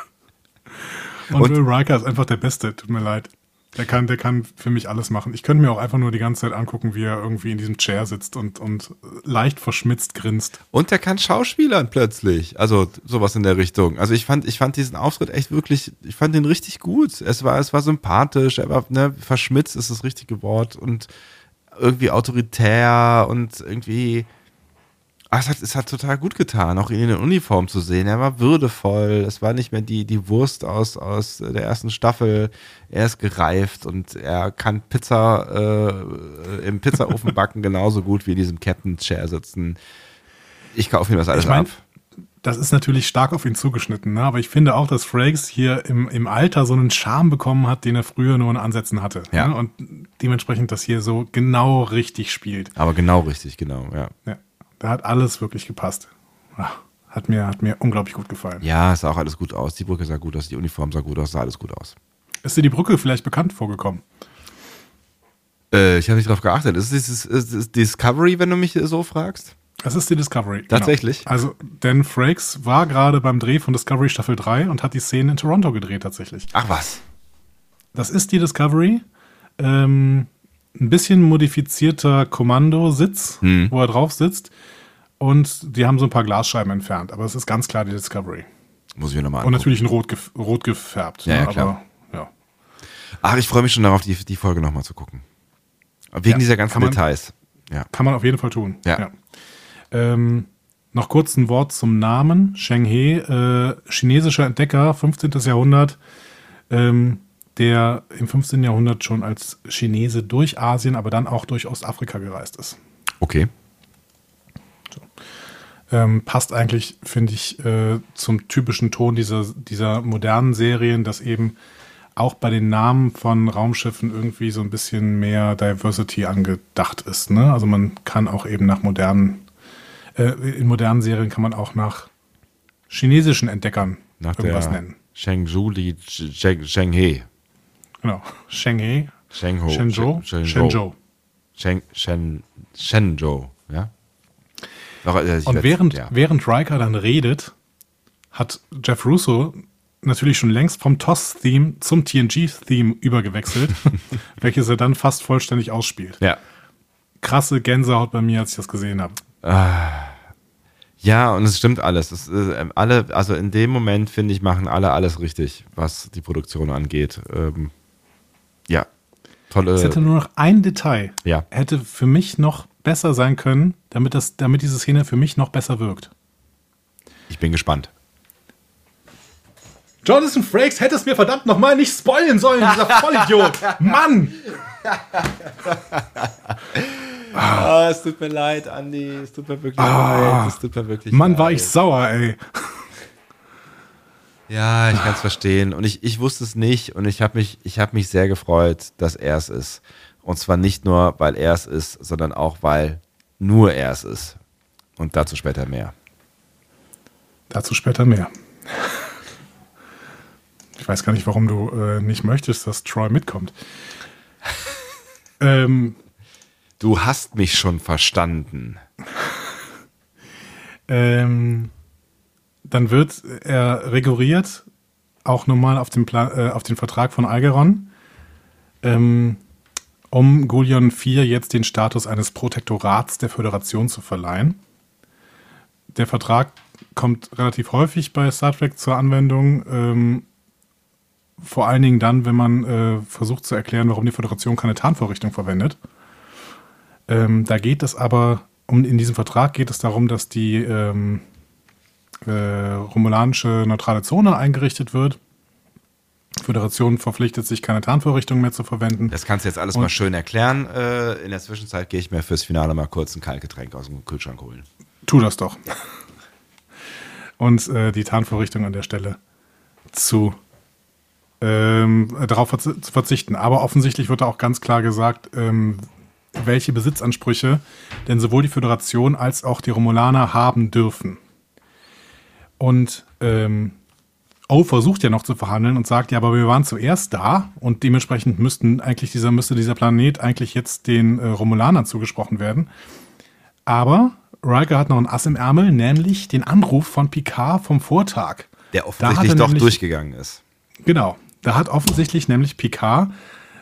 [SPEAKER 3] Und,
[SPEAKER 2] Und-
[SPEAKER 3] Will Riker ist einfach der Beste, tut mir leid. Der kann, der kann für mich alles machen. Ich könnte mir auch einfach nur die ganze Zeit angucken, wie er irgendwie in diesem Chair sitzt und, und leicht verschmitzt grinst.
[SPEAKER 2] Und der kann Schauspielern plötzlich. Also sowas in der Richtung. Also ich fand, ich fand diesen Auftritt echt wirklich, ich fand den richtig gut. Es war, es war sympathisch, er war, ne, verschmitzt ist das richtige Wort und irgendwie autoritär und irgendwie. Ah, es, hat, es hat total gut getan, auch ihn in der Uniform zu sehen. Er war würdevoll. Es war nicht mehr die, die Wurst aus, aus der ersten Staffel. Er ist gereift und er kann Pizza äh, im Pizzaofen <laughs> backen genauso gut wie in diesem Captain Chair sitzen. Ich kaufe ihm das alles
[SPEAKER 3] Ich mein,
[SPEAKER 2] ab.
[SPEAKER 3] Das ist natürlich stark auf ihn zugeschnitten, ne? aber ich finde auch, dass Frakes hier im, im Alter so einen Charme bekommen hat, den er früher nur in Ansätzen hatte.
[SPEAKER 2] Ja.
[SPEAKER 3] Ne? Und dementsprechend das hier so genau richtig spielt.
[SPEAKER 2] Aber genau richtig, genau, ja.
[SPEAKER 3] Ja. Da hat alles wirklich gepasst. Ah, Hat mir, hat mir unglaublich gut gefallen.
[SPEAKER 2] Ja, es sah auch alles gut aus. Die Brücke sah gut aus, die Uniform sah gut aus, sah alles gut aus.
[SPEAKER 3] Ist dir die Brücke vielleicht bekannt vorgekommen?
[SPEAKER 2] Äh, ich habe nicht drauf geachtet. Ist es ist, Discovery, wenn du mich so fragst?
[SPEAKER 3] Es ist die Discovery.
[SPEAKER 2] Tatsächlich?
[SPEAKER 3] Genau. Also, denn Frakes war gerade beim Dreh von Discovery Staffel 3 und hat die Szene in Toronto gedreht tatsächlich.
[SPEAKER 2] Ach was.
[SPEAKER 3] Das ist die Discovery. Ähm, ein bisschen modifizierter Kommandositz,
[SPEAKER 2] Hm.
[SPEAKER 3] wo er drauf sitzt. Und die haben so ein paar Glasscheiben entfernt. Aber es ist ganz klar die Discovery.
[SPEAKER 2] Muss ich mir nochmal
[SPEAKER 3] Und
[SPEAKER 2] angucken.
[SPEAKER 3] natürlich in Rot, gef rot gefärbt.
[SPEAKER 2] Ja, ja,
[SPEAKER 3] ne?
[SPEAKER 2] klar.
[SPEAKER 3] Aber, ja.
[SPEAKER 2] Ach, ich freue mich schon darauf, die, die Folge nochmal zu gucken. Wegen
[SPEAKER 3] Ja,
[SPEAKER 2] dieser ganzen
[SPEAKER 3] man-
[SPEAKER 2] Details. Ja.
[SPEAKER 3] Kann man auf jeden Fall tun.
[SPEAKER 2] Ja.
[SPEAKER 3] Ähm, noch kurz ein Wort zum Namen. Sheng He, äh, chinesischer Entdecker, 15. Jahrhundert, ähm, der im 15. Jahrhundert schon als Chinese durch Asien, aber dann auch durch Ostafrika gereist ist.
[SPEAKER 2] Okay.
[SPEAKER 3] Ähm, passt eigentlich, finde ich, äh, zum typischen Ton dieser, dieser modernen Serien, dass eben auch bei den Namen von Raumschiffen irgendwie so ein bisschen mehr Diversity angedacht ist. Ne? Also man kann auch eben nach modernen, äh, in modernen Serien kann man auch nach chinesischen Entdeckern
[SPEAKER 2] Nach
[SPEAKER 3] irgendwas nennen.
[SPEAKER 2] Shenzhou Li Sheng- Shenghe.
[SPEAKER 3] Genau. Shenghe,
[SPEAKER 2] Shengho.
[SPEAKER 3] Shenzhou,
[SPEAKER 2] Shenzhou.
[SPEAKER 3] Shenzhou.
[SPEAKER 2] Shenzhou, ja. Doch, äh, ich
[SPEAKER 3] Und während,
[SPEAKER 2] ja.
[SPEAKER 3] während Riker dann redet, hat Jeff Russo natürlich schon längst vom TOS-Theme zum TNG-Theme übergewechselt, <laughs> welches er dann fast vollständig ausspielt.
[SPEAKER 2] Ja.
[SPEAKER 3] Krasse Gänsehaut bei mir, als ich das gesehen habe.
[SPEAKER 2] Ja, und es stimmt alles. Es, äh, alle, also in dem Moment, finde ich, machen alle alles richtig, was die Produktion angeht. Ähm, ja, tolle.
[SPEAKER 3] Es hätte nur noch ein Detail,
[SPEAKER 2] Ja.
[SPEAKER 3] hätte für mich noch besser sein können, damit, das, damit diese Szene für mich noch besser wirkt.
[SPEAKER 2] Ich bin gespannt.
[SPEAKER 3] Jonathan Frakes hätte es mir verdammt nochmal nicht spoilen sollen, dieser <laughs> Vollidiot. Mann!
[SPEAKER 2] Ah, es tut mir leid, Andi. Es tut mir wirklich
[SPEAKER 3] Ah.
[SPEAKER 2] leid. Es tut mir wirklich
[SPEAKER 3] Mann,
[SPEAKER 2] leid.
[SPEAKER 3] war ich sauer, ey.
[SPEAKER 2] Ja, ich kann es <laughs> verstehen. Und ich, ich wusste es nicht und ich habe mich, ich hab mich sehr gefreut, dass er es ist. Und zwar nicht nur, weil er es ist, sondern auch, weil nur er es ist. Und dazu später mehr.
[SPEAKER 3] Dazu später mehr. Ich weiß gar nicht, warum du äh, nicht möchtest, dass Troy mitkommt. <laughs> ähm,
[SPEAKER 2] Du hast mich schon verstanden.
[SPEAKER 3] ähm, dann wird er rekurriert, auch nochmal auf den, äh, auf den Vertrag von Algeron, ähm, um Gulion 4 jetzt den Status eines Protektorats der Föderation zu verleihen. Der Vertrag kommt relativ häufig bei Star Trek zur Anwendung. Ähm, vor allen Dingen dann, wenn man äh, versucht zu erklären, warum die Föderation keine Tarnvorrichtung verwendet. Ähm, da geht es aber, um, in diesem Vertrag geht es darum, dass die ähm, äh, romulanische neutrale Zone eingerichtet wird. Föderation verpflichtet sich, keine Tarnvorrichtung mehr zu verwenden.
[SPEAKER 2] Das kannst du jetzt alles
[SPEAKER 3] Und-
[SPEAKER 2] mal schön erklären. Äh, in der Zwischenzeit gehe ich mir fürs Finale mal kurz ein Kaltgetränk aus dem Kühlschrank holen.
[SPEAKER 3] Tu das doch. <laughs> Und äh, die Tarnvorrichtung an der Stelle zu ähm, darauf verzi- zu verzichten. Aber offensichtlich wird da auch ganz klar gesagt, ähm, welche Besitzansprüche denn sowohl die Föderation als auch die Romulaner haben dürfen. Und ähm, O versucht ja noch zu verhandeln und sagt, ja, aber wir waren zuerst da und dementsprechend müssten eigentlich dieser, müsste dieser Planet eigentlich jetzt den äh, Romulanern zugesprochen werden. Aber Riker hat noch ein Ass im Ärmel, nämlich den Anruf von Picard vom Vortag.
[SPEAKER 2] Der offensichtlich doch
[SPEAKER 3] nämlich-
[SPEAKER 2] durchgegangen ist.
[SPEAKER 3] Genau. Da hat offensichtlich nämlich Picard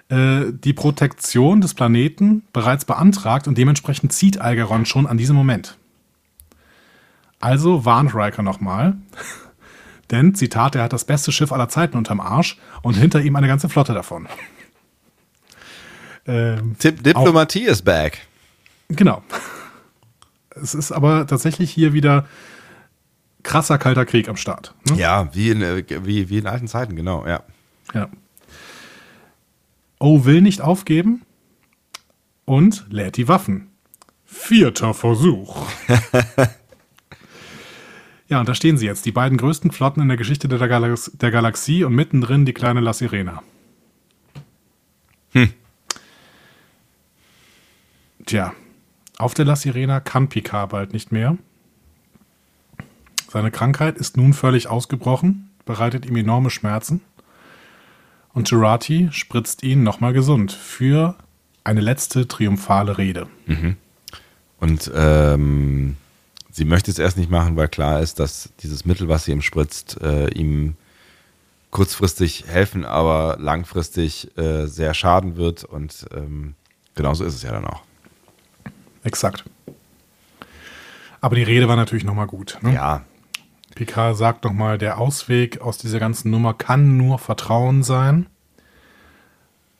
[SPEAKER 3] äh, die Protektion des Planeten bereits beantragt und dementsprechend zieht Algeron schon an diesem Moment. Also warnt Riker nochmal. <laughs> Denn, Zitat, er hat das beste Schiff aller Zeiten unterm Arsch und hinter ihm eine ganze Flotte davon. <laughs> ähm,
[SPEAKER 2] Tipp Diplomatie ist back.
[SPEAKER 3] Genau. Es ist aber tatsächlich hier wieder krasser kalter Krieg am Start. Ne?
[SPEAKER 2] Ja, wie in, äh, wie, wie in alten Zeiten, genau, ja.
[SPEAKER 3] Ja. O will nicht aufgeben und lädt die Waffen. Vierter Versuch. <laughs> ja, und da stehen sie jetzt, die beiden größten Flotten in der Geschichte der, Galax der Galaxie und mittendrin die kleine La Sirena. Tja, auf der La Sirena kann Picard bald nicht mehr. Seine Krankheit ist nun völlig ausgebrochen, bereitet ihm enorme Schmerzen. Und Gerati spritzt ihn nochmal gesund für eine letzte triumphale Rede.
[SPEAKER 2] Und ähm, sie möchte es erst nicht machen, weil klar ist, dass dieses Mittel, was sie ihm spritzt, äh, ihm kurzfristig helfen, aber langfristig äh, sehr schaden wird. Und ähm, genauso ist es ja dann auch.
[SPEAKER 3] Exakt. Aber die Rede war natürlich nochmal gut. Ne?
[SPEAKER 2] Ja,
[SPEAKER 3] Picard sagt nochmal, der Ausweg aus dieser ganzen Nummer kann nur Vertrauen sein.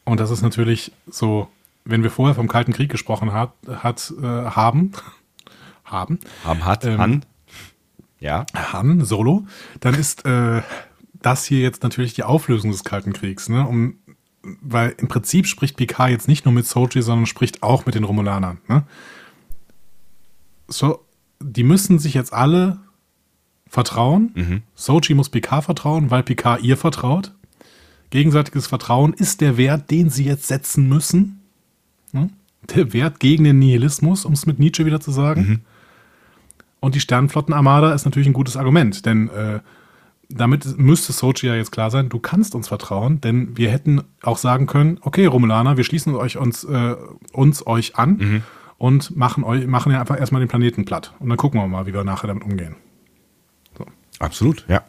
[SPEAKER 3] Und das ist natürlich so, wenn wir vorher vom Kalten Krieg gesprochen hat, hat, äh, haben, haben,
[SPEAKER 2] haben hat,
[SPEAKER 3] Ähm,
[SPEAKER 2] an. Ja,
[SPEAKER 3] Han Solo, dann ist äh, das hier jetzt natürlich die Auflösung des Kalten Kriegs, ne? Um, weil im Prinzip spricht Picard jetzt nicht nur mit Soji, sondern spricht auch mit den Romulanern. Ne? So, die müssen sich jetzt alle vertrauen. Soji muss Picard vertrauen, weil Picard ihr vertraut. Gegenseitiges Vertrauen ist der Wert, den sie jetzt setzen müssen. Ne? Der Wert gegen den Nihilismus, um es mit Nietzsche wieder zu sagen. Mhm. Und die Sternflottenarmada ist natürlich ein gutes Argument, denn äh, damit müsste Sochi ja jetzt klar sein, du kannst uns vertrauen, denn wir hätten auch sagen können, okay, Romulaner, wir schließen euch uns, äh, uns euch an mhm. und machen, euch, machen ja einfach erstmal den Planeten platt. Und dann gucken wir mal, wie wir nachher damit umgehen.
[SPEAKER 2] So. Absolut, ja.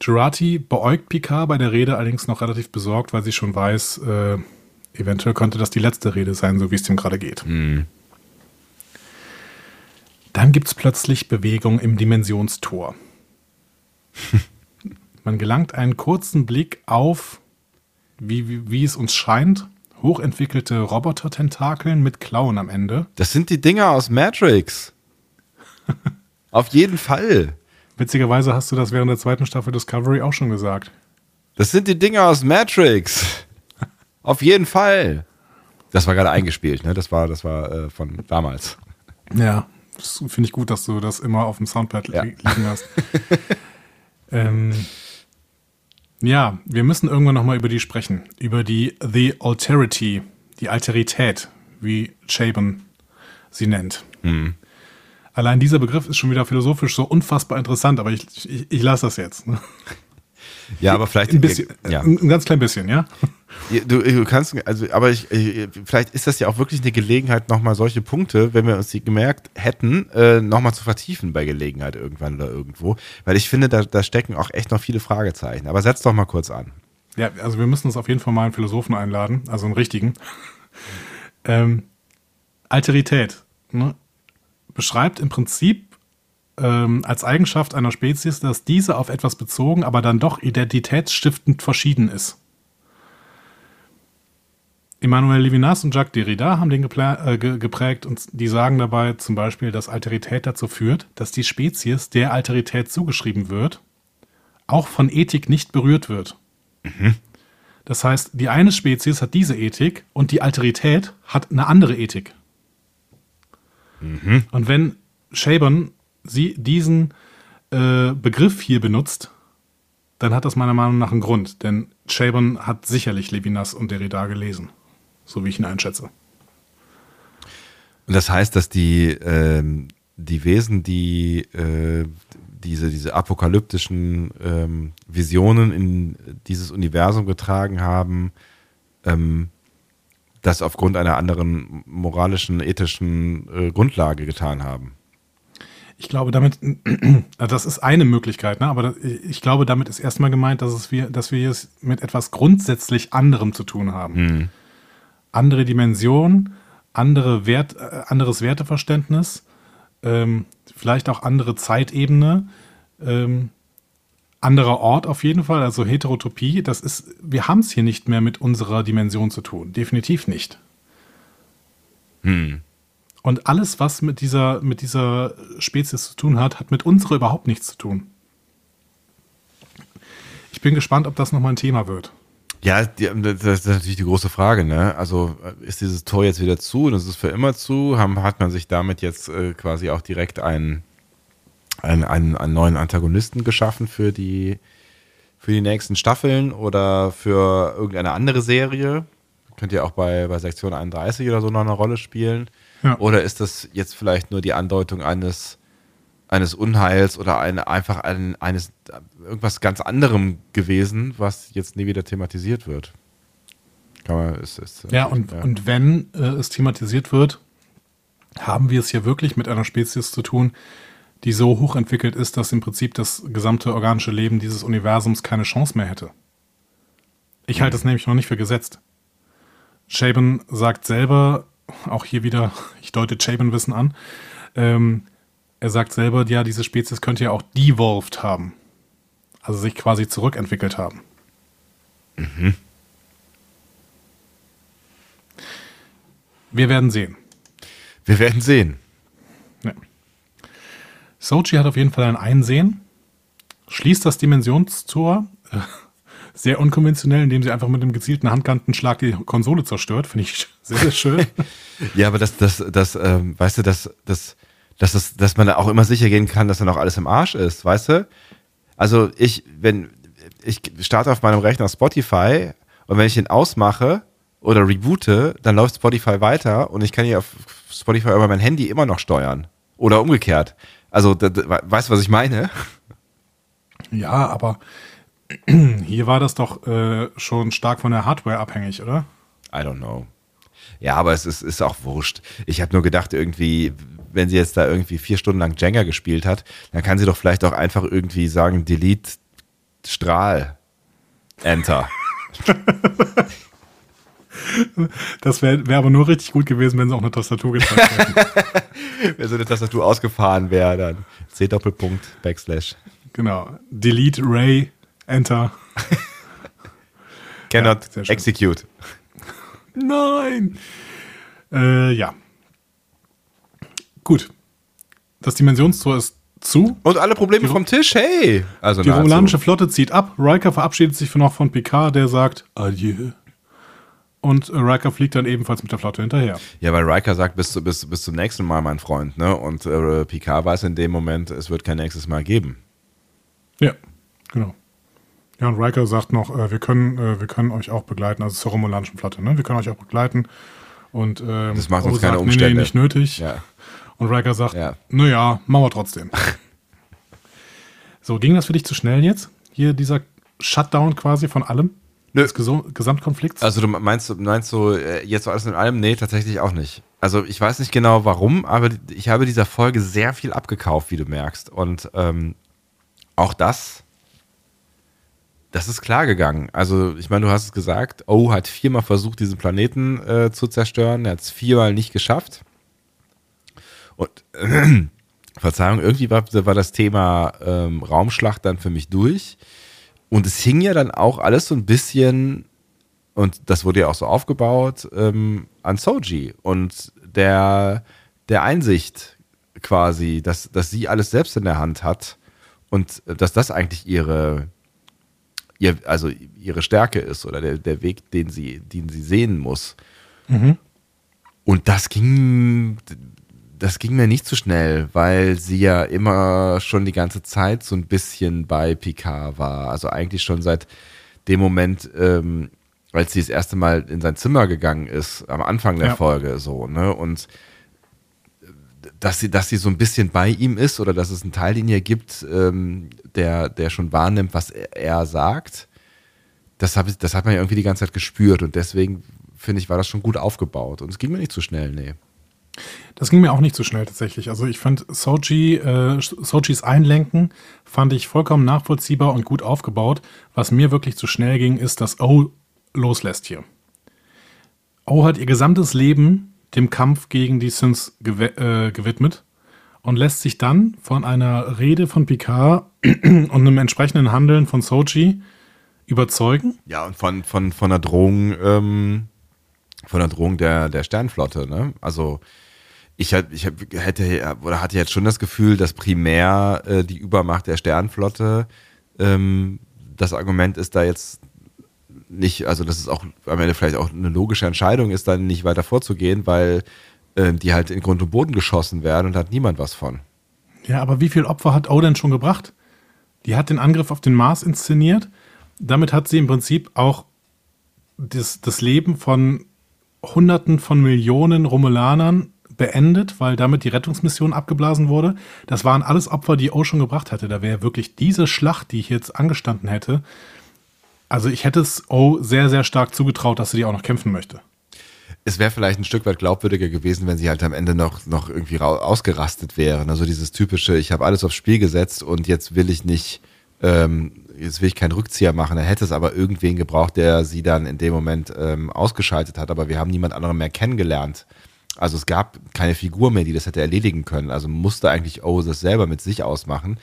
[SPEAKER 3] Girati beäugt Picard bei der Rede allerdings noch relativ besorgt, weil sie schon weiß, äh, eventuell könnte das die letzte Rede sein, so wie es dem gerade geht. Mhm. Dann gibt es plötzlich Bewegung im Dimensionstor. <laughs> Man gelangt einen kurzen Blick auf, wie, wie, wie es uns scheint, hochentwickelte Roboter-Tentakeln mit Klauen am Ende.
[SPEAKER 2] Das sind die Dinger aus Matrix. <laughs> auf jeden Fall.
[SPEAKER 3] Witzigerweise hast du das während der zweiten Staffel Discovery auch schon gesagt.
[SPEAKER 2] Das sind die Dinger aus Matrix. <laughs> auf jeden Fall. Das war gerade eingespielt, ne? Das war, das war äh, von damals.
[SPEAKER 3] Ja, finde ich gut, dass du das immer auf dem Soundpad ja. liegen hast. <laughs> ähm, ja, wir müssen irgendwann nochmal über die sprechen. Über die The Alterity, die Alterität, wie Chabon sie nennt. Mhm. Allein dieser Begriff ist schon wieder philosophisch so unfassbar interessant, aber ich, ich, ich lasse das jetzt.
[SPEAKER 2] Ja, aber vielleicht
[SPEAKER 3] ein bisschen, ja. ein ganz klein bisschen, ja.
[SPEAKER 2] Du, du kannst, also, aber ich, vielleicht ist das ja auch wirklich eine Gelegenheit, nochmal solche Punkte, wenn wir uns die gemerkt hätten, äh, nochmal zu vertiefen bei Gelegenheit irgendwann oder irgendwo. Weil ich finde, da, da stecken auch echt noch viele Fragezeichen. Aber setz doch mal kurz an.
[SPEAKER 3] Ja, also wir müssen uns auf jeden Fall mal einen Philosophen einladen, also einen richtigen. Ähm, Alterität ne? beschreibt im Prinzip ähm, als Eigenschaft einer Spezies, dass diese auf etwas bezogen, aber dann doch identitätsstiftend verschieden ist. Emmanuel Levinas und Jacques Derrida haben den äh, geprägt und die sagen dabei zum Beispiel, dass Alterität dazu führt, dass die Spezies, der Alterität zugeschrieben wird, auch von Ethik nicht berührt wird. Mhm. Das heißt, die eine Spezies hat diese Ethik und die Alterität hat eine andere Ethik. Mhm. Und wenn Shaban sie diesen äh, Begriff hier benutzt, dann hat das meiner Meinung nach einen Grund. Denn Chabon hat sicherlich Levinas und Derrida gelesen, so wie ich ihn einschätze.
[SPEAKER 2] Und das heißt, dass die, äh, die Wesen, die äh, diese, diese apokalyptischen ähm, Visionen in dieses Universum getragen haben, ähm, das aufgrund einer anderen moralischen, ethischen äh, Grundlage getan haben.
[SPEAKER 3] Ich glaube, damit, <clears throat> das ist eine Möglichkeit, ne? aber ich glaube, damit ist erstmal gemeint, dass, es wir, dass wir es mit etwas grundsätzlich anderem zu tun haben. Mhm. Andere Dimension, andere Wert, äh, anderes Werteverständnis, ähm, vielleicht auch andere Zeitebene, ähm, anderer Ort auf jeden Fall, also Heterotopie, das ist, wir haben es hier nicht mehr mit unserer Dimension zu tun. Definitiv nicht. Hm. Und alles, was mit dieser, mit dieser Spezies zu tun hat, hat mit unserer überhaupt nichts zu tun. Ich bin gespannt, ob das nochmal ein Thema wird.
[SPEAKER 2] Ja, das ist natürlich die große Frage. Ne? Also ist dieses Tor jetzt wieder zu und ist es für immer zu? Hat man sich damit jetzt äh, quasi auch direkt einen, einen, einen, einen neuen Antagonisten geschaffen für die, für die nächsten Staffeln oder für irgendeine andere Serie? Könnt ihr auch bei, bei Sektion 31 oder so noch eine Rolle spielen? Ja. Oder ist das jetzt vielleicht nur die Andeutung eines, eines Unheils oder eine, einfach ein, eines irgendwas ganz anderem gewesen, was jetzt nie wieder thematisiert wird?
[SPEAKER 3] Kann man, ist, ist, ja, und, ja. und wenn äh, es thematisiert wird, haben wir es hier wirklich mit einer Spezies zu tun, die so hochentwickelt ist, dass im Prinzip das gesamte organische Leben dieses Universums keine Chance mehr hätte. Ich halte es mhm. nämlich noch nicht für gesetzt. Shaban sagt selber, auch hier wieder, ich deute Chabon-Wissen an, ähm, er sagt selber, ja, diese Spezies könnte ja auch devolved haben. Also sich quasi zurückentwickelt haben. Mhm. Wir werden sehen.
[SPEAKER 2] Wir werden sehen. Ja.
[SPEAKER 3] Sochi hat auf jeden Fall ein Einsehen, schließt das Dimensionstor, sehr unkonventionell, indem sie einfach mit einem gezielten Handkantenschlag die Konsole zerstört. Finde ich sehr, sehr schön. <laughs>
[SPEAKER 2] ja, aber das, das, das, ähm, weißt du, dass, das, dass, das, dass man da auch immer sicher gehen kann, dass dann auch alles im Arsch ist, weißt du? Also ich, wenn, ich starte auf meinem Rechner Spotify und wenn ich ihn ausmache oder reboote, dann läuft Spotify weiter und ich kann hier auf Spotify über mein Handy immer noch steuern. Oder umgekehrt. Also, weißt du, was ich meine?
[SPEAKER 3] Ja, aber <clears throat> hier war das doch äh, schon stark von der Hardware abhängig, oder?
[SPEAKER 2] I don't know. Ja, aber es ist, ist auch wurscht. Ich habe nur gedacht, irgendwie, wenn sie jetzt da irgendwie vier Stunden lang Jenga gespielt hat, dann kann sie doch vielleicht auch einfach irgendwie sagen, Delete Strahl. Enter. <laughs>
[SPEAKER 3] Das wäre wär aber nur richtig gut gewesen, wenn sie auch eine Tastatur gezeigt hätten. <laughs>
[SPEAKER 2] wenn so eine Tastatur ausgefahren wäre, dann C Doppelpunkt Backslash.
[SPEAKER 3] Genau. Delete Ray Enter. <laughs>
[SPEAKER 2] Cannot
[SPEAKER 3] Ja,
[SPEAKER 2] execute.
[SPEAKER 3] Nein! Äh, ja. Gut. Das Dimensionstor ist zu.
[SPEAKER 2] Und alle Probleme vom Tisch, hey! Also
[SPEAKER 3] Die romulanische Flotte zieht ab. Riker verabschiedet sich noch von Picard, der sagt Adieu. Und Riker fliegt dann ebenfalls mit der Flotte hinterher.
[SPEAKER 2] Ja, weil Riker sagt, bis, bis, bis zum nächsten Mal, mein Freund, ne? Und äh, Picard weiß in dem Moment, es wird kein nächstes Mal geben.
[SPEAKER 3] Ja, genau. Ja, und Riker sagt noch, äh, wir, können, äh, wir können euch auch begleiten, also zur romulanischen Flotte, ne? Wir können euch auch begleiten. Und ähm,
[SPEAKER 2] Das macht uns keine
[SPEAKER 3] sagt,
[SPEAKER 2] Umstände.
[SPEAKER 3] Nee, nee, nicht nötig.
[SPEAKER 2] Ja.
[SPEAKER 3] Und Riker sagt,
[SPEAKER 2] Ja.
[SPEAKER 3] naja, machen wir trotzdem. <laughs> so, ging das für dich zu schnell jetzt? Hier dieser Shutdown quasi von allem?
[SPEAKER 2] Nö.
[SPEAKER 3] Des Geso Gesamtkonflikts?
[SPEAKER 2] Also du meinst, du- meinst du äh, jetzt alles in allem? Nee, tatsächlich auch nicht. Also ich weiß nicht genau warum, aber ich habe dieser Folge sehr viel abgekauft, wie du merkst. Und ähm, auch das, das ist klar gegangen. Also ich meine, du hast es gesagt, O hat viermal versucht, diesen Planeten äh, zu zerstören. Er hat es viermal nicht geschafft. Und <clears throat> Verzeihung, irgendwie war, war das Thema ähm, Raumschlacht dann für mich durch. Und es hing ja dann auch alles so ein bisschen, und das wurde ja auch so aufgebaut, ähm, an Soji und der, der Einsicht quasi, dass, dass sie alles selbst in der Hand hat und dass das eigentlich ihre, ihr, also ihre Stärke ist oder der, der Weg, den sie, den sie sehen muss. Und das ging, das ging mir nicht so schnell, weil sie ja immer schon die ganze Zeit so ein bisschen bei Picard war. Also eigentlich schon seit dem Moment, ähm, als sie das erste Mal in sein Zimmer gegangen ist, am Anfang der
[SPEAKER 3] Ja.
[SPEAKER 2] Folge so, ne? Und dass sie, dass sie so ein bisschen bei ihm ist oder dass es einen Teil in ihr gibt, ähm, der, der schon wahrnimmt, was er, er sagt, das, hab das hat man ja irgendwie die ganze Zeit gespürt und deswegen finde ich, war das schon gut aufgebaut und es ging mir nicht zu schnell, nee.
[SPEAKER 3] Das ging mir auch nicht so schnell tatsächlich. Also ich fand Soji, äh, Sojis Einlenken fand ich vollkommen nachvollziehbar und gut aufgebaut. Was mir wirklich zu schnell ging, ist, dass O loslässt hier. O hat ihr gesamtes Leben dem Kampf gegen die Sins gew äh, gewidmet und lässt sich dann von einer Rede von Picard <clears throat> und einem entsprechenden Handeln von Soji überzeugen.
[SPEAKER 2] Ja, und von, von, von der Drohung, ähm, von der Drohung der, der Sternflotte, ne? Also ich, ich hätte oder hatte jetzt schon das Gefühl, dass primär äh, die Übermacht der Sternflotte ähm, das Argument ist da jetzt nicht, also dass es auch am Ende vielleicht auch eine logische Entscheidung ist, dann nicht weiter vorzugehen, weil ähm, die halt in Grund und Boden geschossen werden und hat niemand was von.
[SPEAKER 3] Ja, aber wie viel Opfer hat O denn schon gebracht? Die hat den Angriff auf den Mars inszeniert. Damit hat sie im Prinzip auch das, das Leben von Hunderten von Millionen Romulanern beendet, weil damit die Rettungsmission abgeblasen wurde. Das waren alles Opfer, die O schon gebracht hatte. Da wäre wirklich diese Schlacht, die hier jetzt angestanden hätte. Also ich hätte es O sehr, sehr stark zugetraut, dass sie die auch noch kämpfen möchte.
[SPEAKER 2] es wäre vielleicht ein Stück weit glaubwürdiger gewesen, wenn sie halt am Ende noch, noch irgendwie ausgerastet wären. Also dieses typische, ich habe alles aufs Spiel gesetzt und jetzt will ich nicht, ähm, jetzt will ich keinen Rückzieher machen. Dann hätte es aber irgendwen gebraucht, der sie dann in dem Moment ähm, ausgeschaltet hat, aber wir haben niemand anderen mehr kennengelernt. Also es gab keine Figur mehr, die das hätte erledigen können. Also musste eigentlich O das selber mit sich ausmachen.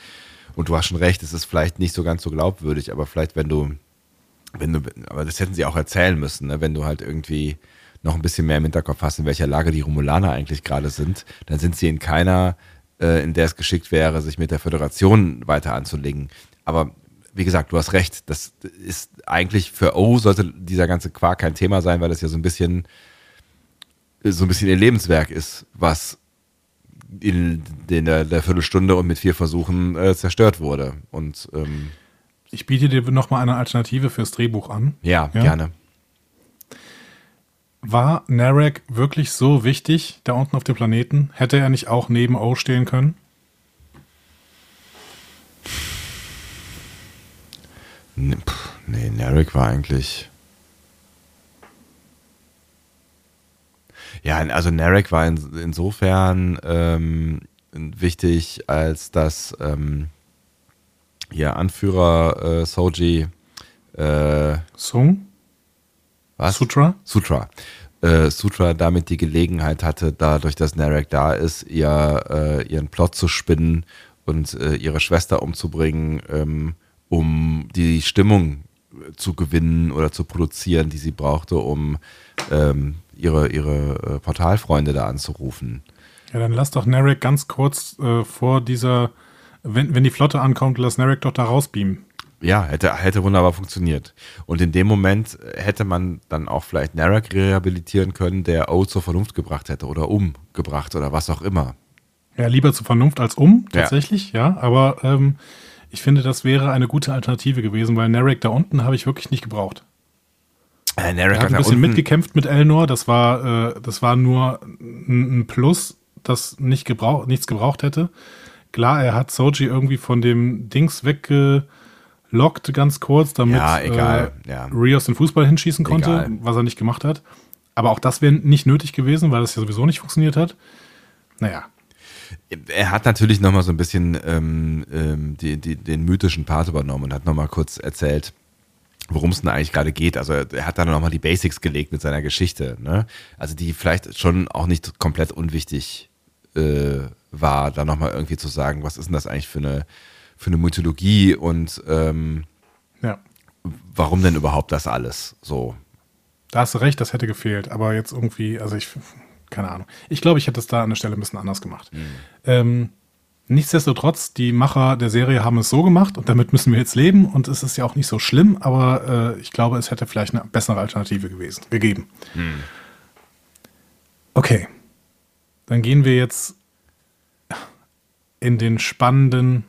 [SPEAKER 2] Und du hast schon recht, es ist vielleicht nicht so ganz so glaubwürdig, aber vielleicht, wenn du wenn du, aber das hätten sie auch erzählen müssen, ne? wenn du halt irgendwie noch ein bisschen mehr im Hinterkopf hast, in welcher Lage die Romulaner eigentlich gerade sind, dann sind sie in keiner, äh, in der es geschickt wäre, sich mit der Föderation weiter anzulegen. Aber wie gesagt, du hast recht, das ist eigentlich für O sollte dieser ganze Quark kein Thema sein, weil das ja so ein bisschen so ein bisschen ihr Lebenswerk ist, was in, in der, der Viertelstunde und mit vier Versuchen äh, zerstört wurde. Und ähm,
[SPEAKER 3] Ich biete dir nochmal eine Alternative fürs Drehbuch an.
[SPEAKER 2] Ja, ja, gerne.
[SPEAKER 3] War Narek wirklich so wichtig da unten auf dem Planeten? Hätte er nicht auch neben O stehen können?
[SPEAKER 2] Nee, nee Narek war eigentlich. Ja, also Narek war in, insofern ähm, wichtig, als dass ähm, ihr Anführer äh, Soji
[SPEAKER 3] äh, Sung?
[SPEAKER 2] Was?
[SPEAKER 3] Sutra?
[SPEAKER 2] Sutra. Äh, Sutra damit die Gelegenheit hatte, dadurch, dass Narek da ist, ihr, äh, ihren Plot zu spinnen und äh, ihre Schwester umzubringen, ähm, um die Stimmung zu gewinnen oder zu produzieren, die sie brauchte, um ähm, ihre, ihre äh, Portalfreunde da anzurufen.
[SPEAKER 3] Ja, dann lass doch Narek ganz kurz äh, vor dieser, wenn, wenn die Flotte ankommt, lass Narek doch da rausbeamen.
[SPEAKER 2] Ja, hätte, hätte wunderbar funktioniert. Und in dem Moment hätte man dann auch vielleicht Narek rehabilitieren können, der O zur Vernunft gebracht hätte oder umgebracht oder was auch immer.
[SPEAKER 3] Ja, lieber zur Vernunft als um, tatsächlich, ja. ja aber ähm, ich finde, das wäre eine gute Alternative gewesen, weil Narek da unten habe ich wirklich nicht gebraucht. Äh, Narek hat ein bisschen mitgekämpft mit Elnor. Das war, äh, das war nur ein Plus, das nicht gebrauch, nichts gebraucht hätte. Klar, er hat Soji irgendwie von dem Dings weggelockt, ganz kurz, damit
[SPEAKER 2] ja, egal. Äh,
[SPEAKER 3] ja. Rios den Fußball hinschießen konnte, egal. was er nicht gemacht hat. Aber auch das wäre nicht nötig gewesen, weil das ja sowieso nicht funktioniert hat. Naja,
[SPEAKER 2] er hat natürlich nochmal so ein bisschen ähm, ähm, die, die, den mythischen Part übernommen und hat nochmal kurz erzählt, worum es denn eigentlich gerade geht. Also er hat dann nochmal die Basics gelegt mit seiner Geschichte. Ne? Also die vielleicht schon auch nicht komplett unwichtig äh, war, da nochmal irgendwie zu sagen, was ist denn das eigentlich für eine, für eine Mythologie und ähm,
[SPEAKER 3] ja.
[SPEAKER 2] warum denn überhaupt das alles so?
[SPEAKER 3] Da hast du recht, das hätte gefehlt. Aber jetzt irgendwie, also ich keine Ahnung. Ich glaube, ich hätte es da an der Stelle ein bisschen anders gemacht. Mhm. Ähm, nichtsdestotrotz, die Macher der Serie haben es so gemacht und damit müssen wir jetzt leben und es ist ja auch nicht so schlimm, aber äh, ich glaube, es hätte vielleicht eine bessere Alternative gewesen, gegeben. Mhm. Okay, dann gehen wir jetzt in den spannenden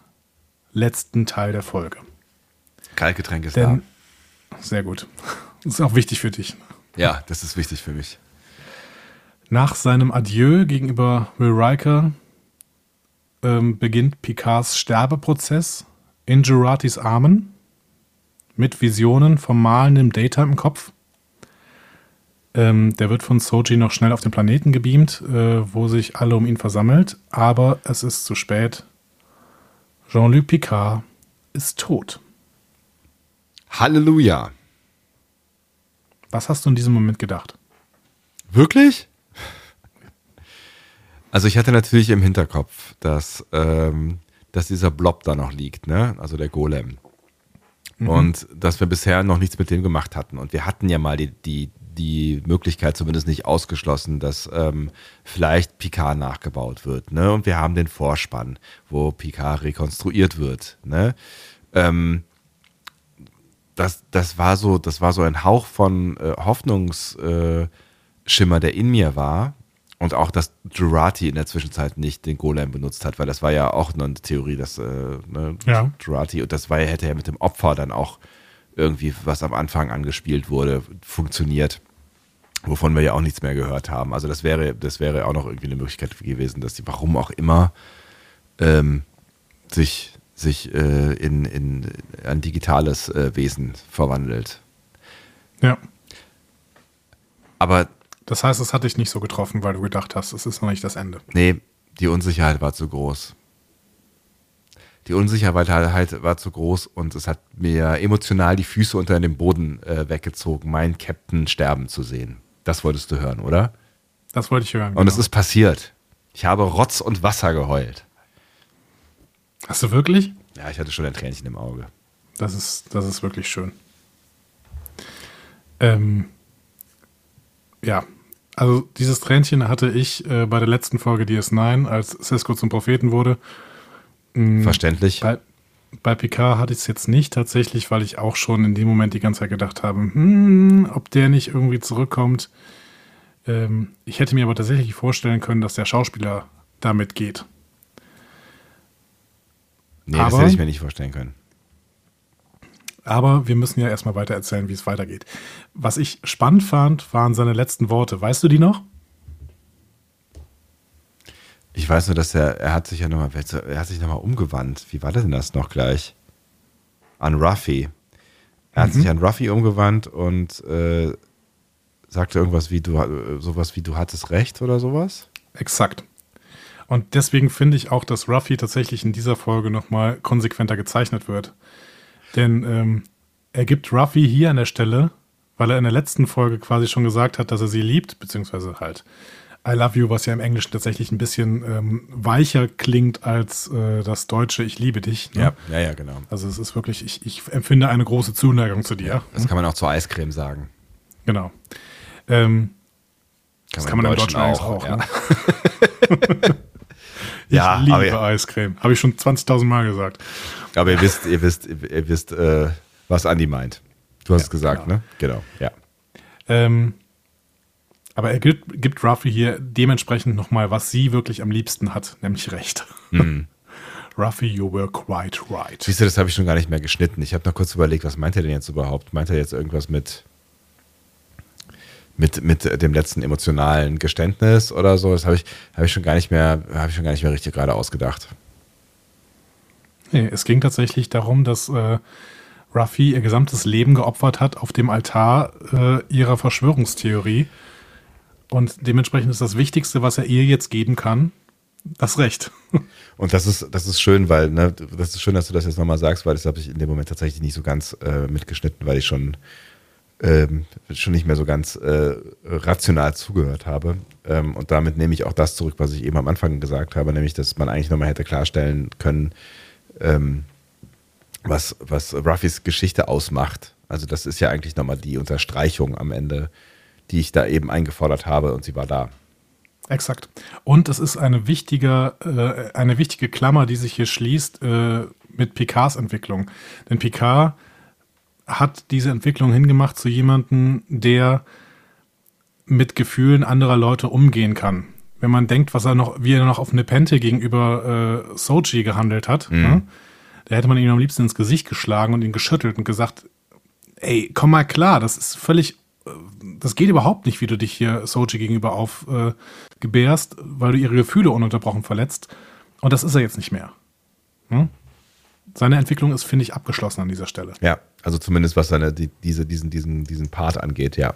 [SPEAKER 3] letzten Teil der Folge.
[SPEAKER 2] Kaltgetränk ist Denn,
[SPEAKER 3] da. Sehr gut. Das <laughs> ist auch wichtig für dich.
[SPEAKER 2] Ja, das ist wichtig für mich.
[SPEAKER 3] Nach seinem Adieu gegenüber Will Riker ähm, beginnt Picards Sterbeprozess in Juratis Armen mit Visionen vom malenden Data im Kopf. Ähm, der wird von Soji noch schnell auf den Planeten gebeamt, äh, wo sich alle um ihn versammelt, aber es ist zu spät. Jean-Luc Picard ist tot.
[SPEAKER 2] Halleluja.
[SPEAKER 3] Was hast du in diesem Moment gedacht?
[SPEAKER 2] Wirklich? Also ich hatte natürlich im Hinterkopf, dass, ähm, dass dieser Blob da noch liegt, ne? Also der Golem. Mhm. Und dass wir bisher noch nichts mit dem gemacht hatten. Und wir hatten ja mal die, die, die Möglichkeit zumindest nicht ausgeschlossen, dass ähm, vielleicht Picard nachgebaut wird. Ne? Und wir haben den Vorspann, wo Picard rekonstruiert wird. Ne? Ähm, das, das, war so, das war so ein Hauch von äh, Hoffnungsschimmer, äh, der in mir war, und auch, dass Jurati in der Zwischenzeit nicht den Golem benutzt hat, weil das war ja auch eine Theorie, dass äh, ne,
[SPEAKER 3] ja.
[SPEAKER 2] Jurati, und das war, hätte ja mit dem Opfer dann auch irgendwie, was am Anfang angespielt wurde, funktioniert. Wovon wir ja auch nichts mehr gehört haben. Also das wäre, das wäre auch noch irgendwie eine Möglichkeit gewesen, dass die, warum auch immer, ähm, sich, sich äh, in, in ein digitales äh, Wesen verwandelt.
[SPEAKER 3] Ja.
[SPEAKER 2] Aber
[SPEAKER 3] das heißt, es hat dich nicht so getroffen, weil du gedacht hast, es ist noch nicht das Ende.
[SPEAKER 2] Nee, die Unsicherheit war zu groß. Die Unsicherheit halt war zu groß und es hat mir emotional die Füße unter dem Boden äh, weggezogen, meinen Captain sterben zu sehen. Das wolltest du hören, oder?
[SPEAKER 3] Das wollte ich hören.
[SPEAKER 2] Und es genau. ist passiert. Ich habe Rotz und Wasser geheult.
[SPEAKER 3] Hast du wirklich?
[SPEAKER 2] Ja, ich hatte schon ein Tränchen im Auge.
[SPEAKER 3] Das ist, das ist wirklich schön. Ähm, ja, also dieses Tränchen hatte ich äh, bei der letzten Folge DS9, als Cisco zum Propheten wurde.
[SPEAKER 2] Mhm, Verständlich.
[SPEAKER 3] Bei, bei Picard hatte ich es jetzt nicht tatsächlich, weil ich auch schon in dem Moment die ganze Zeit gedacht habe, hm, ob der nicht irgendwie zurückkommt. Ähm, ich hätte mir aber tatsächlich vorstellen können, dass der Schauspieler damit geht.
[SPEAKER 2] Nee, aber, das hätte ich mir nicht vorstellen können.
[SPEAKER 3] Aber wir müssen ja erstmal weiter erzählen, wie es weitergeht. Was ich spannend fand, waren seine letzten Worte. Weißt du die noch?
[SPEAKER 2] Ich weiß nur, dass er, er hat sich ja nochmal, er hat sich nochmal umgewandt. Wie war denn das noch gleich? An Ruffy. Er hat mhm. sich an Ruffy umgewandt und äh, sagte irgendwas wie du, sowas wie du hattest recht oder sowas?
[SPEAKER 3] Exakt. Und deswegen finde ich auch, dass Ruffy tatsächlich in dieser Folge nochmal konsequenter gezeichnet wird. Denn ähm, er gibt Ruffy hier an der Stelle, weil er in der letzten Folge quasi schon gesagt hat, dass er sie liebt, beziehungsweise halt I love you, was ja im Englischen tatsächlich ein bisschen ähm, weicher klingt als äh, das deutsche Ich liebe dich.
[SPEAKER 2] Ne? Ja, ja, ja, genau.
[SPEAKER 3] Also es ist wirklich, ich, ich empfinde eine große Zuneigung zu dir. Ja,
[SPEAKER 2] das kann man auch zur Eiscreme sagen.
[SPEAKER 3] Genau. Ähm, kann das kann man im Deutschen, Deutschen auch. auch ja. <laughs> Ne? ich ja, liebe Eiscreme. Habe ich schon 20.000 Mal gesagt.
[SPEAKER 2] Aber ihr wisst, ihr wisst, ihr wisst, äh, was Andi meint. Du hast ja, es gesagt, genau. ne? Genau, ja.
[SPEAKER 3] Ähm, aber er gibt, gibt Ruffy hier dementsprechend nochmal, was sie wirklich am liebsten hat, nämlich Recht. Mhm. <laughs> Ruffy, you were quite right.
[SPEAKER 2] Siehst du, das habe ich schon gar nicht mehr geschnitten. Ich habe noch kurz überlegt, was meint er denn jetzt überhaupt? Meint er jetzt irgendwas mit, mit, mit dem letzten emotionalen Geständnis oder so? Das habe ich, hab ich schon gar nicht mehr, habe ich schon gar nicht mehr richtig gerade ausgedacht.
[SPEAKER 3] Nee, es ging tatsächlich darum, dass äh, Ruffy ihr gesamtes Leben geopfert hat auf dem Altar äh, ihrer Verschwörungstheorie und dementsprechend ist das Wichtigste, was er ihr jetzt geben kann, das Recht. <laughs>
[SPEAKER 2] Und das ist, das ist schön, weil, ne, das ist schön, dass du das jetzt nochmal sagst, weil das habe ich in dem Moment tatsächlich nicht so ganz äh, mitgeschnitten, weil ich schon, ähm, schon nicht mehr so ganz äh, rational zugehört habe. Ähm, und damit nehme ich auch das zurück, was ich eben am Anfang gesagt habe, nämlich, dass man eigentlich nochmal hätte klarstellen können, ähm, was, was Ruffys Geschichte ausmacht. Also das ist ja eigentlich nochmal die Unterstreichung am Ende die ich da eben eingefordert habe und sie war da.
[SPEAKER 3] Exakt. Und es ist eine wichtige, äh, eine wichtige Klammer, die sich hier schließt äh, mit Picards Entwicklung. Denn Picard hat diese Entwicklung hingemacht zu jemandem, der mit Gefühlen anderer Leute umgehen kann. Wenn man denkt, was er noch, wie er noch auf Nepente gegenüber äh, Sochi gehandelt hat, mhm. ne? da hätte man ihn am liebsten ins Gesicht geschlagen und ihn geschüttelt und gesagt, ey, komm mal klar, das ist völlig das geht überhaupt nicht, wie du dich hier Soji gegenüber aufgebärst, äh, weil du ihre Gefühle ununterbrochen verletzt. Und das ist er jetzt nicht mehr. Hm? Seine Entwicklung ist, finde ich, abgeschlossen an dieser Stelle.
[SPEAKER 2] Ja, also zumindest was seine, die, diese, diesen, diesen, diesen Part angeht, ja.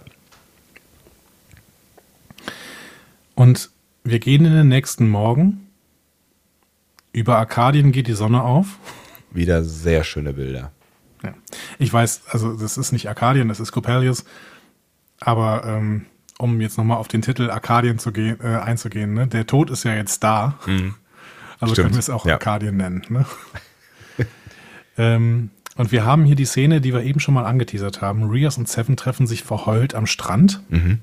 [SPEAKER 3] Und wir gehen in den nächsten Morgen. Über Arkadien geht die Sonne auf.
[SPEAKER 2] Wieder sehr schöne Bilder.
[SPEAKER 3] Ja. Ich weiß, also das ist nicht Arkadien, das ist Coppelius. Aber ähm, um jetzt nochmal auf den Titel Arkadien zu gehen, äh, einzugehen, ne? der Tod ist ja jetzt da. Mhm. Also Stimmt. können wir es auch ja. Arkadien nennen. Ne? <laughs> ähm, und wir haben hier die Szene, die wir eben schon mal angeteasert haben. Rias und Seven treffen sich verheult am Strand. Mhm.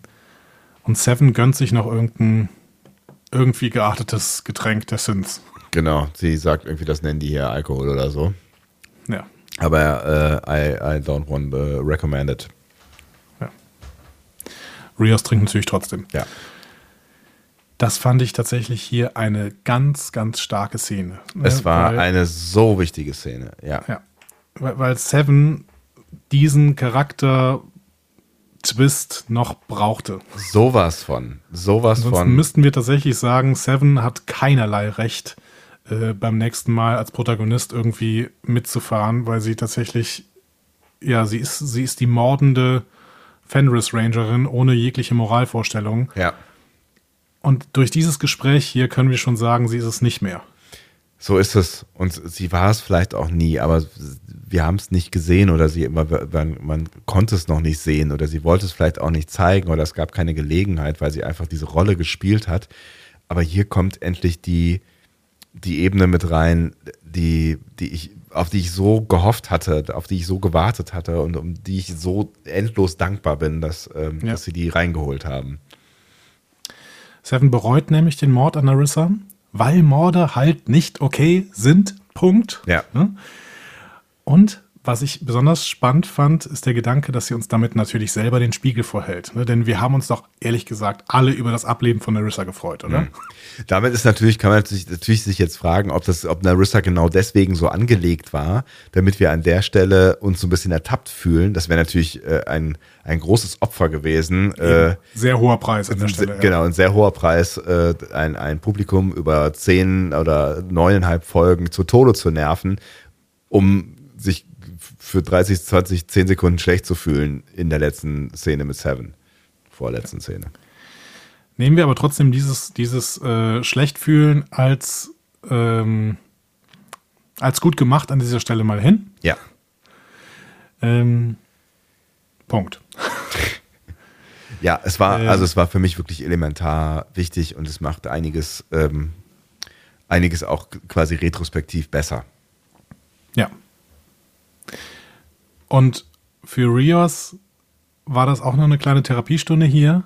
[SPEAKER 3] Und Seven gönnt sich noch irgendein irgendwie geartetes Getränk der Sins.
[SPEAKER 2] Genau, sie sagt irgendwie, das nennen die hier Alkohol oder so.
[SPEAKER 3] Ja.
[SPEAKER 2] Aber äh, I, I don't want to recommend it.
[SPEAKER 3] Rios trinkt natürlich trotzdem.
[SPEAKER 2] Ja.
[SPEAKER 3] Das fand ich tatsächlich hier eine ganz, ganz starke Szene.
[SPEAKER 2] Ne? Es war weil, eine so wichtige Szene, ja.
[SPEAKER 3] Ja, weil, weil Seven diesen Charakter Twist noch brauchte.
[SPEAKER 2] Sowas von. Sowas Ansonsten von.
[SPEAKER 3] müssten wir tatsächlich sagen, Seven hat keinerlei Recht, äh, beim nächsten Mal als Protagonist irgendwie mitzufahren, weil sie tatsächlich, ja, sie ist, sie ist die mordende Fenris Rangerin ohne jegliche Moralvorstellung.
[SPEAKER 2] Ja.
[SPEAKER 3] Und durch dieses Gespräch hier können wir schon sagen, sie ist es nicht mehr.
[SPEAKER 2] So ist es. Und sie war es vielleicht auch nie, aber wir haben es nicht gesehen oder sie immer, man, man, konnte es noch nicht sehen oder sie wollte es vielleicht auch nicht zeigen oder es gab keine Gelegenheit, weil sie einfach diese Rolle gespielt hat. Aber hier kommt endlich die, die Ebene mit rein, die, die ich auf die ich so gehofft hatte, auf die ich so gewartet hatte und um die ich so endlos dankbar bin, dass, ähm, ja. dass sie die reingeholt haben.
[SPEAKER 3] Seven bereut nämlich den Mord an Narissa, weil Morde halt nicht okay sind. Punkt.
[SPEAKER 2] Ja.
[SPEAKER 3] Ne? Und was ich besonders spannend fand, ist der Gedanke, dass sie uns damit natürlich selber den Spiegel vorhält. Ne? Denn wir haben uns doch ehrlich gesagt alle über das Ableben von Narissa gefreut, oder? Mhm.
[SPEAKER 2] Damit ist natürlich, kann man natürlich, natürlich sich jetzt fragen, ob das, ob Narissa genau deswegen so angelegt war, damit wir an der Stelle uns so ein bisschen ertappt fühlen. Das wäre natürlich äh, ein, ein großes Opfer gewesen.
[SPEAKER 3] Äh, sehr hoher Preis an der Stelle.
[SPEAKER 2] Genau, ein sehr hoher Preis, äh, ein, ein Publikum über zehn oder neuneinhalb Folgen zu Tode zu nerven, um sich für 30, 20, 10 Sekunden schlecht zu fühlen in der letzten Szene mit Seven. Vorletzten Szene.
[SPEAKER 3] Nehmen wir aber trotzdem dieses, dieses äh, Schlechtfühlen als, ähm, als gut gemacht an dieser Stelle mal hin.
[SPEAKER 2] Ja.
[SPEAKER 3] Ähm, Punkt. <laughs>
[SPEAKER 2] ja, es war, äh, also es war für mich wirklich elementar wichtig und es macht einiges, ähm, einiges auch quasi retrospektiv besser.
[SPEAKER 3] Ja, und für Rios war das auch noch eine kleine Therapiestunde hier.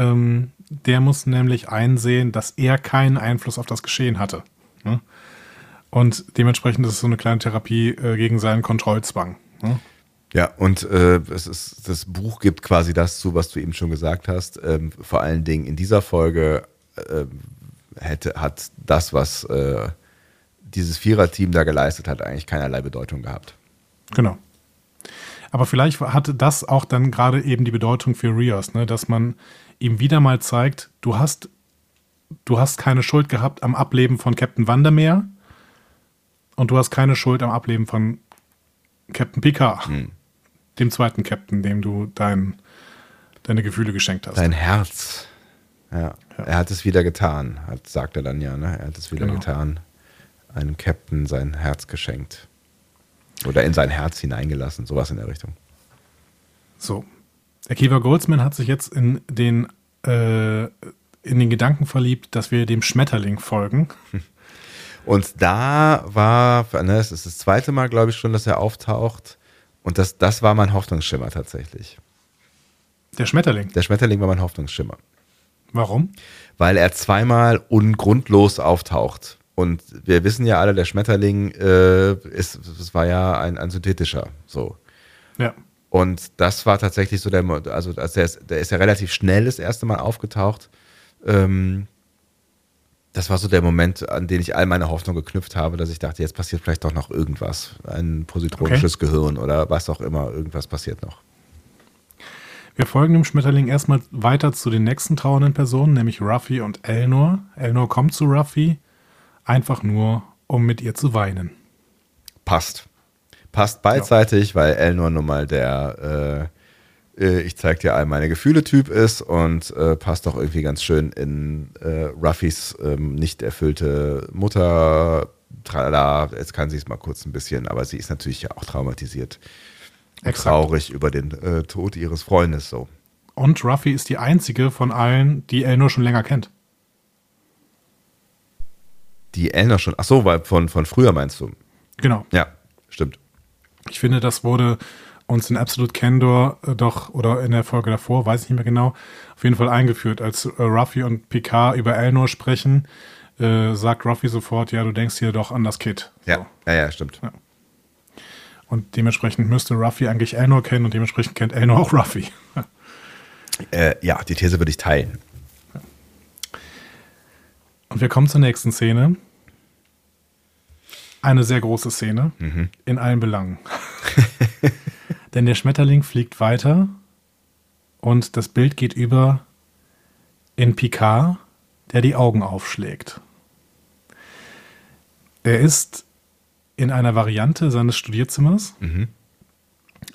[SPEAKER 3] Ähm, der muss nämlich einsehen, dass er keinen Einfluss auf das Geschehen hatte. Ne? Und dementsprechend ist es so eine kleine Therapie äh, gegen seinen Kontrollzwang. Ne?
[SPEAKER 2] Ja, und äh, es ist, das Buch gibt quasi das zu, was du eben schon gesagt hast. Ähm, vor allen Dingen in dieser Folge äh, hätte, hat das, was äh, dieses Viererteam da geleistet hat, eigentlich keinerlei Bedeutung gehabt.
[SPEAKER 3] Genau. Aber vielleicht hatte das auch dann gerade eben die Bedeutung für Rios, ne? dass man ihm wieder mal zeigt, du hast, du hast keine Schuld gehabt am Ableben von Captain Vandermeer und du hast keine Schuld am Ableben von Captain Picard, hm. dem zweiten Captain, dem du dein, deine Gefühle geschenkt hast.
[SPEAKER 2] Dein Herz. Ja. ja. Er hat es wieder getan, hat, sagt er dann ja. Ne? Er hat es wieder genau. getan. Einem Captain sein Herz geschenkt. Oder in sein Herz hineingelassen, sowas in der Richtung.
[SPEAKER 3] So. Akiva Goldsman hat sich jetzt in den, äh, in den Gedanken verliebt, dass wir dem Schmetterling folgen. <laughs>
[SPEAKER 2] Und da war, ne, es ist das zweite Mal, glaube ich, schon, dass er auftaucht. Und das, das war mein Hoffnungsschimmer tatsächlich.
[SPEAKER 3] Der Schmetterling?
[SPEAKER 2] Der Schmetterling war mein Hoffnungsschimmer.
[SPEAKER 3] Warum?
[SPEAKER 2] Weil er zweimal ungrundlos auftaucht. Und wir wissen ja alle, der Schmetterling äh, ist, es war ja ein, ein synthetischer, so.
[SPEAKER 3] Ja.
[SPEAKER 2] Und das war tatsächlich so der, also der ist, der ist ja relativ schnell das erste Mal aufgetaucht. Ähm, das war so der Moment, an den ich all meine Hoffnung geknüpft habe, dass ich dachte, jetzt passiert vielleicht doch noch irgendwas. Ein positronisches okay. Gehirn oder was auch immer, irgendwas passiert noch.
[SPEAKER 3] Wir folgen dem Schmetterling erstmal weiter zu den nächsten trauernden Personen, nämlich Ruffy und Elnor. Elnor kommt zu Ruffy einfach nur, um mit ihr zu weinen.
[SPEAKER 2] Passt. Passt beidseitig, ja. weil Elnor nun mal der äh, äh, ich zeig dir all meine Gefühle Typ ist und äh, passt auch irgendwie ganz schön in äh, Ruffys ähm, nicht erfüllte Mutter. Tralala, jetzt kann sie es mal kurz ein bisschen, aber sie ist natürlich ja auch traumatisiert. Traurig über den äh, Tod ihres Freundes so.
[SPEAKER 3] Und Ruffy ist die einzige von allen, die Elnor schon länger kennt.
[SPEAKER 2] Die Elner schon. Ach so, weil von, von früher meinst du?
[SPEAKER 3] Genau.
[SPEAKER 2] Ja, stimmt.
[SPEAKER 3] Ich finde, das wurde uns in Absolute Candor äh, doch, oder in der Folge davor, weiß ich nicht mehr genau, auf jeden Fall eingeführt. Als äh, Ruffy und Picard über Elnor sprechen, äh, sagt Ruffy sofort, ja, du denkst hier doch an das Kid.
[SPEAKER 2] So. Ja, ja, ja, stimmt. Ja.
[SPEAKER 3] Und dementsprechend müsste Ruffy eigentlich Elnor kennen und dementsprechend kennt Elnor auch Ruffy. <laughs>
[SPEAKER 2] äh, ja, die These würde ich teilen.
[SPEAKER 3] Und wir kommen zur nächsten Szene eine sehr große Szene mhm. in allen Belangen. <laughs> Denn der Schmetterling fliegt weiter und das Bild geht über in Picard, der die Augen aufschlägt. Er ist in einer Variante seines Studierzimmers. Mhm.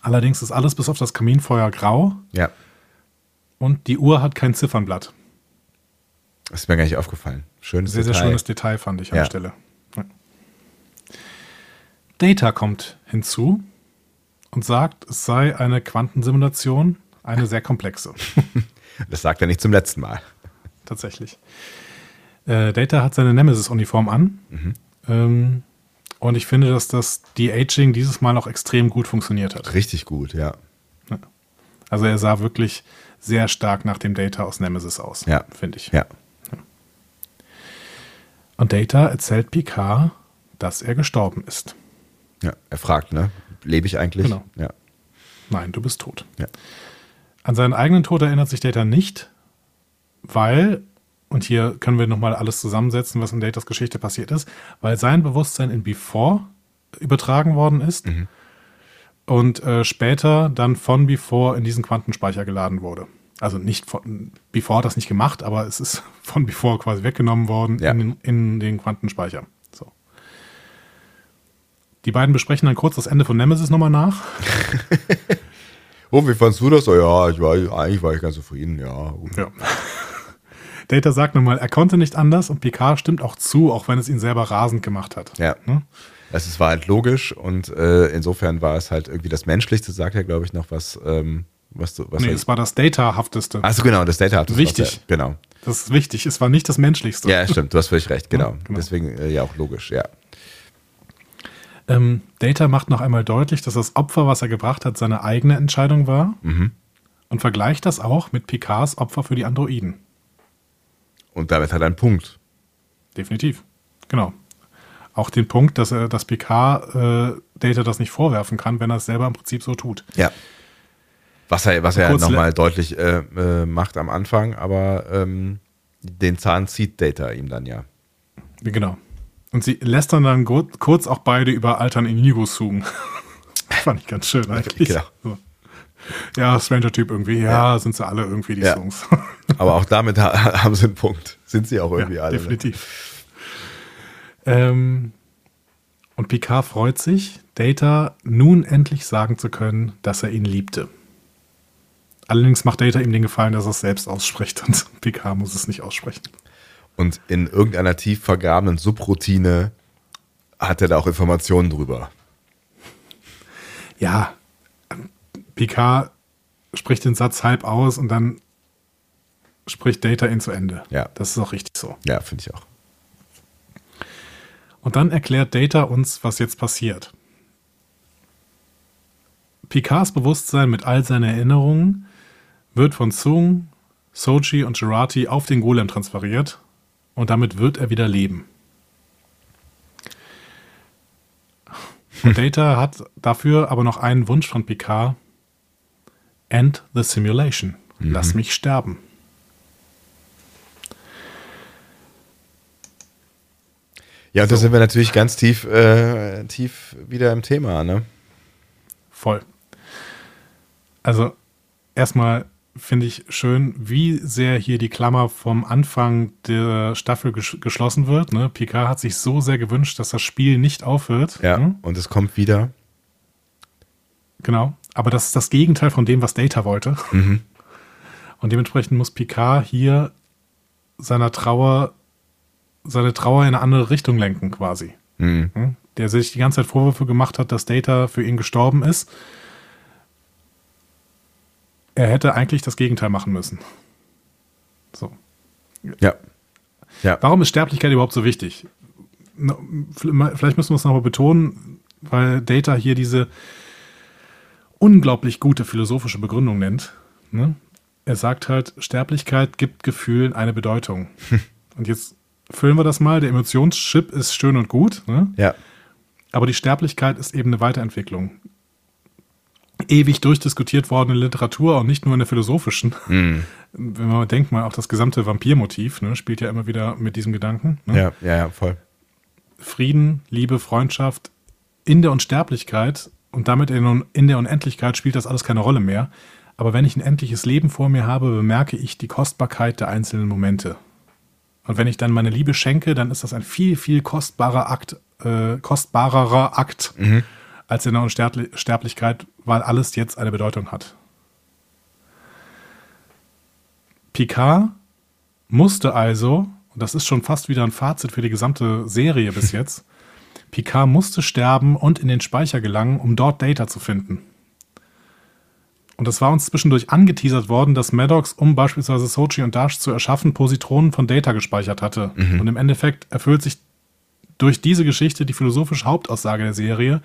[SPEAKER 3] Allerdings ist alles bis auf das Kaminfeuer grau.
[SPEAKER 2] Ja.
[SPEAKER 3] Und die Uhr hat kein Ziffernblatt.
[SPEAKER 2] Das ist mir gar nicht aufgefallen. Schönes
[SPEAKER 3] sehr, Detail. sehr schönes Detail fand ich an der Stelle. Data kommt hinzu und sagt, es sei eine Quantensimulation, eine sehr komplexe. <laughs>
[SPEAKER 2] Das sagt er nicht zum letzten Mal.
[SPEAKER 3] Tatsächlich. Äh, Data hat seine Nemesis-Uniform an. Mhm. Ähm, und ich finde, dass das De-Aging dieses Mal auch extrem gut funktioniert hat.
[SPEAKER 2] Richtig gut, ja.
[SPEAKER 3] Also er sah wirklich sehr stark nach dem Data aus Nemesis aus,
[SPEAKER 2] ja.
[SPEAKER 3] finde ich.
[SPEAKER 2] Ja.
[SPEAKER 3] Und Data erzählt Picard, dass er gestorben ist.
[SPEAKER 2] Ja, er fragt, ne? lebe ich eigentlich?
[SPEAKER 3] Genau.
[SPEAKER 2] Ja.
[SPEAKER 3] Nein, du bist tot.
[SPEAKER 2] Ja.
[SPEAKER 3] An seinen eigenen Tod erinnert sich Data nicht, weil, und hier können wir nochmal alles zusammensetzen, was in Datas Geschichte passiert ist, weil sein Bewusstsein in Before übertragen worden ist und äh, später dann von Before in diesen Quantenspeicher geladen wurde. Also nicht von Before hat das nicht gemacht, aber es ist <laughs> von Before quasi weggenommen worden
[SPEAKER 2] Ja.
[SPEAKER 3] in, in den Quantenspeicher. Die beiden besprechen dann kurz das Ende von Nemesis nochmal nach. <laughs>
[SPEAKER 2] Oh, wie fandst du das? Oh, ja, ich war, eigentlich war ich ganz zufrieden, ja.
[SPEAKER 3] Ja. <laughs> Data sagt nochmal, er konnte nicht anders und Picard stimmt auch zu, auch wenn es ihn selber rasend gemacht hat.
[SPEAKER 2] Ja.
[SPEAKER 3] Ne?
[SPEAKER 2] Es ist- war halt logisch und äh, insofern war es halt irgendwie das Menschlichste, sagt er, glaube ich, noch, was, ähm, was du, was
[SPEAKER 3] Nee, es war das Data-hafteste.
[SPEAKER 2] Achso, genau, das Data hat das
[SPEAKER 3] Wichtig.
[SPEAKER 2] was er- Genau.
[SPEAKER 3] Das ist wichtig. Es war nicht das Menschlichste.
[SPEAKER 2] Ja, stimmt, du hast völlig recht, <laughs> genau.
[SPEAKER 3] genau.
[SPEAKER 2] Deswegen äh, ja auch logisch, ja.
[SPEAKER 3] Ähm, Data macht noch einmal deutlich, dass das Opfer, was er gebracht hat, seine eigene Entscheidung war
[SPEAKER 2] Mhm.
[SPEAKER 3] und vergleicht das auch mit Picards Opfer für die Androiden.
[SPEAKER 2] Und damit hat er einen Punkt.
[SPEAKER 3] Definitiv. Genau. Auch den Punkt, dass er, dass Picard äh, Data das nicht vorwerfen kann, wenn er es selber im Prinzip so tut.
[SPEAKER 2] Ja. Was er, was er nochmal deutlich äh, äh, macht am Anfang, aber ähm, den Zahn zieht Data ihm dann ja.
[SPEAKER 3] Genau. Und sie lästern dann kurz auch beide über Altern Inigo zoomen. <laughs> Fand ich ganz schön eigentlich.
[SPEAKER 2] Genau.
[SPEAKER 3] So. Ja, Stranger-Typ irgendwie. Ja, sind sie alle irgendwie, die
[SPEAKER 2] Ja.
[SPEAKER 3] Songs. <laughs>
[SPEAKER 2] Aber auch damit ha <laughs> haben sie einen Punkt. Sind sie auch irgendwie
[SPEAKER 3] ja,
[SPEAKER 2] alle. ne?
[SPEAKER 3] definitiv. Ähm, und Picard freut sich, Data nun endlich sagen zu können, dass er ihn liebte. Allerdings macht Data ihm den Gefallen, dass er es selbst ausspricht und Picard muss es nicht aussprechen.
[SPEAKER 2] Und in irgendeiner tief vergrabenen Subroutine hat er da auch Informationen drüber.
[SPEAKER 3] Ja, Picard spricht den Satz halb aus und dann spricht Data ihn zu Ende.
[SPEAKER 2] Ja.
[SPEAKER 3] Das ist auch richtig so.
[SPEAKER 2] Ja, finde ich auch.
[SPEAKER 3] Und dann erklärt Data uns, was jetzt passiert. Picards Bewusstsein mit all seinen Erinnerungen wird von Sung, Sochi und Gerati auf den Golem transferiert und damit wird er wieder leben. Und Data hat dafür aber noch einen Wunsch von Picard. End the simulation. Lass mich sterben.
[SPEAKER 2] Ja, und da sind wir natürlich ganz tief, äh, tief wieder im Thema, ne?
[SPEAKER 3] Voll. Also erstmal finde ich schön, wie sehr hier die Klammer vom Anfang der Staffel ges geschlossen wird. Ne? Picard hat sich so sehr gewünscht, dass das Spiel nicht aufhört.
[SPEAKER 2] Ja.
[SPEAKER 3] Ne?
[SPEAKER 2] Und es kommt wieder.
[SPEAKER 3] Genau. Aber das ist das Gegenteil von dem, was Data wollte. Und dementsprechend muss Picard hier seiner Trauer, seine Trauer in eine andere Richtung lenken, quasi.
[SPEAKER 2] Mhm.
[SPEAKER 3] Hm? Der sich die ganze Zeit Vorwürfe gemacht hat, dass Data für ihn gestorben ist. Er hätte eigentlich das Gegenteil machen müssen. So.
[SPEAKER 2] Ja. Ja.
[SPEAKER 3] Warum ist Sterblichkeit überhaupt so wichtig? Vielleicht müssen wir es nochmal betonen, weil Data hier diese unglaublich gute philosophische Begründung nennt. Ne? Er sagt halt, Sterblichkeit gibt Gefühlen eine Bedeutung. <laughs> Und jetzt füllen wir das mal. Der Emotionschip ist schön und gut, ne?
[SPEAKER 2] Ja.
[SPEAKER 3] aber die Sterblichkeit ist eben eine Weiterentwicklung. Ewig durchdiskutiert worden in Literatur und nicht nur in der philosophischen.
[SPEAKER 2] Mhm.
[SPEAKER 3] Wenn man denkt mal, auch das gesamte Vampirmotiv ne, spielt ja immer wieder mit diesem Gedanken. Ne?
[SPEAKER 2] Ja, ja, ja, voll.
[SPEAKER 3] Frieden, Liebe, Freundschaft in der Unsterblichkeit und damit in, in der Unendlichkeit spielt das alles keine Rolle mehr. Aber wenn ich ein endliches Leben vor mir habe, bemerke ich die Kostbarkeit der einzelnen Momente. Und wenn ich dann meine Liebe schenke, dann ist das ein viel, viel kostbarer Akt, äh, kostbarerer Akt als in der Unsterblichkeit, weil alles jetzt eine Bedeutung hat. Picard musste also, und das ist schon fast wieder ein Fazit für die gesamte Serie bis <laughs> jetzt, Picard musste sterben und in den Speicher gelangen, um dort Data zu finden. Und es war uns zwischendurch angeteasert worden, dass Maddox, um beispielsweise Sochi und Dash zu erschaffen, Positronen von Data gespeichert hatte. Und im Endeffekt erfüllt sich durch diese Geschichte die philosophische Hauptaussage der Serie,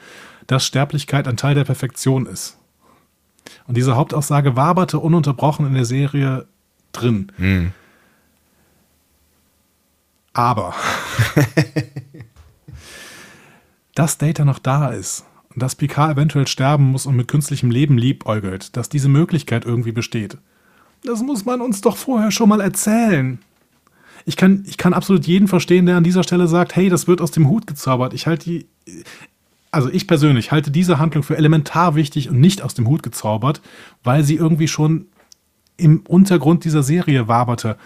[SPEAKER 3] dass Sterblichkeit ein Teil der Perfektion ist. Und diese Hauptaussage waberte ununterbrochen in der Serie drin. Aber <laughs> dass Data noch da ist, dass Picard eventuell sterben muss und mit künstlichem Leben liebäugelt, dass diese Möglichkeit irgendwie besteht. Das muss man uns doch vorher schon mal erzählen. Ich kann, ich kann absolut jeden verstehen, der an dieser Stelle sagt, hey, das wird aus dem Hut gezaubert. Ich halte die, also ich persönlich halte diese Handlung für elementar wichtig und nicht aus dem Hut gezaubert, weil sie irgendwie schon im Untergrund dieser Serie waberte.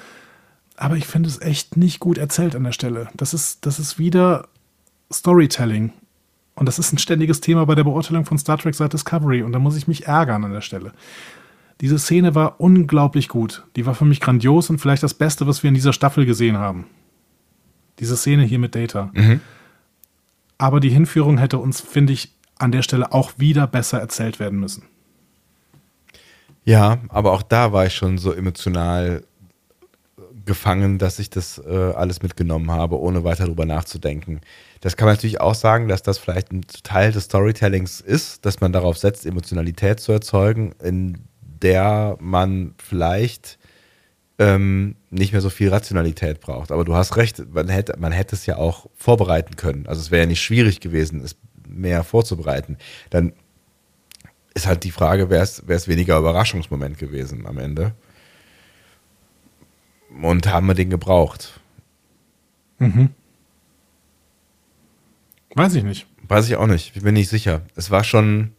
[SPEAKER 3] Aber ich finde es echt nicht gut erzählt an der Stelle. Das ist, das ist wieder Storytelling. Und das ist ein ständiges Thema bei der Beurteilung von Star Trek seit Discovery. Und da muss ich mich ärgern an der Stelle. Diese Szene war unglaublich gut. Die war für mich grandios und vielleicht das Beste, was wir in dieser Staffel gesehen haben. Diese Szene hier mit Data. Mhm. Aber die Hinführung hätte uns, finde ich, an der Stelle auch wieder besser erzählt werden müssen.
[SPEAKER 2] Ja, aber auch da war ich schon so emotional gefangen, dass ich das äh, alles mitgenommen habe, ohne weiter darüber nachzudenken. Das kann man natürlich auch sagen, dass das vielleicht ein Teil des Storytellings ist, dass man darauf setzt, Emotionalität zu erzeugen, in der man vielleicht ähm, nicht mehr so viel Rationalität braucht. Aber du hast recht, man hätte, man hätte es ja auch vorbereiten können. Also es wäre ja nicht schwierig gewesen, es mehr vorzubereiten. Dann ist halt die Frage, wäre es weniger Überraschungsmoment gewesen am Ende. Und haben wir den gebraucht?
[SPEAKER 3] Mhm. Weiß ich nicht.
[SPEAKER 2] Weiß ich auch nicht. Ich bin nicht sicher. Es war schon,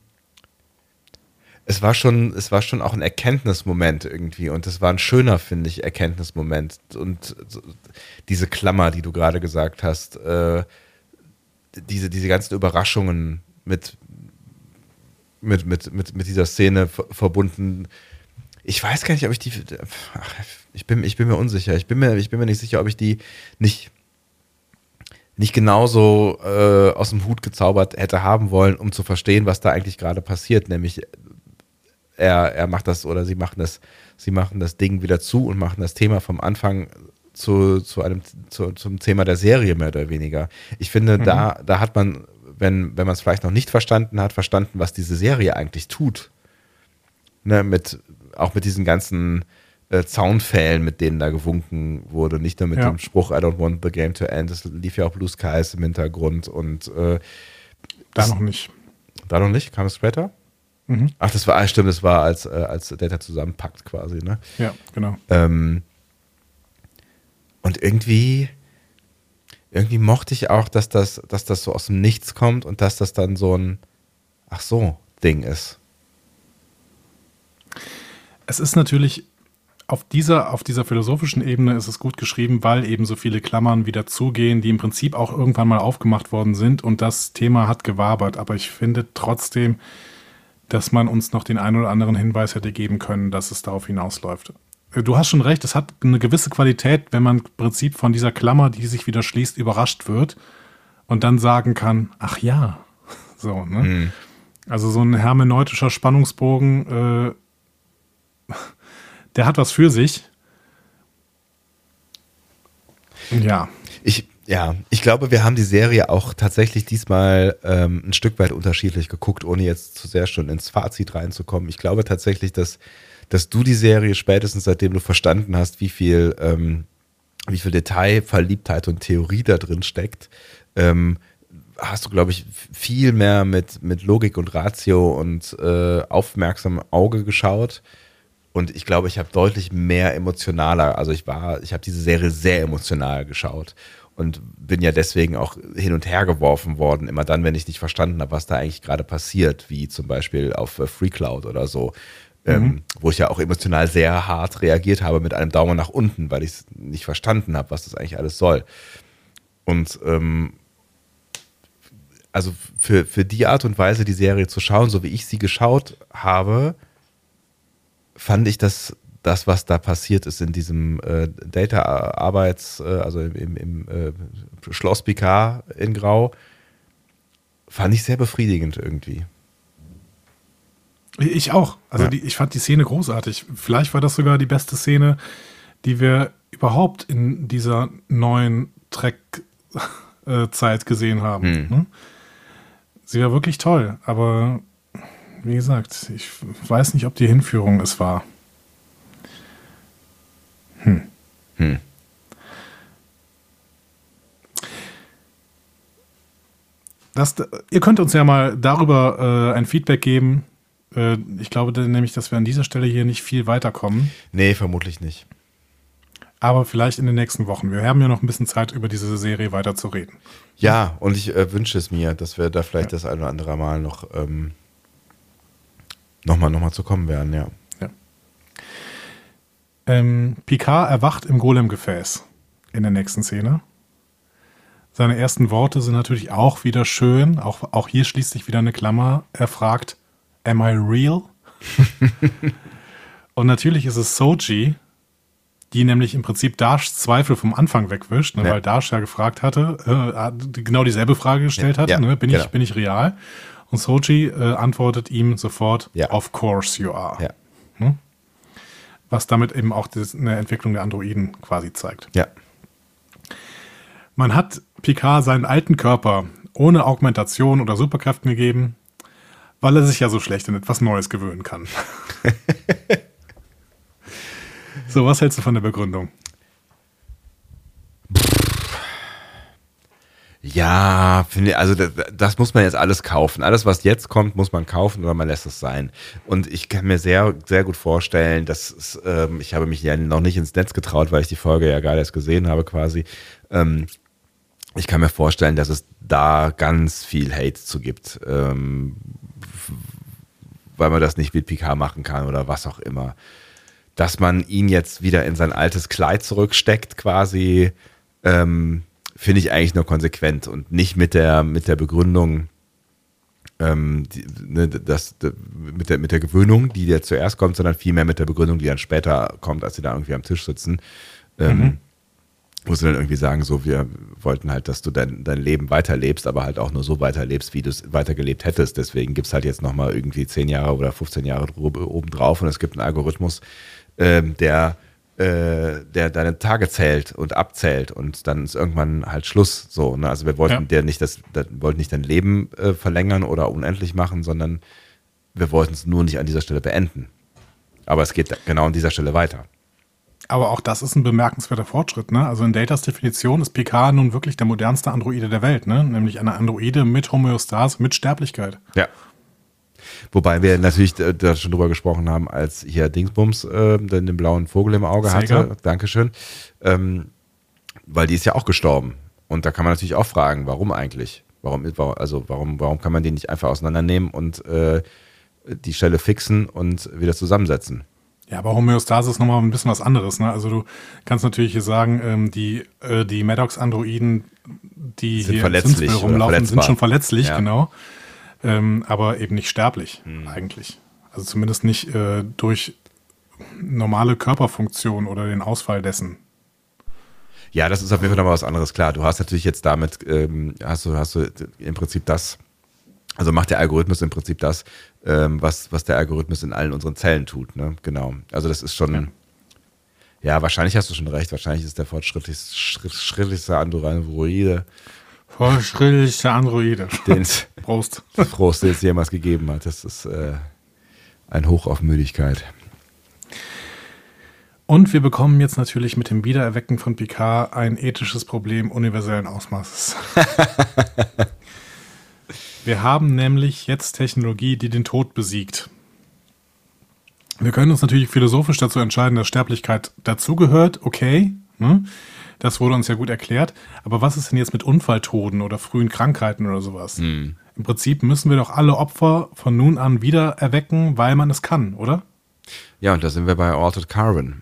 [SPEAKER 2] es war schon, es war schon auch ein Erkenntnismoment irgendwie und es war ein schöner, finde ich, Erkenntnismoment und diese Klammer, die du gerade gesagt hast, äh, diese, diese ganzen Überraschungen mit, mit, mit, mit, mit dieser Szene verbunden. Ich weiß gar nicht, ob ich die, ach, ich bin, ich bin mir unsicher. Ich bin mir, ich bin mir nicht sicher, ob ich die nicht nicht genauso äh, aus dem Hut gezaubert hätte haben wollen, um zu verstehen, was da eigentlich gerade passiert. Nämlich er, er macht das oder sie machen das, sie machen das Ding wieder zu und machen das Thema vom Anfang zu, zu einem, zu, zum Thema der Serie mehr oder weniger. Ich finde, mhm. da, da hat man, wenn, wenn man es vielleicht noch nicht verstanden hat, verstanden, was diese Serie eigentlich tut. Ne, mit, auch mit diesen ganzen äh, Zaunpfählen, mit denen da gewunken wurde. Nicht nur mit ja. dem Spruch I don't want the game to end. Es lief ja auch Blue Skies im Hintergrund und äh,
[SPEAKER 3] da noch nicht.
[SPEAKER 2] Da noch nicht? Kam es später? Mhm. Ach, das war, ah, stimmt, das war als, äh, als Data zusammenpackt quasi, ne?
[SPEAKER 3] Ja, genau.
[SPEAKER 2] Ähm, und irgendwie, irgendwie mochte ich auch, dass das, dass das so aus dem Nichts kommt und dass das dann so ein, ach so, Ding ist.
[SPEAKER 3] Es ist natürlich auf dieser, auf dieser philosophischen Ebene ist es gut geschrieben, weil eben so viele Klammern wieder zugehen, die im Prinzip auch irgendwann mal aufgemacht worden sind und das Thema hat gewabert. Aber ich finde trotzdem, dass man uns noch den einen oder anderen Hinweis hätte geben können, dass es darauf hinausläuft. Äh, du hast schon recht, es hat eine gewisse Qualität, wenn man im Prinzip von dieser Klammer, die sich wieder schließt, überrascht wird und dann sagen kann, ach ja, <laughs> so, ne? Mhm. Also so ein hermeneutischer Spannungsbogen, äh, <laughs> der hat was für sich. Ja.
[SPEAKER 2] Ich, ja, ich glaube, wir haben die Serie auch tatsächlich diesmal ähm, ein Stück weit unterschiedlich geguckt, ohne jetzt zu sehr schon ins Fazit reinzukommen. Ich glaube tatsächlich, dass, dass du die Serie spätestens seitdem du verstanden hast, wie viel, ähm, wie viel Detail, Verliebtheit und Theorie da drin steckt, ähm, hast du, glaube ich, viel mehr mit, mit Logik und Ratio und äh, aufmerksamem Auge geschaut. Und ich glaube, ich habe deutlich mehr emotionaler, also ich war, ich habe diese Serie sehr emotional geschaut und bin ja deswegen auch hin und her geworfen worden, immer dann, wenn ich nicht verstanden habe, was da eigentlich gerade passiert, wie zum Beispiel auf äh, Free Cloud oder so, ähm, mhm. ähm, wo ich ja auch emotional sehr hart reagiert habe mit einem Daumen nach unten, weil ich es nicht verstanden habe, was das eigentlich alles soll. Und ähm, also für, für die Art und Weise, die Serie zu schauen, so wie ich sie geschaut habe, fand ich das, das, was da passiert ist in diesem äh, Data-Arbeits-, äh, also im, im äh, Schloss Picard in Grau, fand ich sehr befriedigend irgendwie.
[SPEAKER 3] Ich auch. Also ja. die, ich fand die Szene großartig. Vielleicht war das sogar die beste Szene, die wir überhaupt in dieser neuen Track-Zeit <laughs> gesehen haben. Hm. Ne? Sie war wirklich toll, aber wie gesagt, ich weiß nicht, ob die Hinführung es war. Hm. Hm. Das, ihr könnt uns ja mal darüber äh, ein Feedback geben. Äh, ich glaube nämlich, dass wir an dieser Stelle hier nicht viel weiterkommen.
[SPEAKER 2] Nee, vermutlich nicht.
[SPEAKER 3] Aber vielleicht in den nächsten Wochen. Wir haben ja noch ein bisschen Zeit, über diese Serie weiter zu reden.
[SPEAKER 2] Ja, und ich äh, wünsche es mir, dass wir da vielleicht ja. das ein oder andere Mal noch ähm, nochmal noch mal zu kommen werden, ja. Ja.
[SPEAKER 3] Ähm, Picard erwacht im Golem-Gefäß in der nächsten Szene. Seine ersten Worte sind natürlich auch wieder schön. Auch, auch hier schließt sich wieder eine Klammer. Er fragt, Am I real? <laughs> Und natürlich ist es Soji, die nämlich im Prinzip Darshs Zweifel vom Anfang wegwischt, ne, ja. weil Darsh ja gefragt hatte, äh, genau dieselbe Frage gestellt ja. hatte, ne, bin, genau. ich, bin ich real? Und Soji äh, antwortet ihm sofort, ja. of course you are. Ja. Was damit eben auch das, eine Entwicklung der Androiden quasi zeigt.
[SPEAKER 2] Ja.
[SPEAKER 3] Man hat Picard seinen alten Körper ohne Augmentation oder Superkräften gegeben, weil er sich ja so schlecht an etwas Neues gewöhnen kann. <laughs> So, was hältst du von der Begründung?
[SPEAKER 2] Ja, finde also das, das, muss man jetzt alles kaufen. Alles, was jetzt kommt, muss man kaufen oder man lässt es sein. Und ich kann mir sehr, sehr gut vorstellen, dass es, ähm, ich habe mich ja noch nicht ins Netz getraut, weil ich die Folge ja gerade erst gesehen habe quasi. Ähm, ich kann mir vorstellen, dass es da ganz viel Hate zu gibt, ähm, weil man das nicht mit PK machen kann oder was auch immer dass man ihn jetzt wieder in sein altes Kleid zurücksteckt, quasi, ähm, finde ich eigentlich nur konsequent und nicht mit der, mit der Begründung, ähm, die, ne, das, mit, der, mit der Gewöhnung, die ja zuerst kommt, sondern vielmehr mit der Begründung, die dann später kommt, als sie da irgendwie am Tisch sitzen. Ähm, mhm. Wo sie dann irgendwie sagen, so, wir wollten halt, dass du dein, dein Leben weiterlebst, aber halt auch nur so weiterlebst, wie du es weitergelebt hättest. Deswegen gibt es halt jetzt nochmal irgendwie 10 Jahre oder 15 Jahre obendrauf und es gibt einen Algorithmus, ähm, der, äh, der deine Tage zählt und abzählt und dann ist irgendwann halt Schluss. So, ne? Also wir wollten ja. dir nicht das, das, wollten nicht dein Leben äh, verlängern oder unendlich machen, sondern wir wollten es nur nicht an dieser Stelle beenden. Aber es geht genau an dieser Stelle weiter.
[SPEAKER 3] Aber auch das ist ein bemerkenswerter Fortschritt. Ne? Also in Datas Definition ist PK nun wirklich der modernste Androide der Welt, ne? nämlich eine Androide mit Homöostase, mit Sterblichkeit.
[SPEAKER 2] Ja, Wobei wir natürlich da schon drüber gesprochen haben, als hier Dingsbums äh, den, den blauen Vogel im Auge Sega. hatte. Dankeschön. Ähm, weil die ist ja auch gestorben. Und da kann man natürlich auch fragen, warum eigentlich? Warum, also warum, warum kann man den nicht einfach auseinandernehmen und äh, die Stelle fixen und wieder zusammensetzen?
[SPEAKER 3] Ja, aber Homöostase ist nochmal ein bisschen was anderes. Ne? Also du kannst natürlich hier sagen, ähm, die, äh, die Maddox-Androiden, die
[SPEAKER 2] sind
[SPEAKER 3] hier
[SPEAKER 2] verletzlich
[SPEAKER 3] rumlaufen, sind schon verletzlich, ja. genau ähm, aber eben nicht sterblich mhm. eigentlich. Also zumindest nicht äh, durch normale Körperfunktion oder den Ausfall dessen.
[SPEAKER 2] Ja, das ist auf jeden Fall nochmal was anderes. Klar, du hast natürlich jetzt damit, ähm, hast du, hast du im Prinzip das, also macht der Algorithmus im Prinzip das, ähm, was, was der Algorithmus in allen unseren Zellen tut. Ne? Genau. Also das ist schon, ja. ja wahrscheinlich hast du schon recht. Wahrscheinlich ist der fortschrittlichste Androide
[SPEAKER 3] Fortschrittlichste Androide.
[SPEAKER 2] Den <laughs> Prost. Prost, den es jemals gegeben hat. Das ist äh, ein Hoch auf Müdigkeit.
[SPEAKER 3] Und wir bekommen jetzt natürlich mit dem Wiedererwecken von Picard ein ethisches Problem universellen Ausmaßes. <laughs> wir haben nämlich jetzt Technologie, die den Tod besiegt. Wir können uns natürlich philosophisch dazu entscheiden, dass Sterblichkeit dazugehört, okay. Ne? Das wurde uns ja gut erklärt. Aber was ist denn jetzt mit Unfalltoden oder frühen Krankheiten oder sowas? Hm. Im Prinzip müssen wir doch alle Opfer von nun an wieder erwecken, weil man es kann, oder?
[SPEAKER 2] Ja, und da sind wir bei Altered Carbon.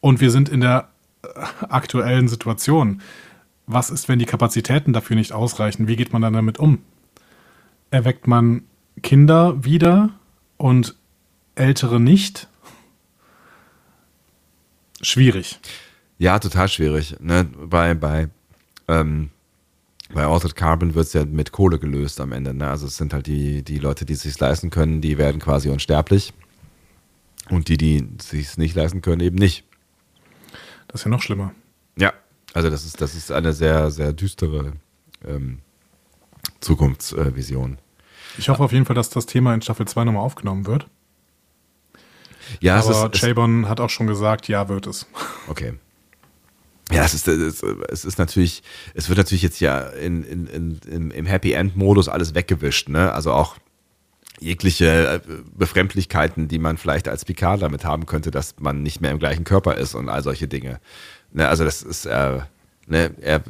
[SPEAKER 3] Und wir sind in der äh, aktuellen Situation. Was ist, wenn die Kapazitäten dafür nicht ausreichen? Wie geht man dann damit um? Erweckt man Kinder wieder und Ältere nicht? Schwierig.
[SPEAKER 2] Ja, total schwierig. Ne? Bei, bei, ähm, bei Altered Carbon wird es ja mit Kohle gelöst am Ende. Ne? Also es sind halt die, die Leute, die es sich leisten können, die werden quasi unsterblich. Und die, die es sich nicht leisten können, eben nicht.
[SPEAKER 3] Das ist ja noch schlimmer.
[SPEAKER 2] Ja, also das ist, das ist eine sehr, sehr düstere ähm, Zukunftsvision.
[SPEAKER 3] ich hoffe auf jeden Fall, dass das Thema in Staffel 2 nochmal aufgenommen wird.
[SPEAKER 2] Ja,
[SPEAKER 3] aber Chabon hat auch schon gesagt, ja, wird es.
[SPEAKER 2] Okay. Ja, es ist, es ist natürlich, es wird natürlich jetzt ja in, in, in, im, Happy End-Modus alles weggewischt, ne? Also auch jegliche äh, Befremdlichkeiten, die man vielleicht als Picard damit haben könnte, dass man nicht mehr im gleichen Körper ist und all solche Dinge. Ne? Also das ist, äh, ne, er,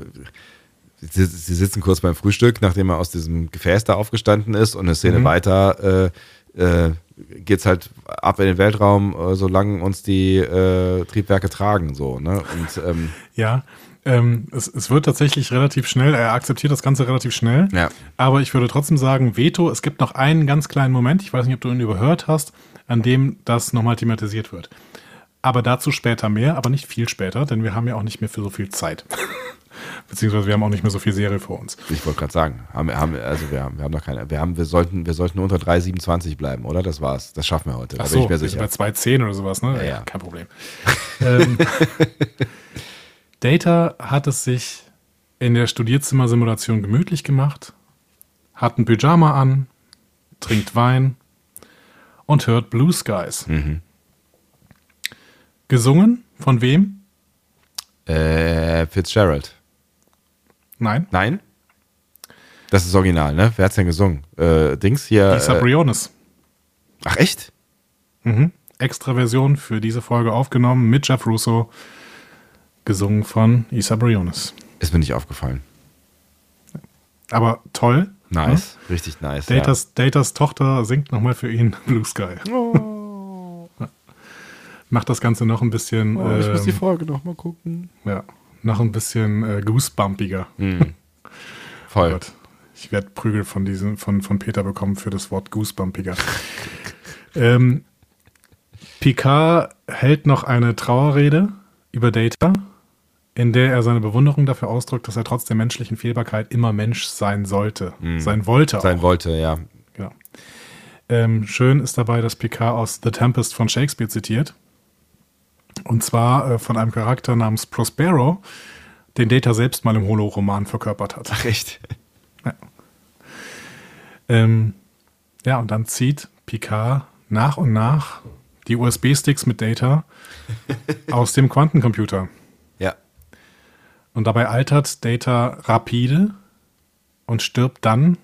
[SPEAKER 2] sie, sie, sitzen kurz beim Frühstück, nachdem er aus diesem Gefäß da aufgestanden ist und eine Szene mhm. weiter äh, äh, geht's halt ab in den Weltraum, äh, solange uns die äh, Triebwerke tragen, so, ne? Und ähm,
[SPEAKER 3] ja, ähm, es, es wird tatsächlich relativ schnell, er akzeptiert das Ganze relativ schnell.
[SPEAKER 2] Ja.
[SPEAKER 3] Aber ich würde trotzdem sagen, Veto, es gibt noch einen ganz kleinen Moment, ich weiß nicht, ob du ihn überhört hast, an dem das nochmal thematisiert wird. Aber dazu später mehr, aber nicht viel später, denn wir haben ja auch nicht mehr für so viel Zeit. <laughs> Beziehungsweise wir haben auch nicht mehr so viel Serie vor uns.
[SPEAKER 2] Ich wollte gerade sagen, haben, haben, also wir haben, wir haben noch keine, wir haben, wir sollten, wir sollten unter 3,27 bleiben, oder? Das war's. Das schaffen wir heute.
[SPEAKER 3] Da Ach so, bin ich mir sicher. bei 2,10 oder sowas, ne?
[SPEAKER 2] Ja, ja.
[SPEAKER 3] Kein Problem. <laughs> ähm, Data hat es sich in der Studierzimmersimulation gemütlich gemacht, hat ein Pyjama an, trinkt Wein und hört Blue Skies.
[SPEAKER 2] Mhm.
[SPEAKER 3] Gesungen von wem?
[SPEAKER 2] Äh, Fitzgerald.
[SPEAKER 3] Nein.
[SPEAKER 2] Nein? Das ist original, ne? Wer hat's denn gesungen? Äh, Dings hier.
[SPEAKER 3] Lisa
[SPEAKER 2] äh,
[SPEAKER 3] Briones.
[SPEAKER 2] Ach, echt?
[SPEAKER 3] Mhm. Extra Version für diese Folge aufgenommen mit Jeff Russo, gesungen von Isa Briones.
[SPEAKER 2] Ist mir nicht aufgefallen.
[SPEAKER 3] Aber toll.
[SPEAKER 2] Nice, ja? richtig nice.
[SPEAKER 3] Datas, ja. Datas Tochter singt nochmal für ihn <laughs> Blue Sky. Oh. Macht das Ganze noch ein bisschen.
[SPEAKER 2] Oh, ich ähm, muss die ähm, Folge nochmal gucken.
[SPEAKER 3] Ja, noch ein bisschen äh, goosebumpiger.
[SPEAKER 2] Mm. <laughs> Voll. Oh
[SPEAKER 3] ich werde Prügel von, diesem, von, von Peter bekommen für das Wort goosebumpiger. <laughs> ähm, Picard hält noch eine Trauerrede über Data, in der er seine Bewunderung dafür ausdrückt, dass er trotz der menschlichen Fehlbarkeit immer Mensch sein sollte. Mm. Sein wollte
[SPEAKER 2] auch. Sein wollte, ja.
[SPEAKER 3] Genau. Ähm, schön ist dabei, dass Picard aus The Tempest von Shakespeare zitiert. Und zwar äh, von einem Charakter namens Prospero, den Data selbst mal im Holo-Roman verkörpert hat.
[SPEAKER 2] Ach, echt?
[SPEAKER 3] Ja. Ähm, ja, und dann zieht Picard nach und nach die USB-Sticks mit Data <laughs> aus dem Quantencomputer.
[SPEAKER 2] Ja.
[SPEAKER 3] Und dabei altert Data rapide und stirbt dann,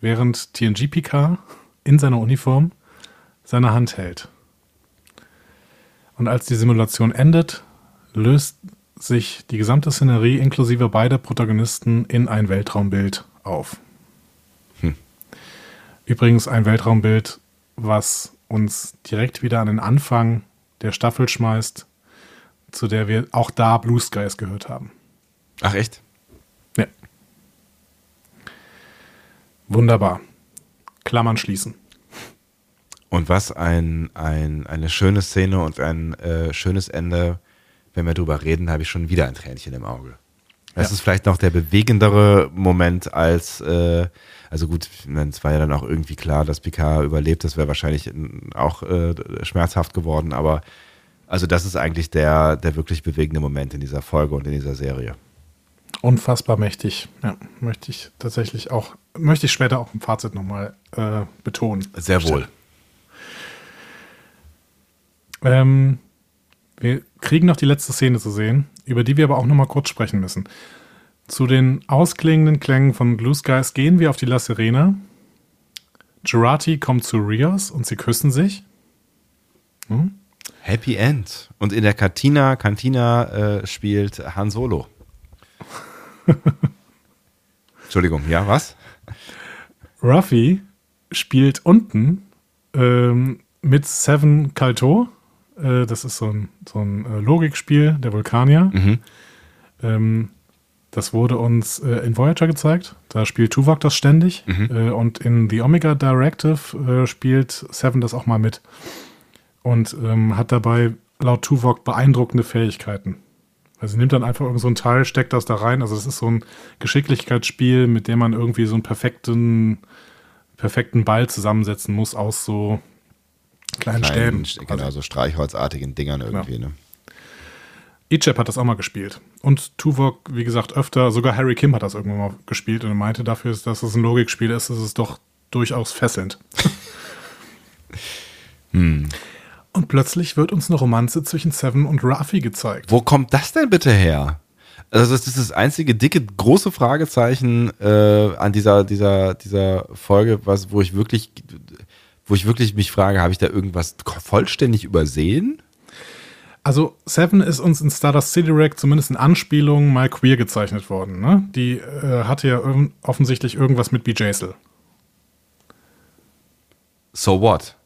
[SPEAKER 3] während TNG Picard in seiner Uniform seine Hand hält. Und als die Simulation endet, löst sich die gesamte Szenerie inklusive beider Protagonisten in ein Weltraumbild auf. Hm. Übrigens ein Weltraumbild, was uns direkt wieder an den Anfang der Staffel schmeißt, zu der wir auch da Blue Skies gehört haben.
[SPEAKER 2] Ach echt?
[SPEAKER 3] Ja. Wunderbar. Klammern schließen.
[SPEAKER 2] Und was ein, ein, eine schöne Szene und ein äh, schönes Ende. Wenn wir drüber reden, habe ich schon wieder ein Tränchen im Auge. Das ja. ist vielleicht noch der bewegendere Moment als, äh, also gut, es war ja dann auch irgendwie klar, dass Picard überlebt. Das wäre wahrscheinlich auch äh, schmerzhaft geworden, aber also das ist eigentlich der, der wirklich bewegende Moment in dieser Folge und in dieser Serie.
[SPEAKER 3] Unfassbar mächtig. Ja, möchte ich tatsächlich auch, möchte ich später auch im Fazit nochmal äh, betonen.
[SPEAKER 2] Sehr wohl.
[SPEAKER 3] Ähm, wir kriegen noch die letzte Szene zu sehen, über die wir aber auch noch mal kurz sprechen müssen. Zu den ausklingenden Klängen von Blue Skies gehen wir auf die La Serena. Gerati kommt zu Rios und sie küssen sich.
[SPEAKER 2] Hm? Happy End. Und in der Cantina, Cantina äh, spielt Han Solo. <laughs> Entschuldigung, ja, was?
[SPEAKER 3] Ruffy spielt unten ähm, mit Seven Kalto äh, das ist so ein, so ein äh, Logikspiel der Vulkanier.
[SPEAKER 2] Mhm.
[SPEAKER 3] Ähm, das wurde uns äh, in Voyager gezeigt. Da spielt Tuvok das ständig.
[SPEAKER 2] Mhm.
[SPEAKER 3] Äh, und in The Omega Directive äh, spielt Seven das auch mal mit. Und ähm, hat dabei laut Tuvok beeindruckende Fähigkeiten. Also sie nimmt dann einfach irgend so ein Teil, steckt das da rein. Also das ist so ein Geschicklichkeitsspiel, mit dem man irgendwie so einen perfekten, perfekten Ball zusammensetzen muss aus so kleinen, kleinen Stäben.
[SPEAKER 2] Genau, also, so streichholzartigen Dingern irgendwie. Ja. Ne?
[SPEAKER 3] Ichep hat das auch mal gespielt. Und Tuvok, wie gesagt, öfter, sogar Harry Kim hat das irgendwann mal gespielt und meinte dafür, dass es ein Logikspiel ist, ist es doch durchaus fesselnd. <laughs>
[SPEAKER 2] hm.
[SPEAKER 3] Und plötzlich wird uns eine Romanze zwischen Seven und Rafi gezeigt.
[SPEAKER 2] Wo kommt das denn bitte her? Also das ist das einzige dicke große Fragezeichen äh, an dieser dieser dieser Folge, was wo ich wirklich wo ich wirklich mich frage, habe ich da irgendwas vollständig übersehen?
[SPEAKER 3] Also Seven ist uns in Stardust City Rack zumindest in Anspielung mal queer gezeichnet worden. Ne? Die äh, hatte ja offensichtlich irgendwas mit BJsel.
[SPEAKER 2] So what?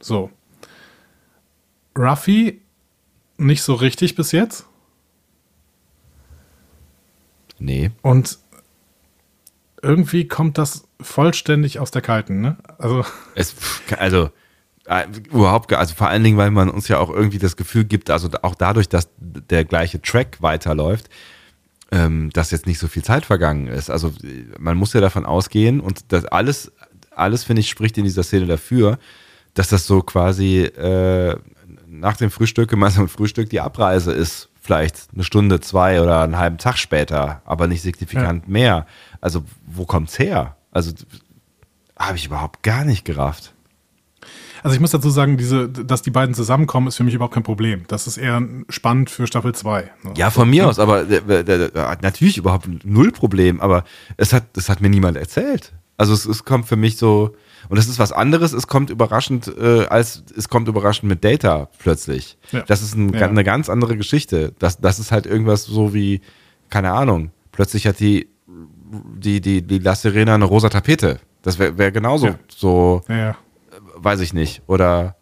[SPEAKER 3] So. Ruffy nicht so richtig bis jetzt.
[SPEAKER 2] Nee.
[SPEAKER 3] Und irgendwie kommt das vollständig aus der Kalten, ne? Also.
[SPEAKER 2] Es, also, äh, überhaupt, also vor allen Dingen, weil man uns ja auch irgendwie das Gefühl gibt, also auch dadurch, dass der gleiche Track weiterläuft, ähm, dass jetzt nicht so viel Zeit vergangen ist. Also man muss ja davon ausgehen und das alles, alles finde ich spricht in dieser Szene dafür, dass das so quasi äh, nach dem Frühstück, gemeinsam Frühstück, die Abreise ist. Vielleicht eine Stunde, zwei oder einen halben Tag später, aber nicht signifikant ja. mehr. Also, wo kommt's her? Also, habe ich überhaupt gar nicht gerafft.
[SPEAKER 3] Also ich muss dazu sagen, diese, dass die beiden zusammenkommen, ist für mich überhaupt kein Problem. Das ist eher spannend für Staffel 2.
[SPEAKER 2] Ne? Ja, von mir aus, aber natürlich überhaupt null Problem, aber es hat, das hat mir niemand erzählt. Also es, es kommt für mich so, und das ist was anderes, es kommt überraschend, äh, als es kommt überraschend mit Data plötzlich. Ja. Das ist ein, ja. eine ganz andere Geschichte. Das, das ist halt irgendwas so wie, keine Ahnung, plötzlich hat die, die, die, die La Serena eine rosa Tapete. Das wäre wär genauso ja. so, äh, weiß ich nicht. Oder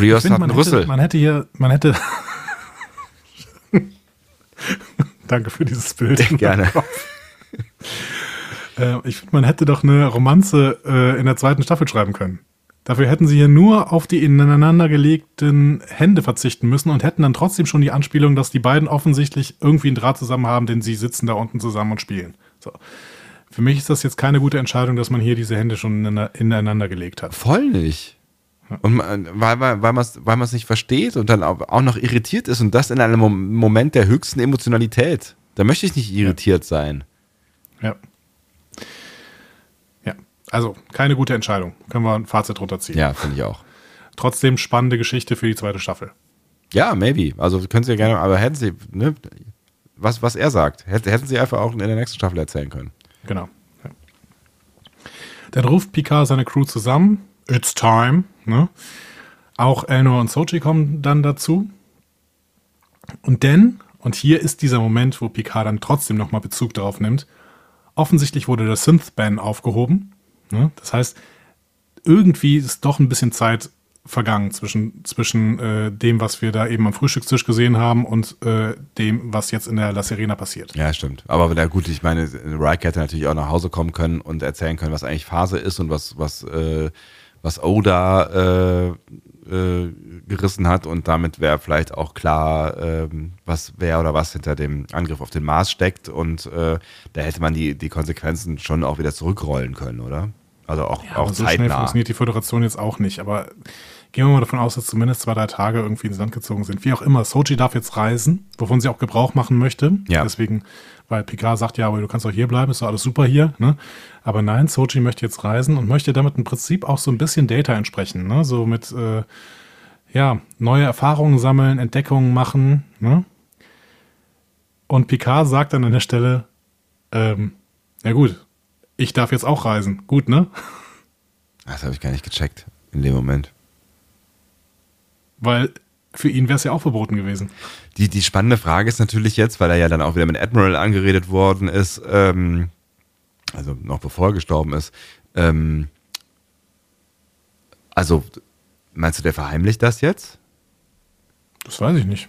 [SPEAKER 3] Rios find, hat einen Rüssel. Hätte, man hätte hier, man hätte. <laughs> Danke für dieses Bild. <laughs>
[SPEAKER 2] Gerne.
[SPEAKER 3] Äh, ich finde, man hätte doch eine Romanze äh, in der zweiten Staffel schreiben können. Dafür hätten sie hier nur auf die ineinander gelegten Hände verzichten müssen und hätten dann trotzdem schon die Anspielung, dass die beiden offensichtlich irgendwie einen Draht zusammen haben, denn sie sitzen da unten zusammen und spielen. So. Für mich ist das jetzt keine gute Entscheidung, dass man hier diese Hände schon ineinander gelegt hat.
[SPEAKER 2] Voll nicht. Und man, weil, weil, weil man es weil nicht versteht und dann auch noch irritiert ist und das in einem Moment der höchsten Emotionalität. Da möchte ich nicht irritiert sein.
[SPEAKER 3] Ja. Also keine gute Entscheidung. Können wir ein Fazit runterziehen.
[SPEAKER 2] Ja, finde ich auch.
[SPEAKER 3] Trotzdem spannende Geschichte für die zweite Staffel.
[SPEAKER 2] Ja, maybe. Also können Sie ja gerne, aber hätten Sie, ne, was, was er sagt, hätten Sie einfach auch in der nächsten Staffel erzählen können.
[SPEAKER 3] Genau. Ja. Dann ruft Picard seine Crew zusammen. It's time. Ne? Auch Elnor und Sochi kommen dann dazu. Und denn, und hier ist dieser Moment, wo Picard dann trotzdem nochmal Bezug darauf nimmt, offensichtlich wurde der Synth-Ban aufgehoben Ne? Das heißt, irgendwie ist doch ein bisschen Zeit vergangen zwischen, zwischen äh, dem, was wir da eben am Frühstückstisch gesehen haben und äh, dem, was jetzt in der La Serena passiert.
[SPEAKER 2] Ja, stimmt. Aber na gut, ich meine, Reich hätte natürlich auch nach Hause kommen können und erzählen können, was eigentlich Phase ist und was, was, äh, was Oda äh, äh, gerissen hat und damit wäre vielleicht auch klar, ähm, was wer oder was hinter dem Angriff auf den Mars steckt und äh, da hätte man die, die Konsequenzen schon auch wieder zurückrollen können, oder? Also auch, ja, auch so zeitnah. schnell
[SPEAKER 3] funktioniert die Föderation jetzt auch nicht. Aber gehen wir mal davon aus, dass zumindest zwei, drei Tage irgendwie ins Land gezogen sind. Wie auch immer, Sochi darf jetzt reisen, wovon sie auch Gebrauch machen möchte.
[SPEAKER 2] Ja.
[SPEAKER 3] Deswegen, weil Picard sagt, ja, aber du kannst auch hier bleiben, ist doch alles super hier. Ne? Aber nein, Sochi möchte jetzt reisen und möchte damit im Prinzip auch so ein bisschen Data entsprechen. Ne? So mit, äh, ja, neue Erfahrungen sammeln, Entdeckungen machen. Ne? Und Picard sagt dann an der Stelle, ähm, ja gut, ich darf jetzt auch reisen. Gut, ne?
[SPEAKER 2] Das habe ich gar nicht gecheckt in dem Moment.
[SPEAKER 3] Weil für ihn wäre es ja auch verboten gewesen.
[SPEAKER 2] Die, die spannende Frage ist natürlich jetzt, weil er ja dann auch wieder mit Admiral angeredet worden ist, ähm, also noch bevor er gestorben ist, ähm, also meinst du, der verheimlicht das jetzt?
[SPEAKER 3] Das weiß ich nicht.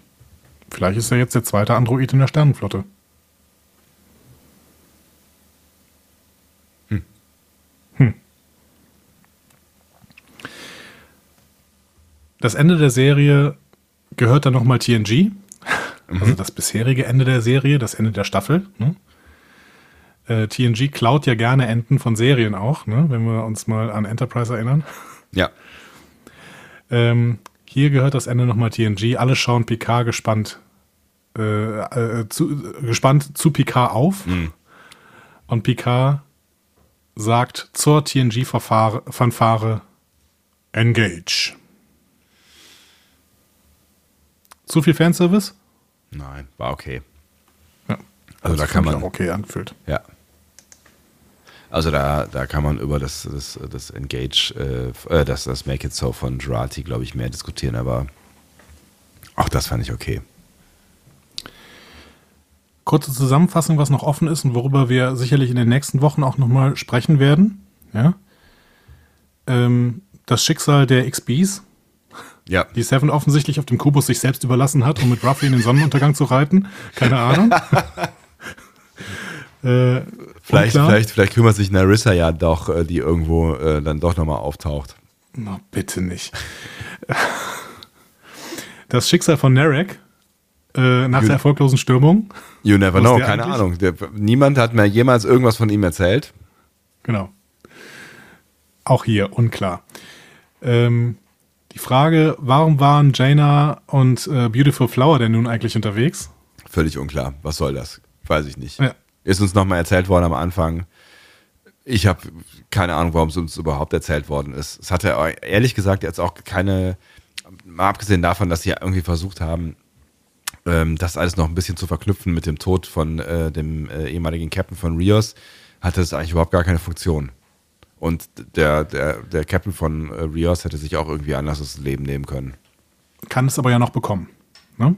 [SPEAKER 3] Vielleicht ist er jetzt der zweite Android in der Sternenflotte. Das Ende der Serie gehört dann nochmal TNG. Also mhm. das bisherige Ende der Serie, das Ende der Staffel. Ne? Äh, TNG klaut ja gerne Enden von Serien auch, ne? wenn wir uns mal an Enterprise erinnern.
[SPEAKER 2] Ja.
[SPEAKER 3] Ähm, hier gehört das Ende nochmal TNG. Alle schauen Picard gespannt, äh, äh, zu, gespannt zu Picard auf. Mhm. Und Picard sagt zur TNG-Fanfare Engage. Zu viel Fanservice?
[SPEAKER 2] Nein, war okay.
[SPEAKER 3] Ja.
[SPEAKER 2] Also da kann man.
[SPEAKER 3] Auch okay angefühlt.
[SPEAKER 2] Ja. Also da, da kann man über das, das, das Engage, äh, äh das, das Make It So von Girardi, glaube ich, mehr diskutieren, aber auch das fand ich okay.
[SPEAKER 3] Kurze Zusammenfassung, was noch offen ist und worüber wir sicherlich in den nächsten Wochen auch nochmal sprechen werden. Ja. Ähm, das Schicksal der XBs,
[SPEAKER 2] ja.
[SPEAKER 3] die Seven offensichtlich auf dem Kubus sich selbst überlassen hat, um mit Ruffy in den Sonnenuntergang zu reiten. Keine Ahnung. <laughs>
[SPEAKER 2] äh, vielleicht, vielleicht, vielleicht kümmert sich Narissa ja doch, äh, die irgendwo äh, dann doch nochmal auftaucht.
[SPEAKER 3] Na, bitte nicht. Das Schicksal von Narek äh, nach you, der erfolglosen Stürmung.
[SPEAKER 2] You never know, keine eigentlich? Ahnung. Der, niemand hat mir jemals irgendwas von ihm erzählt.
[SPEAKER 3] Genau. Auch hier unklar. Ähm, die Frage, warum waren Jaina und äh, Beautiful Flower denn nun eigentlich unterwegs?
[SPEAKER 2] Völlig unklar. Was soll das? Weiß ich nicht. Ja. Ist uns nochmal erzählt worden am Anfang. Ich habe keine Ahnung, warum es uns überhaupt erzählt worden ist. Es hatte ehrlich gesagt jetzt auch keine, mal abgesehen davon, dass sie irgendwie versucht haben, ähm, das alles noch ein bisschen zu verknüpfen mit dem Tod von äh, dem äh, ehemaligen Captain von Rios, hatte es eigentlich überhaupt gar keine Funktion. Und der, der, der Captain von äh, Rios hätte sich auch irgendwie anders das Leben nehmen können.
[SPEAKER 3] Kann es aber ja noch bekommen. Ne?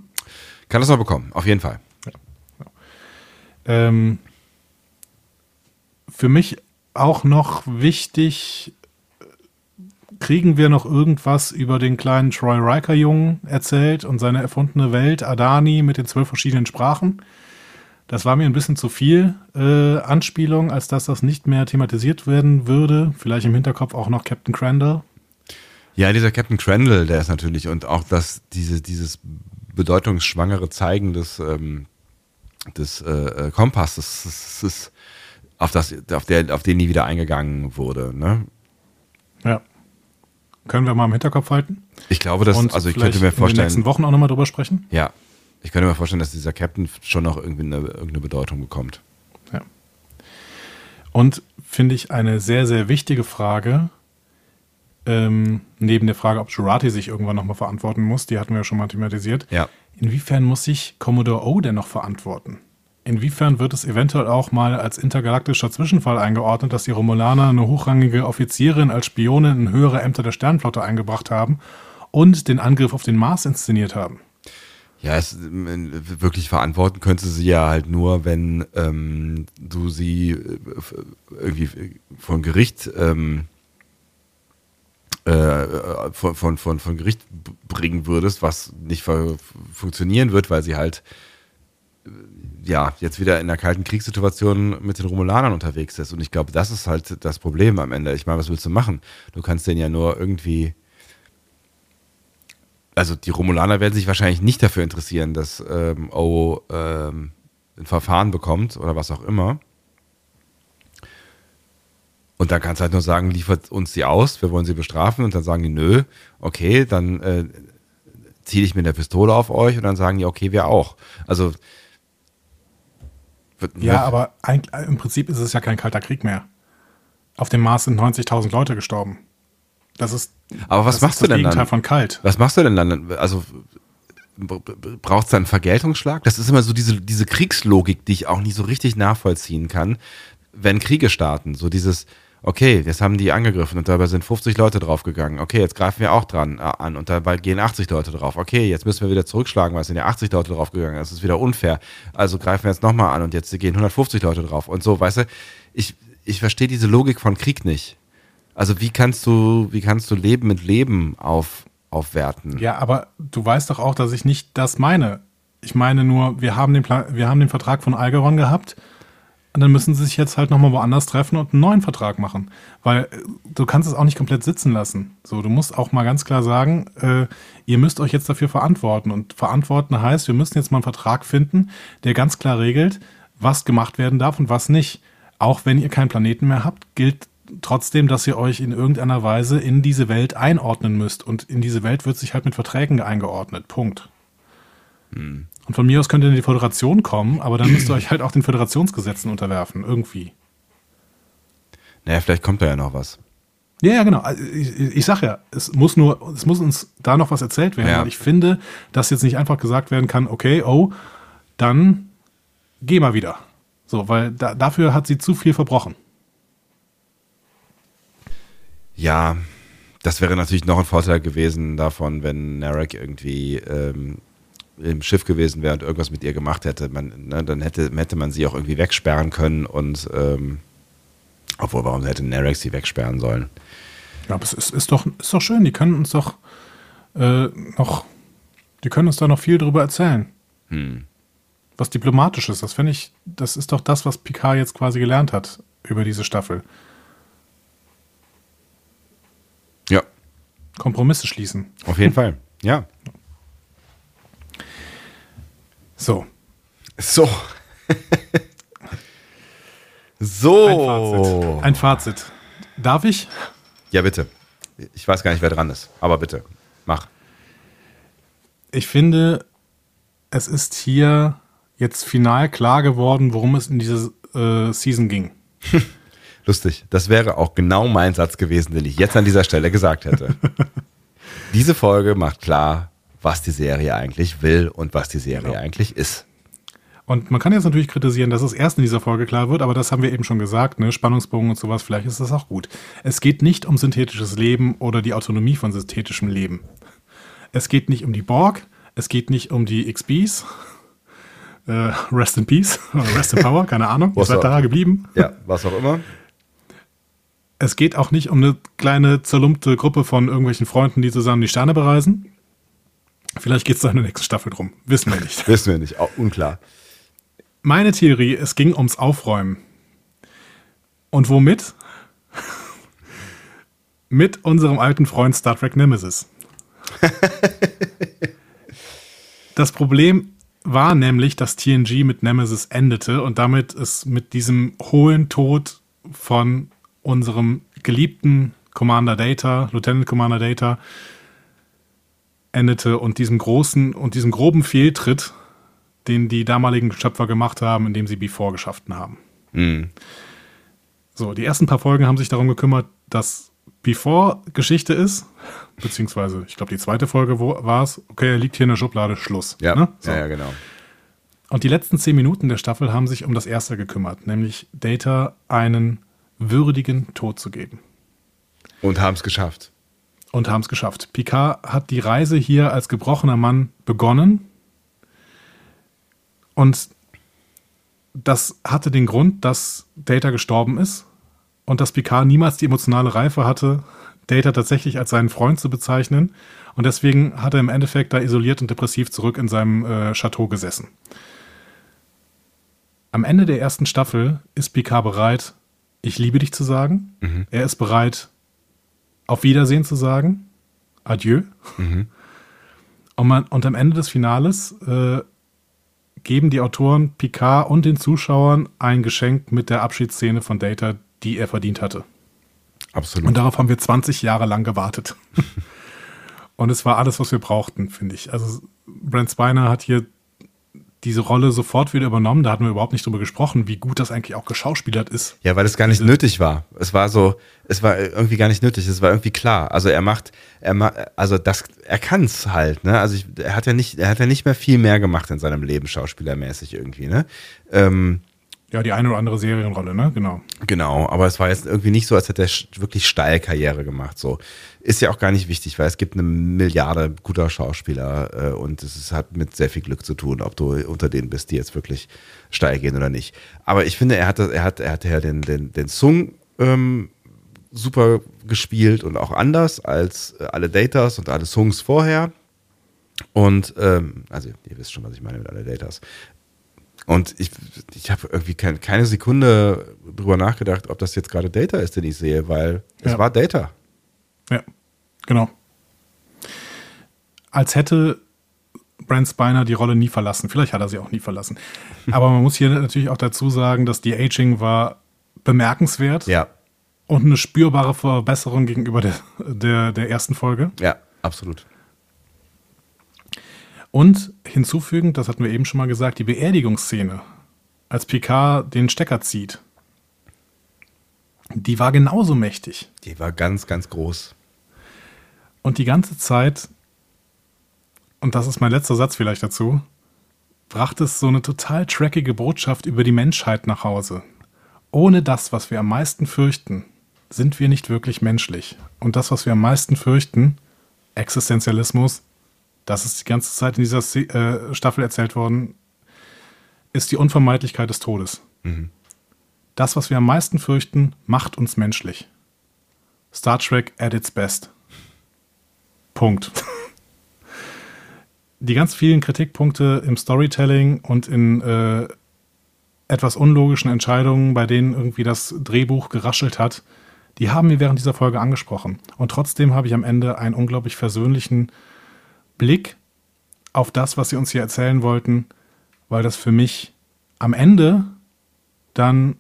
[SPEAKER 2] Kann es noch bekommen, auf jeden Fall. Ja. Ja.
[SPEAKER 3] Ähm, für mich auch noch wichtig, kriegen wir noch irgendwas über den kleinen Troy Riker-Jungen erzählt und seine erfundene Welt, Adani mit den zwölf verschiedenen Sprachen. Das war mir ein bisschen zu viel äh, Anspielung, als dass das nicht mehr thematisiert werden würde. Vielleicht im Hinterkopf auch noch Captain Crandall.
[SPEAKER 2] Ja, dieser Captain Crandall, der ist natürlich und auch das, diese, dieses bedeutungsschwangere Zeigen des, ähm, des äh, Kompasses, das, das ist auf, das, auf, der, auf den nie wieder eingegangen wurde. Ne?
[SPEAKER 3] Ja. Können wir mal im Hinterkopf halten?
[SPEAKER 2] Ich glaube, dass, also ich könnte mir vorstellen. In den
[SPEAKER 3] nächsten Wochen auch nochmal drüber sprechen?
[SPEAKER 2] Ja, ich könnte mir vorstellen, dass dieser Captain schon noch irgendwie eine, irgendeine Bedeutung bekommt.
[SPEAKER 3] Ja. Und finde ich eine sehr, sehr wichtige Frage, ähm, neben der Frage, ob Jurati sich irgendwann nochmal verantworten muss, die hatten wir ja schon mal thematisiert.
[SPEAKER 2] Ja.
[SPEAKER 3] Inwiefern muss sich Commodore O denn noch verantworten? Inwiefern wird es eventuell auch mal als intergalaktischer Zwischenfall eingeordnet, dass die Romulaner eine hochrangige Offizierin als Spionin in höhere Ämter der Sternflotte eingebracht haben und den Angriff auf den Mars inszeniert haben?
[SPEAKER 2] Ja, es, wirklich verantworten könntest du sie ja halt nur, wenn ähm, du sie äh, irgendwie von Gericht ähm, äh, von, von, von, von Gericht bringen würdest, was nicht funktionieren wird, weil sie halt äh, ja jetzt wieder in einer kalten Kriegssituation mit den Romulanern unterwegs ist. Und ich glaube, das ist halt das Problem am Ende. Ich meine, was willst du machen? Du kannst den ja nur irgendwie also die Romulaner werden sich wahrscheinlich nicht dafür interessieren, dass ähm, O ähm, ein Verfahren bekommt oder was auch immer. Und dann kannst du halt nur sagen, liefert uns sie aus, wir wollen sie bestrafen und dann sagen die, nö, okay, dann äh, ziehe ich mit der Pistole auf euch und dann sagen die, okay, wir auch. Also
[SPEAKER 3] wird, ja, aber im Prinzip ist es ja kein kalter Krieg mehr. Auf dem Mars sind 90.000 Leute gestorben. Das ist,
[SPEAKER 2] aber was machst du denn Gegenteil dann?
[SPEAKER 3] von kalt.
[SPEAKER 2] Was machst du denn dann? Also braucht es dann einen Vergeltungsschlag? Das ist immer so diese, diese Kriegslogik, die ich auch nicht so richtig nachvollziehen kann, wenn Kriege starten. So dieses, okay, jetzt haben die angegriffen und dabei sind 50 Leute draufgegangen. Okay, jetzt greifen wir auch dran äh, an und dabei gehen 80 Leute drauf. Okay, jetzt müssen wir wieder zurückschlagen, weil es sind ja 80 Leute draufgegangen. Das ist wieder unfair. Also greifen wir jetzt nochmal an und jetzt gehen 150 Leute drauf und so, weißt du? Ich, ich verstehe diese Logik von Krieg nicht. Also wie kannst du, wie kannst du Leben mit Leben auf, aufwerten?
[SPEAKER 3] Ja, aber du weißt doch auch, dass ich nicht das meine. Ich meine nur, wir haben den, Pla wir haben den Vertrag von Algeron gehabt und dann müssen sie sich jetzt halt nochmal woanders treffen und einen neuen Vertrag machen. Weil äh, du kannst es auch nicht komplett sitzen lassen. So, du musst auch mal ganz klar sagen, äh, ihr müsst euch jetzt dafür verantworten. Und verantworten heißt, wir müssen jetzt mal einen Vertrag finden, der ganz klar regelt, was gemacht werden darf und was nicht. Auch wenn ihr keinen Planeten mehr habt, gilt trotzdem, dass ihr euch in irgendeiner Weise in diese Welt einordnen müsst. Und in diese Welt wird sich halt mit Verträgen eingeordnet. Punkt. Hm. Und von mir aus könnt ihr in die Föderation kommen, aber dann müsst ihr euch halt auch den Föderationsgesetzen unterwerfen, irgendwie.
[SPEAKER 2] Naja, vielleicht kommt da ja noch was.
[SPEAKER 3] Ja, ja, genau. Also Ich, ich sag ja, es muss nur, es muss uns da noch was erzählt werden.
[SPEAKER 2] Ja.
[SPEAKER 3] Ich finde, dass jetzt nicht einfach gesagt werden kann, okay, oh, dann geh mal wieder. So, weil da, dafür hat sie zu viel verbrochen.
[SPEAKER 2] Ja, das wäre natürlich noch ein Vorteil gewesen davon, wenn Narek irgendwie ähm, im Schiff gewesen wäre und irgendwas mit ihr gemacht hätte. Man, ne, dann hätte, hätte man sie auch irgendwie wegsperren können und ähm, obwohl, warum hätte Narek sie wegsperren sollen?
[SPEAKER 3] Ja, aber es ist, ist, doch, ist doch schön, die können uns doch äh, noch, die können uns da noch viel drüber erzählen. Was diplomatisch ist, das finde ich, das ist doch das, was Picard jetzt quasi gelernt hat über diese Staffel.
[SPEAKER 2] Ja,
[SPEAKER 3] Kompromisse schließen.
[SPEAKER 2] auf jeden Fall. Ja.
[SPEAKER 3] So,
[SPEAKER 2] So. <laughs>
[SPEAKER 3] ein
[SPEAKER 2] so.
[SPEAKER 3] Fazit. Ein Fazit. Darf ich?
[SPEAKER 2] Ja, bitte. Ich weiß gar nicht, wer dran ist, aber bitte, mach.
[SPEAKER 3] Ich finde, es ist hier jetzt final klar geworden, worum es in dieser äh, Season ging. <laughs>
[SPEAKER 2] Lustig. Das wäre auch genau mein Satz gewesen, den ich jetzt an dieser Stelle gesagt hätte. <laughs> Diese Folge macht klar, was die Serie eigentlich will und was die Serie
[SPEAKER 3] Genau.
[SPEAKER 2] eigentlich ist.
[SPEAKER 3] Und man kann jetzt natürlich kritisieren, dass es erst in dieser Folge klar wird, aber das haben wir eben schon gesagt, ne? Spannungsbogen und sowas, vielleicht ist das auch gut. Es geht nicht um synthetisches Leben oder die Autonomie von synthetischem Leben. Es geht nicht um die Borg, es geht nicht um die XBs. Äh, rest in Peace oder <laughs> Rest in Power, keine Ahnung.
[SPEAKER 2] Was auch-
[SPEAKER 3] da geblieben.
[SPEAKER 2] Ja, was auch immer.
[SPEAKER 3] Es geht auch nicht um eine kleine zerlumpte Gruppe von irgendwelchen Freunden, die zusammen die Sterne bereisen. Vielleicht geht es da in der nächsten Staffel drum. Wissen wir nicht. <laughs>
[SPEAKER 2] Wissen wir nicht, auch unklar.
[SPEAKER 3] Meine Theorie, es ging ums Aufräumen. Und womit? <laughs> Mit unserem alten Freund Star Trek Nemesis. <laughs> das Problem war nämlich, dass TNG mit Nemesis endete und damit es mit diesem hohlen Tod von unserem geliebten Commander Data, Lieutenant Commander Data, endete und diesem großen und diesem groben Fehltritt, den die damaligen Schöpfer gemacht haben, indem sie Before geschaffen haben. So, die ersten paar Folgen haben sich darum gekümmert, dass Before Geschichte ist, beziehungsweise, ich glaube, die zweite Folge war es, okay, er liegt hier in der Schublade, Schluss.
[SPEAKER 2] Ja,
[SPEAKER 3] Ne? So.
[SPEAKER 2] ja, ja, genau.
[SPEAKER 3] Und die letzten zehn Minuten der Staffel haben sich um das erste gekümmert, nämlich Data einen würdigen Tod zu geben.
[SPEAKER 2] Und haben es geschafft.
[SPEAKER 3] und haben es geschafft. Picard hat die Reise hier als gebrochener Mann begonnen. Und das hatte den Grund, dass Data gestorben ist und dass Picard niemals die emotionale Reife hatte, Data tatsächlich als seinen Freund zu bezeichnen. Und deswegen hat er im Endeffekt da isoliert und depressiv zurück in seinem äh, Chateau gesessen. Am Ende der ersten Staffel ist Picard bereit, ich liebe dich zu sagen. Er ist bereit, auf Wiedersehen zu sagen. Adieu. Und, man, und am Ende des Finales äh, geben die Autoren Picard und den Zuschauern ein Geschenk mit der Abschiedsszene von Data, die er verdient hatte.
[SPEAKER 2] Absolut.
[SPEAKER 3] Und darauf haben wir 20 Jahre lang gewartet. <laughs> und es war alles, was wir brauchten, finde ich. Also Brent Spiner hat hier diese Rolle sofort wieder übernommen. Da hatten wir überhaupt nicht drüber gesprochen, wie gut das eigentlich auch geschauspielert ist.
[SPEAKER 2] Ja, weil es gar nicht nötig war. Es war so, es war irgendwie gar nicht nötig. Es war irgendwie klar. Also er macht, er macht, also das, er kann es halt. Ne? Also ich, er hat ja nicht, er hat ja nicht mehr viel mehr gemacht in seinem Leben schauspielermäßig irgendwie. Ne? Ähm,
[SPEAKER 3] Ja, die eine oder andere Serienrolle, ne? Genau.
[SPEAKER 2] Genau, aber es war jetzt irgendwie nicht so, als hätte er wirklich steil Karriere gemacht. So ist ja auch gar nicht wichtig, weil es gibt eine Milliarde guter Schauspieler äh, und es hat mit sehr viel Glück zu tun, ob du unter denen bist, die jetzt wirklich steil gehen oder nicht. Aber ich finde, er hat, er hat, er hat ja den, den, den Sung ähm, super gespielt und auch anders als alle Datas und alle Songs vorher. Und ähm, also ihr wisst schon, was ich meine mit alle Datas. Und ich, ich habe irgendwie kein, keine Sekunde drüber nachgedacht, ob das jetzt gerade Data ist, den ich sehe, weil es
[SPEAKER 3] Ja.
[SPEAKER 2] war Data.
[SPEAKER 3] Ja, genau. Als hätte Brent Spiner die Rolle nie verlassen. Vielleicht hat er sie auch nie verlassen. <laughs> Aber man muss hier natürlich auch dazu sagen, dass die Aging war bemerkenswert
[SPEAKER 2] Ja,
[SPEAKER 3] und eine spürbare Verbesserung gegenüber der, der, der ersten Folge.
[SPEAKER 2] ja, absolut.
[SPEAKER 3] Und hinzufügend, das hatten wir eben schon mal gesagt, die Beerdigungsszene, als Picard den Stecker zieht. die war genauso mächtig.
[SPEAKER 2] Die war ganz, ganz groß.
[SPEAKER 3] Und die ganze Zeit, und das ist mein letzter Satz vielleicht dazu, brachte es so eine total trackige Botschaft über die Menschheit nach Hause. Ohne das, was wir am meisten fürchten, sind wir nicht wirklich menschlich. Und das, was wir am meisten fürchten, Existenzialismus, das ist die ganze Zeit in dieser äh, Staffel erzählt worden, ist die Unvermeidlichkeit des Todes. Mhm. Das, was wir am meisten fürchten, macht uns menschlich. Star Trek at its best. Punkt. <laughs> Die ganz vielen Kritikpunkte im Storytelling und in äh, etwas unlogischen Entscheidungen, bei denen irgendwie das Drehbuch geraschelt hat, die haben wir während dieser Folge angesprochen. Und trotzdem habe ich am Ende einen unglaublich versöhnlichen Blick auf das, was sie uns hier erzählen wollten, weil das für mich am Ende dann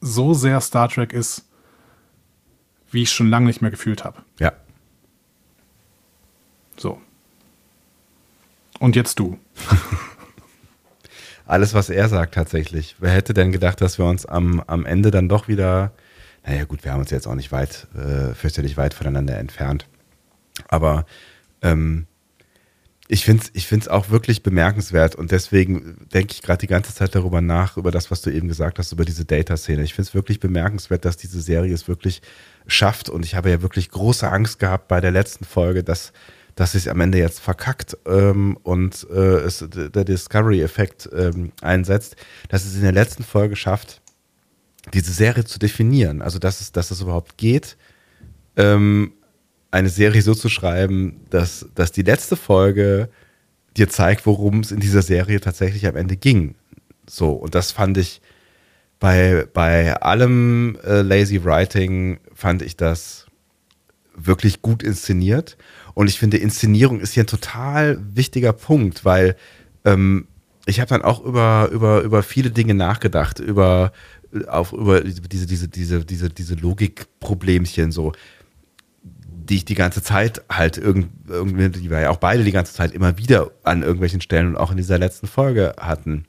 [SPEAKER 3] so sehr Star Trek ist, wie ich schon lange nicht mehr gefühlt habe.
[SPEAKER 2] Ja.
[SPEAKER 3] So. Und jetzt du. <laughs>
[SPEAKER 2] Alles, was er sagt, tatsächlich. Wer hätte denn gedacht, dass wir uns am, am Ende dann doch wieder, naja, gut, wir haben uns jetzt auch nicht weit, äh, fürchterlich weit voneinander entfernt. Aber ähm, ich finde es ich find's auch wirklich bemerkenswert und deswegen denke ich gerade die ganze Zeit darüber nach, über das, was du eben gesagt hast, über diese Data-Szene. Ich finde es wirklich bemerkenswert, dass diese Serie es wirklich schafft und ich habe ja wirklich große Angst gehabt bei der letzten Folge, dass dass es am Ende jetzt verkackt ähm, und äh, es, der Discovery-Effekt ähm, einsetzt, dass es in der letzten Folge schafft, diese Serie zu definieren. Also dass es, dass es überhaupt geht, ähm, eine Serie so zu schreiben, dass, dass die letzte Folge dir zeigt, worum es in dieser Serie tatsächlich am Ende ging. So, und das fand ich bei, bei allem äh, Lazy Writing, fand ich das wirklich gut inszeniert. Und ich finde, Inszenierung ist hier ein total wichtiger Punkt, weil ähm, ich habe dann auch über, über, über viele Dinge nachgedacht, über, auf, über diese, diese, diese, diese, diese Logikproblemchen so die ich die ganze Zeit halt irgendwie, die wir ja auch beide die ganze Zeit immer wieder an irgendwelchen Stellen und auch in dieser letzten Folge hatten.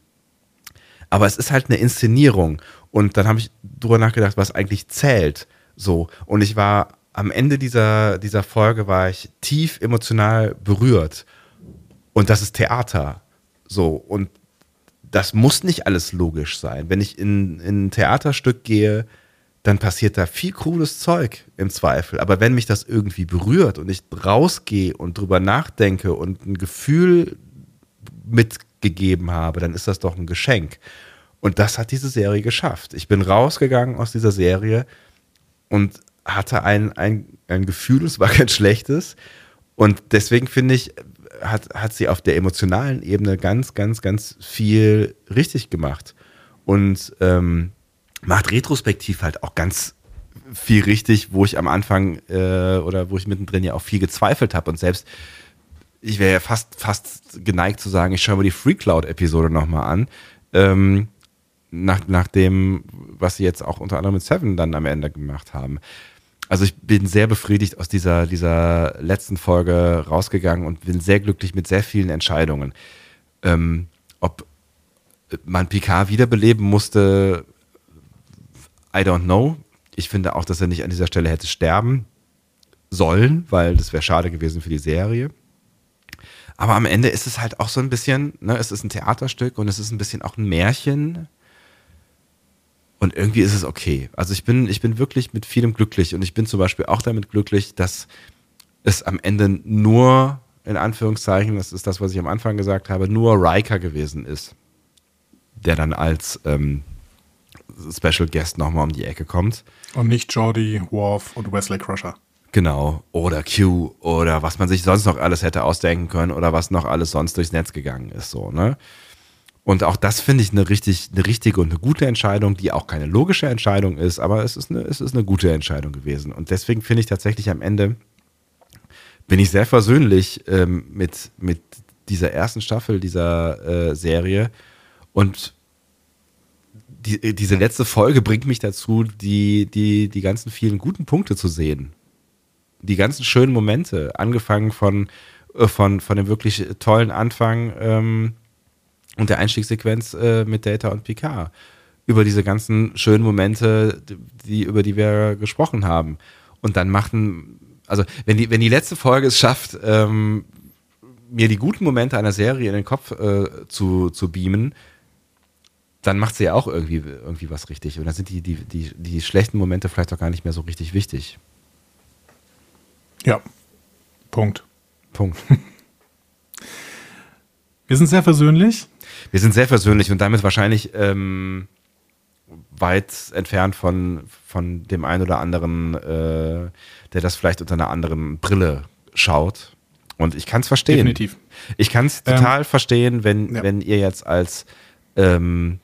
[SPEAKER 2] Aber es ist halt eine Inszenierung. Und dann habe ich drüber nachgedacht, was eigentlich zählt. So. Und ich war am Ende dieser, dieser Folge war ich tief emotional berührt. Und das ist Theater. So. Und das muss nicht alles logisch sein. Wenn ich in, in ein Theaterstück gehe, dann passiert da viel cooles Zeug im Zweifel. Aber wenn mich das irgendwie berührt und ich rausgehe und drüber nachdenke und ein Gefühl mitgegeben habe, dann ist das doch ein Geschenk. Und das hat diese Serie geschafft. Ich bin rausgegangen aus dieser Serie und hatte ein, ein, ein Gefühl, es war <laughs> kein schlechtes. Und deswegen finde ich, hat, hat sie auf der emotionalen Ebene ganz, ganz, ganz viel richtig gemacht. Und ähm, macht retrospektiv halt auch ganz viel richtig, wo ich am Anfang äh, oder wo ich mittendrin ja auch viel gezweifelt habe und selbst ich wäre ja fast fast geneigt zu sagen, ich schaue mir die Free Cloud Episode nochmal an. Ähm, nach, nach dem, was sie jetzt auch unter anderem mit Seven dann am Ende gemacht haben. Also ich bin sehr befriedigt aus dieser, dieser letzten Folge rausgegangen und bin sehr glücklich mit sehr vielen Entscheidungen. Ähm, ob man Picard wiederbeleben musste, I don't know. Ich finde auch, dass er nicht an dieser Stelle hätte sterben sollen, weil das wäre schade gewesen für die Serie. Aber am Ende ist es halt auch so ein bisschen, ne, es ist ein Theaterstück und es ist ein bisschen auch ein Märchen. Und irgendwie ist es okay. Also ich bin, ich bin wirklich mit vielem glücklich und ich bin zum Beispiel auch damit glücklich, dass es am Ende nur, in Anführungszeichen, das ist das, was ich am Anfang gesagt habe, nur Riker gewesen ist, der dann als ähm, Special Guest nochmal um die Ecke kommt.
[SPEAKER 3] Und nicht Jordi, Worf und Wesley Crusher.
[SPEAKER 2] Genau. Oder Q oder was man sich sonst noch alles hätte ausdenken können oder was noch alles sonst durchs Netz gegangen ist, so, ne? Und auch das finde ich eine richtig, eine richtige und eine gute Entscheidung, die auch keine logische Entscheidung ist, aber es ist eine, es ist eine gute Entscheidung gewesen. Und deswegen finde ich tatsächlich am Ende bin ich sehr versöhnlich ähm, mit, mit dieser ersten Staffel dieser äh, Serie und die, diese letzte Folge bringt mich dazu, die, die, die ganzen vielen guten Punkte zu sehen. Die ganzen schönen Momente, angefangen von, äh, von, von dem wirklich tollen Anfang ähm, und der Einstiegssequenz äh, mit Data und Picard. über diese ganzen schönen Momente, die, über die wir gesprochen haben. Und dann machten, also wenn die, wenn die letzte Folge es schafft, ähm, mir die guten Momente einer Serie in den Kopf äh, zu, zu beamen, dann macht sie ja auch irgendwie, irgendwie was richtig. Und dann sind die, die, die, die schlechten Momente vielleicht auch gar nicht mehr so richtig wichtig.
[SPEAKER 3] Ja. Punkt.
[SPEAKER 2] Punkt. <laughs>
[SPEAKER 3] Wir sind sehr versöhnlich.
[SPEAKER 2] Wir sind sehr versöhnlich und damit wahrscheinlich ähm, weit entfernt von, von dem einen oder anderen, äh, der das vielleicht unter einer anderen Brille schaut. Und ich kann es verstehen.
[SPEAKER 3] Definitiv.
[SPEAKER 2] Ich kann es total ähm, verstehen, wenn, ja. wenn ihr jetzt als, ähm,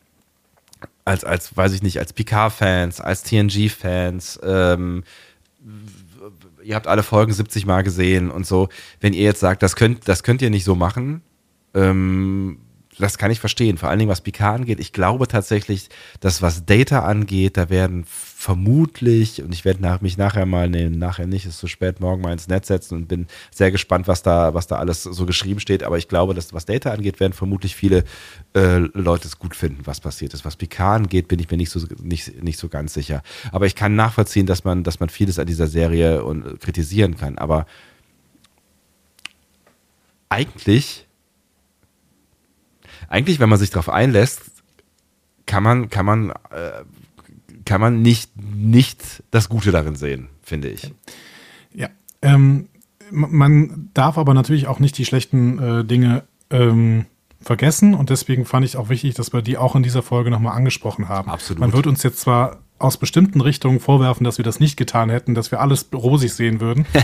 [SPEAKER 2] als, als, weiß ich nicht, als Picard-Fans, als TNG-Fans, ähm, ihr habt alle Folgen 70 Mal gesehen und so, wenn ihr jetzt sagt, das könnt, das könnt ihr nicht so machen, ähm, das kann ich verstehen. Vor allen Dingen, was Picard angeht. Ich glaube tatsächlich, dass was Data angeht, da werden vermutlich, und ich werde nach, mich nachher mal, nee, nachher nicht, ist zu spät, morgen mal ins Netz setzen und bin sehr gespannt, was da, was da alles so geschrieben steht. Aber ich glaube, dass was Data angeht, werden vermutlich viele äh, Leute es gut finden, was passiert ist. Was Picard angeht, bin ich mir nicht so, nicht, nicht so ganz sicher. Aber ich kann nachvollziehen, dass man, dass man vieles an dieser Serie und, äh, kritisieren kann. Aber eigentlich eigentlich, wenn man sich darauf einlässt, kann man, kann man, äh, kann man nicht, nicht das Gute darin sehen, finde ich.
[SPEAKER 3] Ja. Ähm, man darf aber natürlich auch nicht die schlechten äh, Dinge ähm, vergessen und deswegen fand ich auch wichtig, dass wir die auch in dieser Folge nochmal angesprochen haben.
[SPEAKER 2] Absolut.
[SPEAKER 3] Man wird uns jetzt zwar aus bestimmten Richtungen vorwerfen, dass wir das nicht getan hätten, dass wir alles rosig sehen würden. <laughs>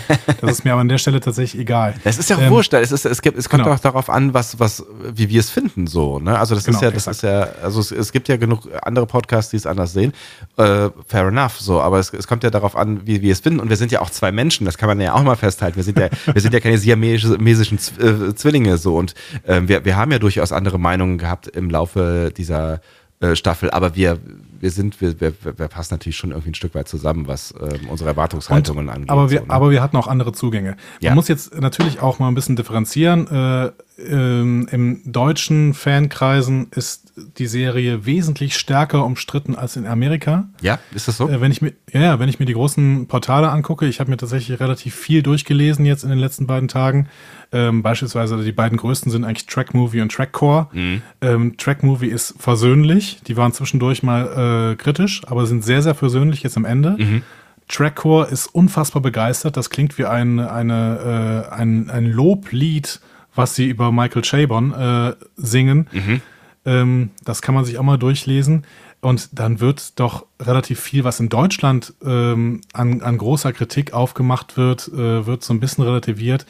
[SPEAKER 3] Das ist mir aber an der Stelle tatsächlich egal.
[SPEAKER 2] Es ist ja ähm, wurscht, es, ist, es, gibt, es kommt genau. auch darauf an, was, was, wie wir es finden, so. Ne? Also das genau, ist ja, das exakt. ist ja, also es, es, gibt ja genug andere Podcasts, die es anders sehen. Äh, fair enough, so, aber es, es kommt ja darauf an, wie wir es finden. Und wir sind ja auch zwei Menschen, das kann man ja auch mal festhalten. Wir sind ja, wir sind ja keine siamesischen äh, Zwillinge so. Und äh, wir, wir haben ja durchaus andere Meinungen gehabt im Laufe dieser äh, Staffel, aber wir wir sind, wir, wir, wir passen natürlich schon irgendwie ein Stück weit zusammen, was ähm, unsere Erwartungshaltungen
[SPEAKER 3] Und,
[SPEAKER 2] angeht.
[SPEAKER 3] Aber wir, so, ne? aber wir hatten auch andere Zugänge. Man ja. muss jetzt natürlich auch mal ein bisschen differenzieren. Äh, ähm, Im deutschen Fankreisen ist die Serie wesentlich stärker umstritten als in Amerika.
[SPEAKER 2] Ja, ist das so?
[SPEAKER 3] Äh, wenn ich mir, ja, wenn ich mir die großen Portale angucke, ich habe mir tatsächlich relativ viel durchgelesen jetzt in den letzten beiden Tagen. Ähm, beispielsweise die beiden größten sind eigentlich Track Movie und Trackcore. Mhm. Ähm, Track Movie ist versöhnlich. Die waren zwischendurch mal äh, kritisch, aber sind sehr, sehr versöhnlich jetzt am Ende. Mhm. Trackcore ist unfassbar begeistert. Das klingt wie ein, eine, äh, ein, ein Loblied was sie über Michael Chabon äh, singen. Mhm. Ähm, das kann man sich auch mal durchlesen. Und dann wird doch relativ viel, was in Deutschland ähm, an, an, großer Kritik aufgemacht wird, äh, wird so ein bisschen relativiert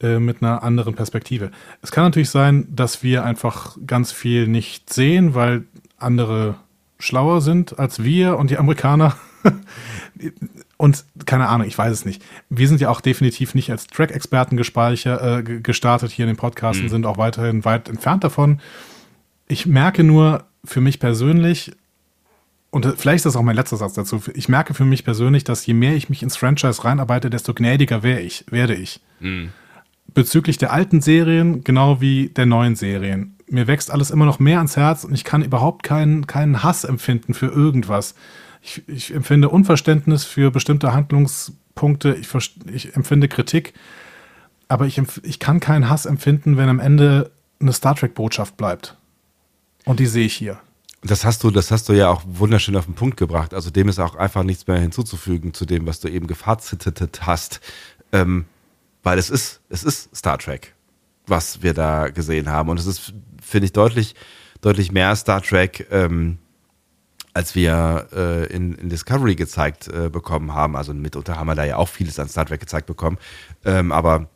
[SPEAKER 3] äh, mit einer anderen Perspektive. Es kann natürlich sein, dass wir einfach ganz viel nicht sehen, weil andere schlauer sind als wir und die Amerikaner. <laughs> Und keine Ahnung, ich weiß es nicht. Wir sind ja auch definitiv nicht als Track-Experten äh, gestartet hier in den Podcasten, mhm. sind auch weiterhin weit entfernt davon. Ich merke nur für mich persönlich, und vielleicht ist das auch mein letzter Satz dazu, ich merke für mich persönlich, dass je mehr ich mich ins Franchise reinarbeite, desto gnädiger wär ich, werde ich. Mhm. Bezüglich der alten Serien, genau wie der neuen Serien. Mir wächst alles immer noch mehr ans Herz und ich kann überhaupt keinen, keinen Hass empfinden für irgendwas ich, ich empfinde Unverständnis für bestimmte Handlungspunkte, ich, ich empfinde Kritik, aber ich, ich kann keinen Hass empfinden, wenn am Ende eine Star Trek-Botschaft bleibt. Und die sehe ich hier.
[SPEAKER 2] Das hast du, das hast du ja auch wunderschön auf den Punkt gebracht. Also dem ist auch einfach nichts mehr hinzuzufügen zu dem, was du eben gefazitet hast. Ähm, weil es ist, es ist Star Trek, was wir da gesehen haben. Und es ist, finde ich, deutlich, deutlich mehr Star Trek, ähm, als wir äh, in, in, Discovery gezeigt äh, bekommen haben, also mitunter haben wir da ja auch vieles an Star Trek gezeigt bekommen, ähm, aber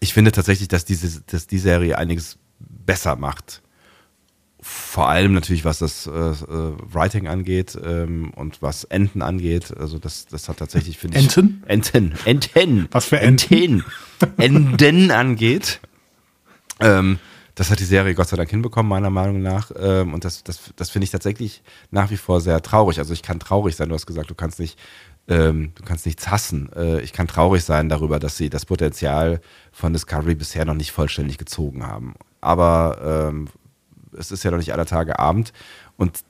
[SPEAKER 2] ich finde tatsächlich, dass diese, dass die Serie einiges besser macht. Vor allem natürlich, was das äh, äh Writing angeht ähm, und was Enten angeht. Also das, das hat tatsächlich, finde
[SPEAKER 3] ich. Enten?
[SPEAKER 2] Enten. Enten.
[SPEAKER 3] Was für Enten?
[SPEAKER 2] Enten. Enten angeht. Ähm, das hat die Serie Gott sei Dank hinbekommen, meiner Meinung nach. Ähm, und das, das, das finde ich tatsächlich nach wie vor sehr traurig. Also ich kann traurig sein, du hast gesagt, du kannst nicht, ähm, du kannst nichts hassen. Äh, ich kann traurig sein darüber, dass sie das Potenzial von Discovery bisher noch nicht vollständig gezogen haben. Aber ähm, es ist ja noch nicht aller Tage Abend. Und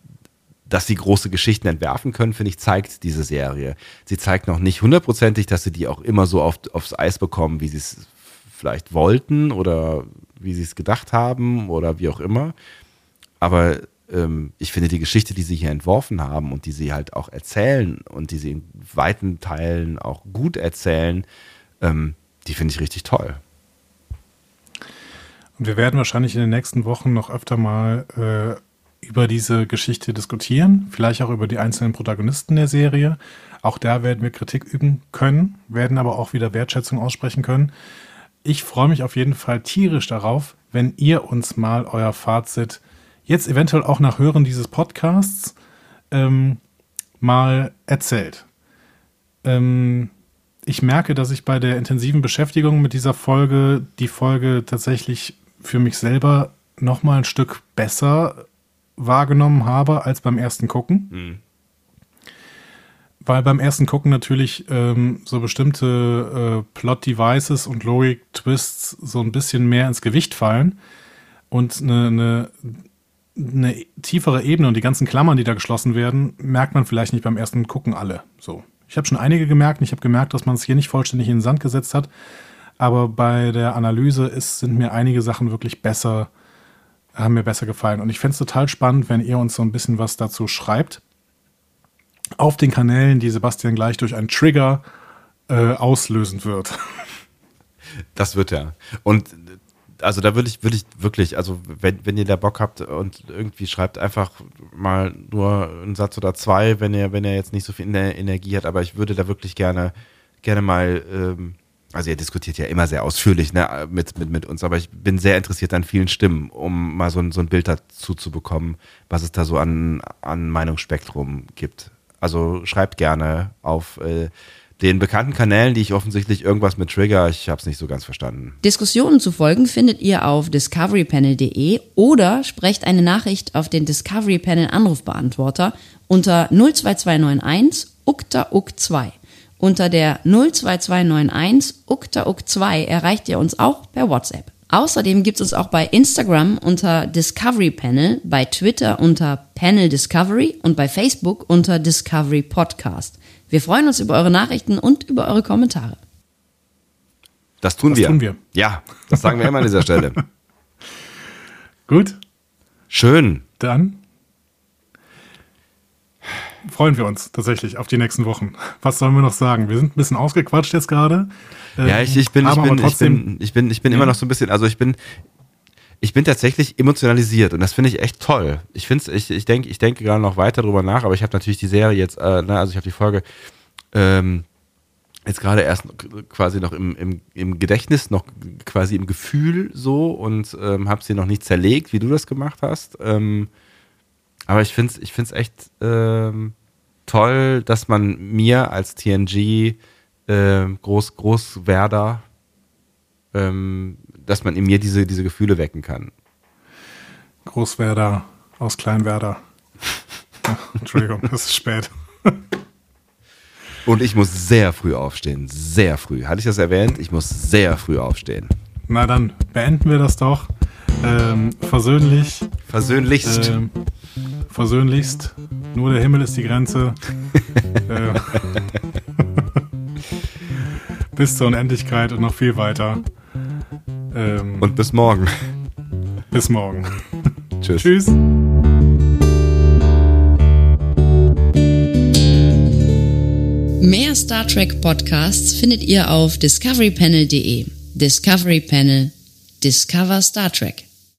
[SPEAKER 2] dass sie große Geschichten entwerfen können, finde ich, zeigt diese Serie. Sie zeigt noch nicht hundertprozentig, dass sie die auch immer so auf, aufs Eis bekommen, wie sie es vielleicht wollten oder wie sie es gedacht haben oder wie auch immer. Aber ähm, ich finde die Geschichte, die sie hier entworfen haben und die sie halt auch erzählen und die sie in weiten Teilen auch gut erzählen, ähm, die finde ich richtig toll.
[SPEAKER 3] Und wir werden wahrscheinlich in den nächsten Wochen noch öfter mal äh, über diese Geschichte diskutieren, vielleicht auch über die einzelnen Protagonisten der Serie. Auch da werden wir Kritik üben können, werden aber auch wieder Wertschätzung aussprechen können. Ich freue mich auf jeden Fall tierisch darauf, wenn ihr uns mal euer Fazit jetzt eventuell auch nach Hören dieses Podcasts ähm, mal erzählt. Ähm, ich merke, dass ich bei der intensiven Beschäftigung mit dieser Folge die Folge tatsächlich für mich selber noch mal ein Stück besser wahrgenommen habe als beim ersten Gucken. Mhm. Weil beim ersten Gucken natürlich ähm, so bestimmte äh, Plot-Devices und Logik-Twists so ein bisschen mehr ins Gewicht fallen und eine, eine, eine tiefere Ebene und die ganzen Klammern, die da geschlossen werden, merkt man vielleicht nicht beim ersten Gucken alle. So. Ich habe schon einige gemerkt und ich habe gemerkt, dass man es hier nicht vollständig in den Sand gesetzt hat. Aber bei der Analyse ist, sind mir einige Sachen wirklich besser haben mir besser gefallen. Und ich fände es total spannend, wenn ihr uns so ein bisschen was dazu schreibt. Auf den Kanälen, die Sebastian gleich durch einen Trigger äh, auslösen wird. <laughs>
[SPEAKER 2] Das wird er. Und also da würde ich, würde ich wirklich, also wenn, wenn ihr da Bock habt und irgendwie schreibt einfach mal nur einen Satz oder zwei, wenn ihr, wenn ihr jetzt nicht so viel Energie hat, aber ich würde da wirklich gerne, gerne mal ähm, also ihr diskutiert ja immer sehr ausführlich ne, mit, mit, mit uns, aber ich bin sehr interessiert an vielen Stimmen, um mal so ein, so ein Bild dazu zu bekommen, was es da so an, an Meinungsspektrum gibt. Also schreibt gerne auf äh, den bekannten Kanälen, die ich offensichtlich irgendwas mit Trigger, ich habe es nicht so ganz verstanden.
[SPEAKER 1] Diskussionen zu folgen findet ihr auf discoverypanel.de oder sprecht eine Nachricht auf den Discovery Panel Anrufbeantworter unter 02291 ukta uk 2 unter der 02291 uktauk2 erreicht ihr uns auch per WhatsApp. Außerdem gibt es uns auch bei Instagram unter Discovery Panel, bei Twitter unter Panel Discovery und bei Facebook unter Discovery Podcast. Wir freuen uns über eure Nachrichten und über eure Kommentare.
[SPEAKER 2] Das tun das wir.
[SPEAKER 3] tun wir.
[SPEAKER 2] Ja, das sagen wir immer an dieser Stelle. <laughs>
[SPEAKER 3] Gut.
[SPEAKER 2] Schön.
[SPEAKER 3] Dann freuen wir uns tatsächlich auf die nächsten Wochen. Was sollen wir noch sagen? Wir sind ein bisschen ausgequatscht jetzt gerade.
[SPEAKER 2] Ja, ich, ich bin, ich bin, ich bin, ich bin, ich bin immer noch so ein bisschen, also ich bin, ich bin tatsächlich emotionalisiert und das finde ich echt toll. Ich finde ich, ich denke, ich denke gerade noch weiter drüber nach, aber ich habe natürlich die Serie jetzt, äh, ne, also ich habe die Folge ähm, jetzt gerade erst quasi noch im, im, im Gedächtnis, noch quasi im Gefühl so und ähm, habe sie noch nicht zerlegt, wie du das gemacht hast. Ähm, aber ich finde es ich find's echt ähm, toll, dass man mir als TNG äh, Groß, Großwerder, ähm, dass man in mir diese, diese Gefühle wecken kann.
[SPEAKER 3] Großwerder aus Kleinwerder. <laughs> Entschuldigung, es ist spät.
[SPEAKER 2] Und ich muss sehr früh aufstehen. Sehr früh. Hatte ich das erwähnt? Ich muss sehr früh aufstehen.
[SPEAKER 3] Na dann beenden wir das doch. Ähm, versöhnlich.
[SPEAKER 2] Versöhnlichst. Ähm,
[SPEAKER 3] versöhnlichst. Nur der Himmel ist die Grenze. <laughs> äh, bis zur Unendlichkeit und noch viel weiter.
[SPEAKER 2] Ähm, und bis morgen.
[SPEAKER 3] Bis morgen. <laughs>
[SPEAKER 2] Tschüss.
[SPEAKER 3] Tschüss.
[SPEAKER 1] Mehr Star Trek Podcasts findet ihr auf discoverypanel.de. Discovery Panel. Discover Star Trek.